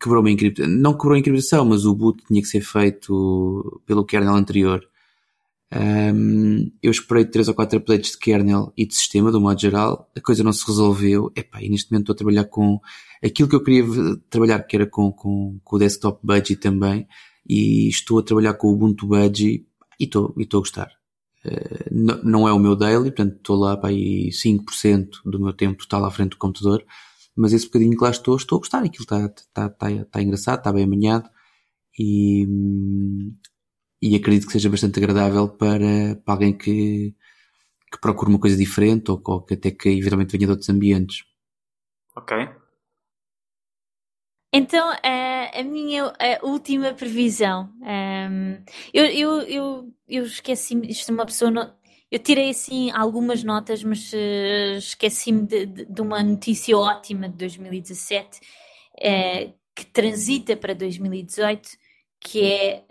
quebrou uma encriptação. Não quebrou a encriptação, mas o boot tinha que ser feito pelo kernel anterior. Um, eu esperei 3 ou 4 updates de kernel e de sistema, do modo geral, a coisa não se resolveu. Epá, e neste momento estou a trabalhar com aquilo que eu queria trabalhar, que era com, com, com o desktop Budgie também, e estou a trabalhar com o Ubuntu Budgie e estou, e estou a gostar. Uh, não, não é o meu daily, portanto estou lá para aí 5% do meu tempo total à frente do computador, mas esse bocadinho que lá estou, estou a gostar. Aquilo está, está, está, está engraçado, está bem amanhado e, e acredito que seja bastante agradável para, para alguém que, que procure uma coisa diferente ou, ou que até que eventualmente venha de outros ambientes. Ok. Então, a, a minha a última previsão. Um, eu, eu, eu, eu esqueci-me, isto é uma pessoa. Não, eu tirei assim algumas notas, mas uh, esqueci-me de, de, de, uma notícia ótima de 2017 uh, eh, que transita para 2018, que é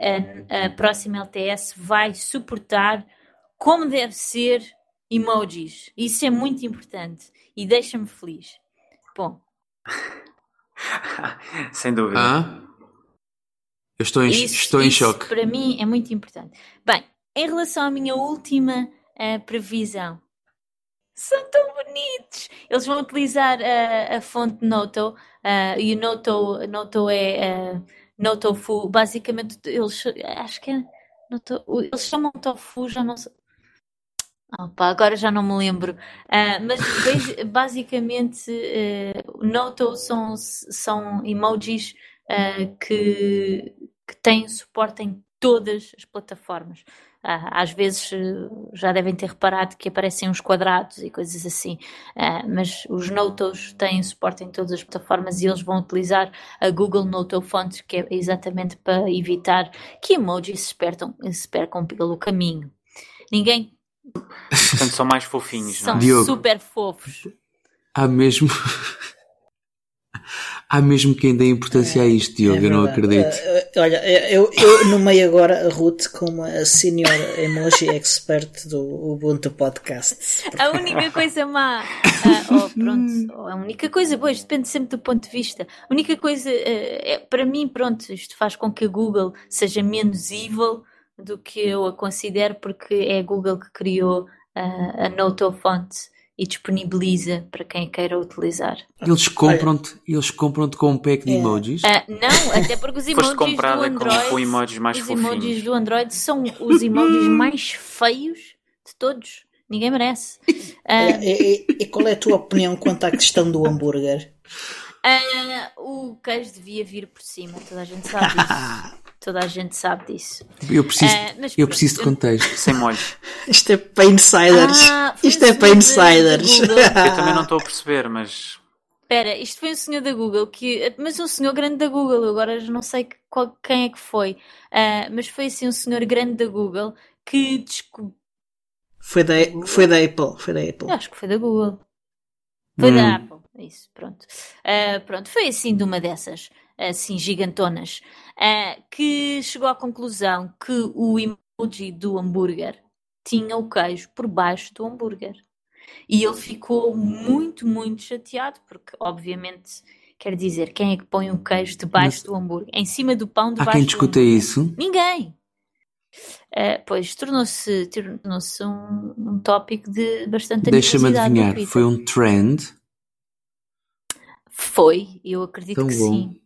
a, a próxima LTS vai suportar como deve ser emojis. Isso é muito importante e deixa-me feliz. Bom. [LAUGHS] Sem dúvida. Ah? Eu estou em, isso, estou em isso choque. Para mim é muito importante. Bem, em relação à minha última uh, previsão, são tão bonitos. Eles vão utilizar uh, a fonte Noto uh, e o Noto, Noto é uh, Noto Fu. Basicamente, eles acho que é Noto, eles chamam Tofu, já não sei. Opa, agora já não me lembro. Uh, mas basicamente, uh, Noto são, são emojis uh, que, que têm suporte em todas as plataformas. Uh, às vezes já devem ter reparado que aparecem uns quadrados e coisas assim, mas os Notos têm suporte em todas as plataformas e eles vão utilizar a Google Noto Font, que é exatamente para evitar que emojis se, percam, se percam pelo caminho. Ninguém Portanto, são mais fofinhos, são não é? Diogo, super fofos. Há mesmo. Há mesmo quem dê importância a isto, Diogo, é eu não acredito. Uh, olha, eu, eu nomei agora a Ruth como a senior emoji expert do Ubuntu Podcast. A única coisa má. Uh, oh, pronto, oh, a única coisa, pois, depende sempre do ponto de vista. A única coisa, uh, é, para mim, pronto, isto faz com que a Google seja menos evil do que eu a considero, porque é a Google que criou uh, a Noto Font e disponibiliza para quem queira utilizar. Eles compram-te eles compram com um pack de é. emojis? Uh, não, até porque os emojis do Android, com, com emojis mais os fofinhos. emojis do Android são os emojis mais feios de todos. Ninguém merece. Uh, e, e, e, qual é a tua opinião quanto à questão do hambúrguer? Uh, o queijo devia vir por cima, toda a gente sabe disso. [LAUGHS] Toda a gente sabe disso. Eu preciso, uh, eu preciso de contexto. Sem molho. Isto é para insiders. Ah, isto é para insiders. eu também não estou a perceber, mas. Espera, isto foi um senhor da Google, que, mas um senhor grande da Google, agora já não sei qual, quem é que foi, uh, mas foi assim um senhor grande da Google que descobriu. Foi da, foi da Apple, foi da Apple. Eu acho que foi da Google. Foi hum. da Apple, isso, pronto. Uh, pronto, foi assim de uma dessas assim gigantonas, uh, que chegou à conclusão que o emoji do hambúrguer tinha o queijo por baixo do hambúrguer. E ele ficou muito, muito chateado, porque obviamente quer dizer, quem é que põe o queijo debaixo Mas... do hambúrguer? Em cima do pão debaixo Há quem discuta isso? Ninguém. Uh, pois tornou-se tornou um, um tópico de bastante Deixa-me adivinhar, foi um trend? Foi, eu acredito Tão que bom. sim.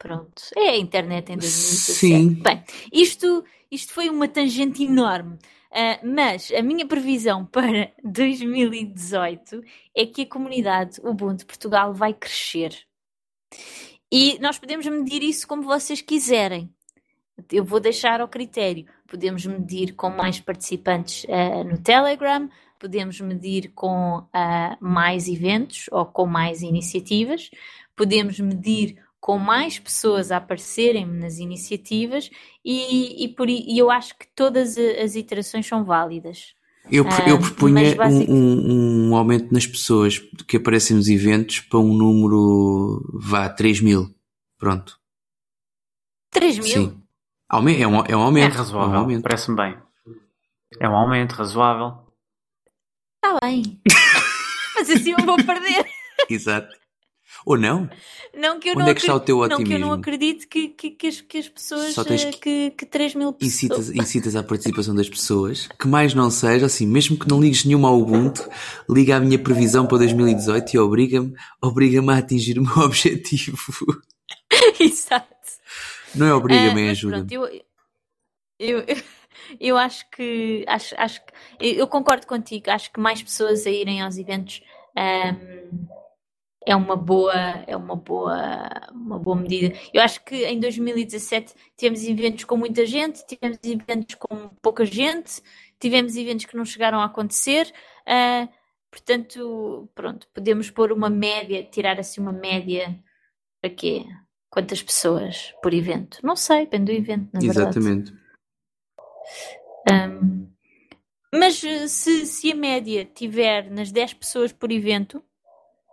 Pronto, é a internet em 2017. Sim. Bem, isto, isto foi uma tangente enorme. Uh, mas a minha previsão para [LAUGHS] 2018 é que a comunidade Ubuntu Portugal vai crescer. E nós podemos medir isso como vocês quiserem. Eu vou deixar ao critério. Podemos medir com mais participantes uh, no Telegram, podemos medir com uh, mais eventos ou com mais iniciativas, podemos medir com mais pessoas a aparecerem nas iniciativas e, e, por, e eu acho que todas as iterações são válidas. Eu, eu ah, propunha basic... um, um, aumento nas pessoas que aparecem nos eventos para um número, vá, 3 mil. Pronto. 3 mil? Sim. É um, é um, é um aumento. É razoável, é um parece-me bem. É um aumento razoável. Está bem. [LAUGHS] Mas assim eu vou perder. Exato. Ou não? Não que eu Onde não é que está o teu Não que eu não otimismo? acredito que, que, que, as, que as pessoas. Só tens eh, que- que, que 3 mil pessoas. Incitas, incitas à participação das pessoas, que mais não seja, assim, mesmo que não ligues nenhuma ao Ubuntu, liga à minha previsão para 2018 e obriga-me obriga a atingir o meu [LAUGHS] objetivo. [LAUGHS] Exato. Não é obriga-me, Ah, é mas ajuda-me. pronto, eu, eu, [LAUGHS] eu acho que acho, acho eu concordo contigo, acho que mais pessoas a irem aos eventos ahm, é uma boa é uma boa uma boa medida. Eu acho que em 2017 tivemos eventos com muita gente, tivemos eventos com pouca gente, tivemos eventos que não chegaram a acontecer. ah, portanto, pronto, podemos pôr uma média, tirar assim uma média para quê? Quantas pessoas por evento? Não sei, depende do evento, na verdade. Exatamente. Um, mas se, se a média tiver nas 10 pessoas por evento,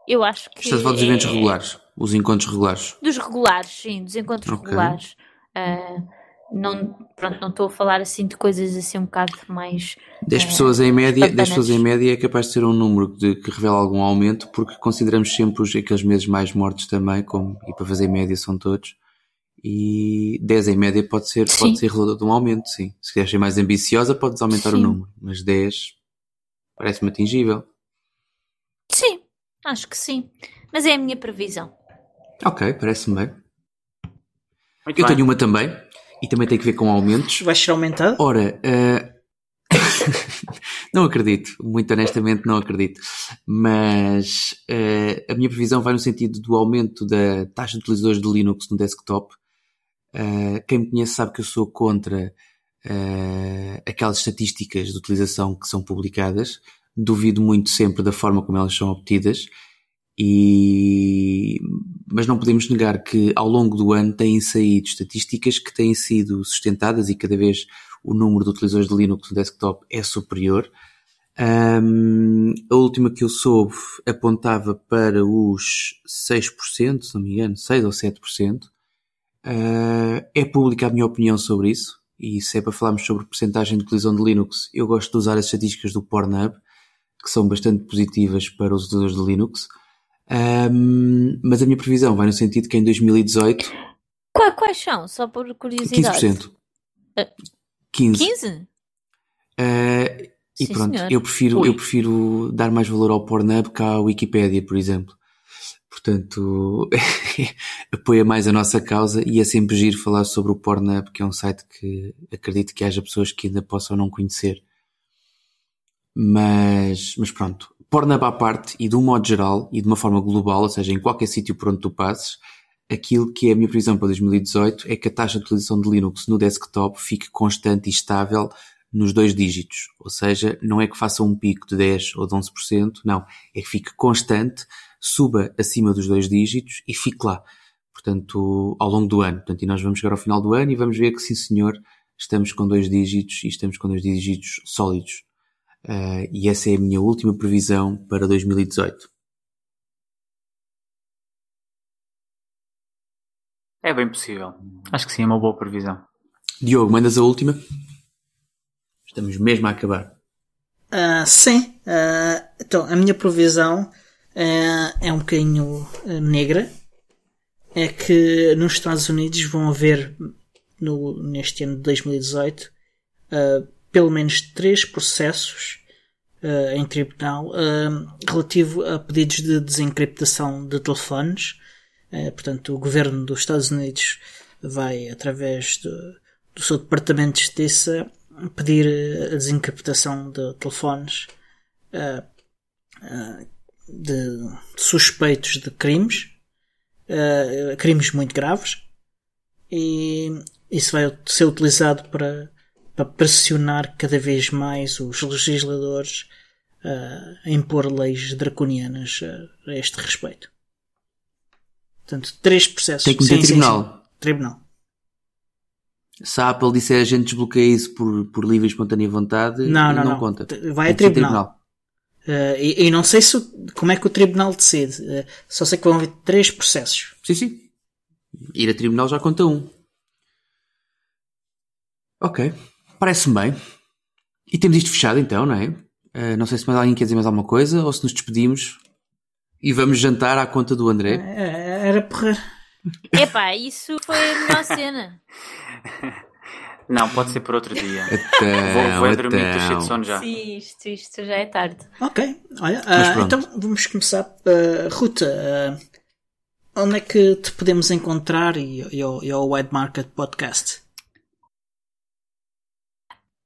eu acho que. Estás a falar dos eventos é- regulares, os encontros regulares. Dos regulares, sim, dos encontros Ok. regulares. Ah, não, pronto, não estou a falar assim de coisas assim um bocado mais. 10 É, pessoas em média, 10 bacanas. pessoas em média é capaz de ser um número de, que revela algum aumento, porque consideramos sempre os, aqueles meses mais mortos também, como, e para fazer média são todos. E 10 em média pode ser, Sim. pode ser resultado de um aumento, sim. Se quiseres ser mais ambiciosa, podes aumentar o Sim. número, mas 10 parece-me atingível. Acho que sim. Mas é a minha previsão. Ok, parece-me bem. Muito Eu bem. tenho uma também, e também tem que ver com aumentos. Vai ser aumentado? Ora, eh, [LAUGHS] não acredito, muito honestamente não acredito. Mas eh, a minha previsão vai no sentido do aumento da taxa de utilizadores de Linux no desktop. Eh, quem me conhece sabe que eu sou contra aquelas estatísticas de utilização que são publicadas. Duvido muito sempre da forma como elas são obtidas. E... Mas não podemos negar que ao longo do ano têm saído estatísticas que têm sido sustentadas e cada vez o número de utilizadores de Linux no desktop é superior. Ahm, a última que eu soube apontava para os 6%, se não me engano, 6 ou 7%. Ah, é pública a minha opinião sobre isso. E se é para falarmos sobre porcentagem de utilização de Linux, eu gosto de usar as estatísticas do Pornhub, que são bastante positivas para os utilizadores de Linux. Ahm, mas a minha previsão vai no sentido que em 2018, Qua- Quais são? Só por curiosidade. 15%. Ah, 15%. 15? Uh, e Sim, pronto, senhor. eu prefiro, Ui. eu prefiro dar mais valor ao Pornhub que à Wikipédia, por exemplo. Portanto, [LAUGHS] apoia mais a nossa causa e é sempre giro falar sobre o Pornhub, que é um site que acredito que haja pessoas que ainda possam não conhecer. Mas, mas pronto, Pornhub à parte e de um modo geral e de uma forma global, ou seja, em qualquer sítio por onde tu passes, aquilo que é a minha previsão para 2018 é que a taxa de utilização de Linux no desktop fique constante e estável nos dois dígitos. Ou seja, não é que faça um pico de 10 ou de 11%, não. É que fique constante, suba acima dos dois dígitos e fique lá. Portanto, ao longo do ano. Portanto, e nós vamos chegar ao final do ano e vamos ver que sim senhor, estamos com dois dígitos e estamos com dois dígitos sólidos. Ah, e essa é a minha última previsão para 2018. É bem possível. Acho que sim, é uma boa previsão. Diogo, mandas a última? Estamos mesmo a acabar. Ah, sim. Ah, então, a minha previsão é um bocadinho negra. É que nos Estados Unidos vão haver, no, neste ano de 2018, ah, pelo menos três processos ah, em tribunal ah, relativo a pedidos de desencriptação de telefones. Ah, portanto, o governo dos Estados Unidos vai, através do, do seu Departamento de Justiça, pedir a desencriptação de telefones de suspeitos de crimes, crimes muito graves, e isso vai ser utilizado para, para pressionar cada vez mais os legisladores eh, a impor leis draconianas a este respeito. Portanto, três processos. Tem que meter Sim, tribunal. sim. Tribunal. Se a Apple disser a gente desbloqueia isso por, por livre e espontânea vontade, Não, não, não. conta. T- vai a ser tribunal. Eh, e, e não sei se, como é que o tribunal decide. Eh, só sei que vão haver três processos. Sim, sim. Ir a tribunal já conta um. Ok. Parece-me bem. E temos isto fechado então, não é? Eh, não sei se mais alguém quer dizer mais alguma coisa ou se nos despedimos. E vamos jantar à conta do André? É, era porra. [LAUGHS] Epá, isso foi a melhor cena. [LAUGHS] Não, pode ser por outro dia. Então, Vou, vou dormir, então. estou cheio de sono já. Sim, isto, isto já é tarde. Ok, olha, pronto. então vamos começar. Uh, Ruta, ah, onde é que te podemos encontrar e, e, ao- e ao Wide Market Podcast?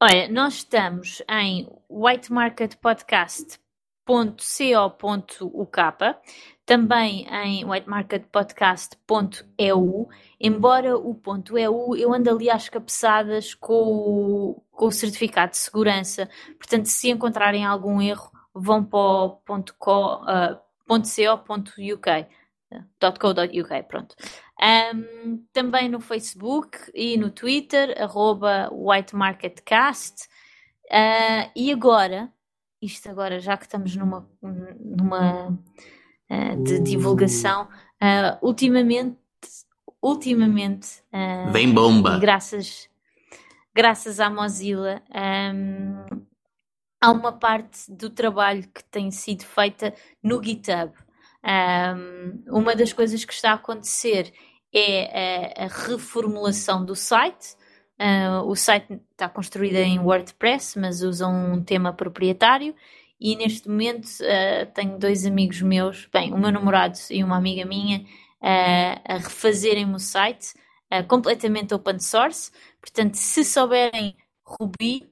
Olha, nós estamos em whitemarketpodcast.co.uk, também em whitemarketpodcast.eu, embora o ponto .eu eu ando ali às cabeçadas com o, com o certificado de segurança, portanto se encontrarem algum erro vão para o ponto co, ah, .co.uk, .co.uk, pronto. Um, também no Facebook e no Twitter, arroba White Market Cast. Uh, e agora, isto agora, já que estamos numa, numa uh, de divulgação, uh, ultimamente, ultimamente, uh, Vem bomba. graças, graças à Mozilla, um, há uma parte do trabalho que tem sido feita no GitHub. Um, uma das coisas que está a acontecer é a, a reformulação do site. Uh, o site está construído em WordPress, mas usa um tema proprietário. E neste momento uh, tenho dois amigos meus, bem, o meu namorado e uma amiga minha, uh, a refazerem o site completamente open source. Portanto, se souberem Ruby,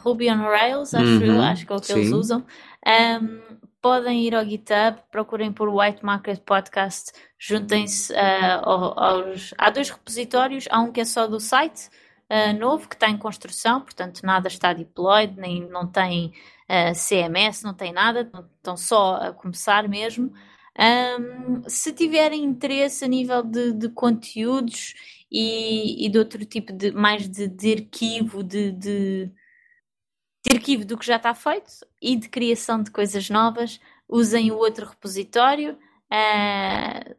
Ruby on Rails, acho Uhum, eu, acho que é o que eles sim. usam, um, podem ir ao GitHub, procurem por White Market Podcast, juntem-se uh, ao- aos. Há dois repositórios, há um que é só do site uh, novo, que está em construção, portanto nada está deployed, nem não tem uh, CMS, não tem nada, estão só a começar mesmo. Um, se tiverem interesse a nível de, de conteúdos e, e de outro tipo de mais de, de arquivo, de, de, de arquivo do que já está feito e de criação de coisas novas, usem o outro repositório. Ah,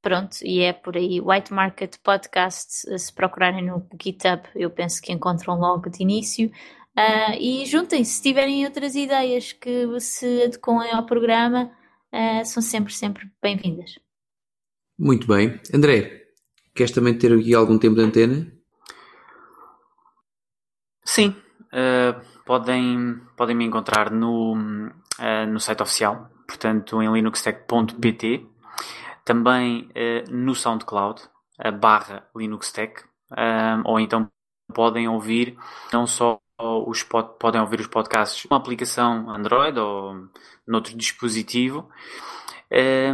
pronto, e é por aí. White Market Podcast, se procurarem no GitHub, eu penso que encontram logo de início. Ah, e juntem-se, se tiverem outras ideias que se adequem ao programa, ah, são sempre, sempre bem-vindas. Muito bem. André, queres também ter aqui algum tempo de antena? Sim, eh, podem, podem me encontrar no, eh, no site oficial, portanto em linuxtech.pt, também eh, no SoundCloud, a barra linuxtech, eh, ou então podem ouvir não só os pod- podem ouvir os podcasts numa aplicação Android ou noutro dispositivo,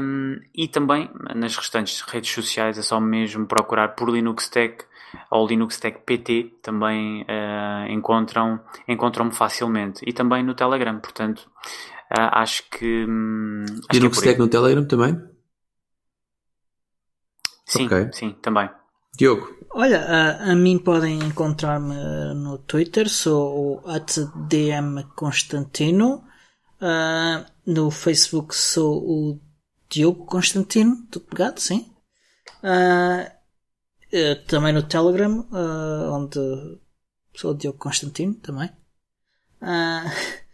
um, e também nas restantes redes sociais é só mesmo procurar por Linux Tech ou Linux Tech PT, também uh, encontram, encontram-me facilmente. E também no Telegram, portanto, uh, acho que. hum, acho que é Linux aí. Tech no Telegram também? Sim, Ok. sim, também. Diogo, Olha, a, a mim podem encontrar-me no Twitter, sou o at DM Constantino. Ah, no Facebook sou o Diogo Constantino, tudo pegado, sim. Ah, eh, também no Telegram, ah, onde sou o Diogo Constantino também. Ah,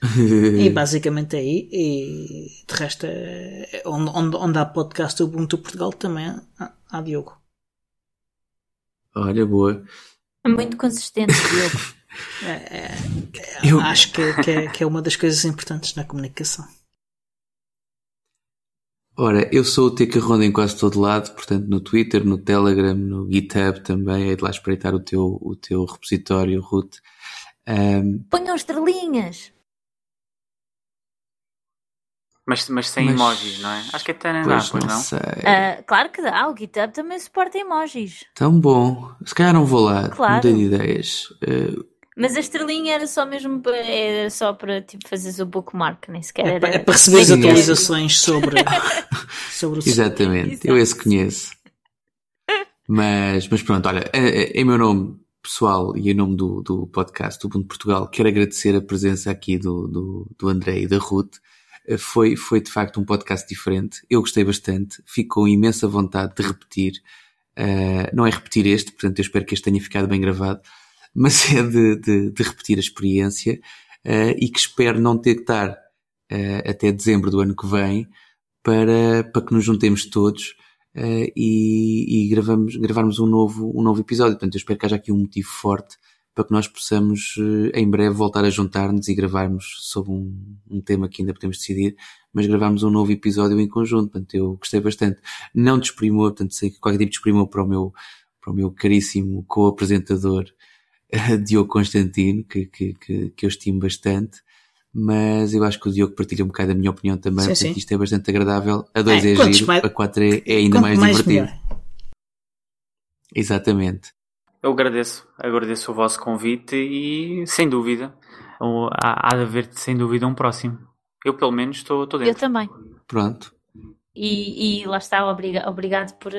[LAUGHS] e [LAUGHS] basicamente é aí. E de resto, é, é onde, onde, onde há podcast do Ubuntu Portugal também há, há Diogo. olha, boa. É muito consistente, Diogo. [LAUGHS] É, é, Eu- Acho que, que, é, que é uma das coisas importantes na comunicação. Ora, eu sou o TK Ronda em quase todo lado, portanto no Twitter, no Telegram, no GitHub também, é de lá espreitar o teu, o teu repositório, Ruth. Ahm, Ponham estrelinhas. Mas, mas sem Mas- emojis, não é? Acho que até nem dá, pois pois não, não? sei. Ah, claro que dá, o GitHub também suporta emojis. Tão bom. Se calhar não vou lá, Claro. mudei de ideias. Ah, Mas a estrelinha era só mesmo para, era só para tipo, fazeres o bookmark, nem sequer É, era. é para receber as Sim, é. atualizações sobre, [LAUGHS] sobre o Exatamente, Exato. eu esse conheço. Mas, mas pronto, olha, em- em meu nome pessoal e em nome do, do podcast do Ubuntu Portugal, quero agradecer a presença aqui do, do, do André e da Ruth. Eh, Foi, foi de facto um podcast diferente. Eu gostei bastante. Fico com imensa vontade de repetir. Eh, não é repetir este, portanto eu espero que este tenha ficado bem gravado, mas é de, de, de repetir a experiência eh, e que espero não ter que estar eh, até dezembro do ano que vem para, para que nos juntemos todos uh, e, e gravamos, gravarmos um novo, um novo episódio. Portanto, eu espero que haja aqui um motivo forte para que nós possamos uh, em breve voltar a juntar-nos e gravarmos sobre um, um tema que ainda podemos decidir, mas gravarmos um novo episódio em conjunto. Portanto, eu gostei bastante. Não desprimor, portanto, sei que qualquer tipo de desprimor para o meu, para o meu caríssimo co-apresentador [LAUGHS] Diogo Constantino, que, que, que, que eu estimo bastante mas eu acho que o Diogo partilha um bocado a minha opinião também, sim, portanto sim. isto é bastante agradável. A 2 é, é giro, mais... a 4 é, é ainda mais, mais divertido. Melhor. Exatamente. Eu agradeço, agradeço o vosso convite e sem dúvida há, há de haver sem dúvida um próximo. Eu pelo menos estou, estou dentro. Eu também. Pronto. E, e lá está, obriga, obrigado por,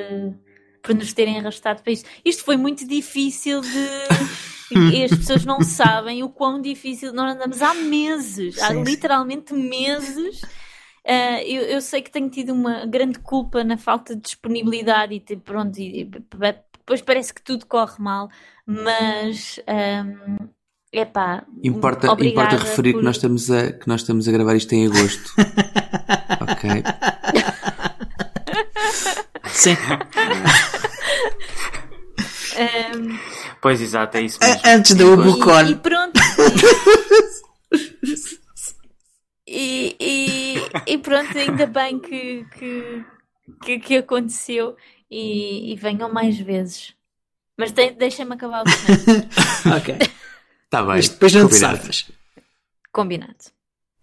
por nos terem arrastado para isto. Isto foi muito difícil de [LAUGHS] e as pessoas não sabem o quão difícil. Nós andamos há meses, sim, há literalmente meses. Uh, eu, eu, sei que tenho tido uma grande culpa na falta de disponibilidade e pronto, e, depois parece que tudo corre mal, mas um, epá, importa, importa referir por... que, nós estamos a, que nós estamos a gravar isto em agosto. [LAUGHS] ok. Sim. um, [LAUGHS] Pois, exato, é isso mesmo. Antes do Ubucon. E, e pronto. e, e, e, pronto, ainda bem que, que, que, que aconteceu e, e, venham mais vezes. Mas de, deixa-me acabar o [LAUGHS] Ok. Está bem. Mas depois não te safas. Combinado.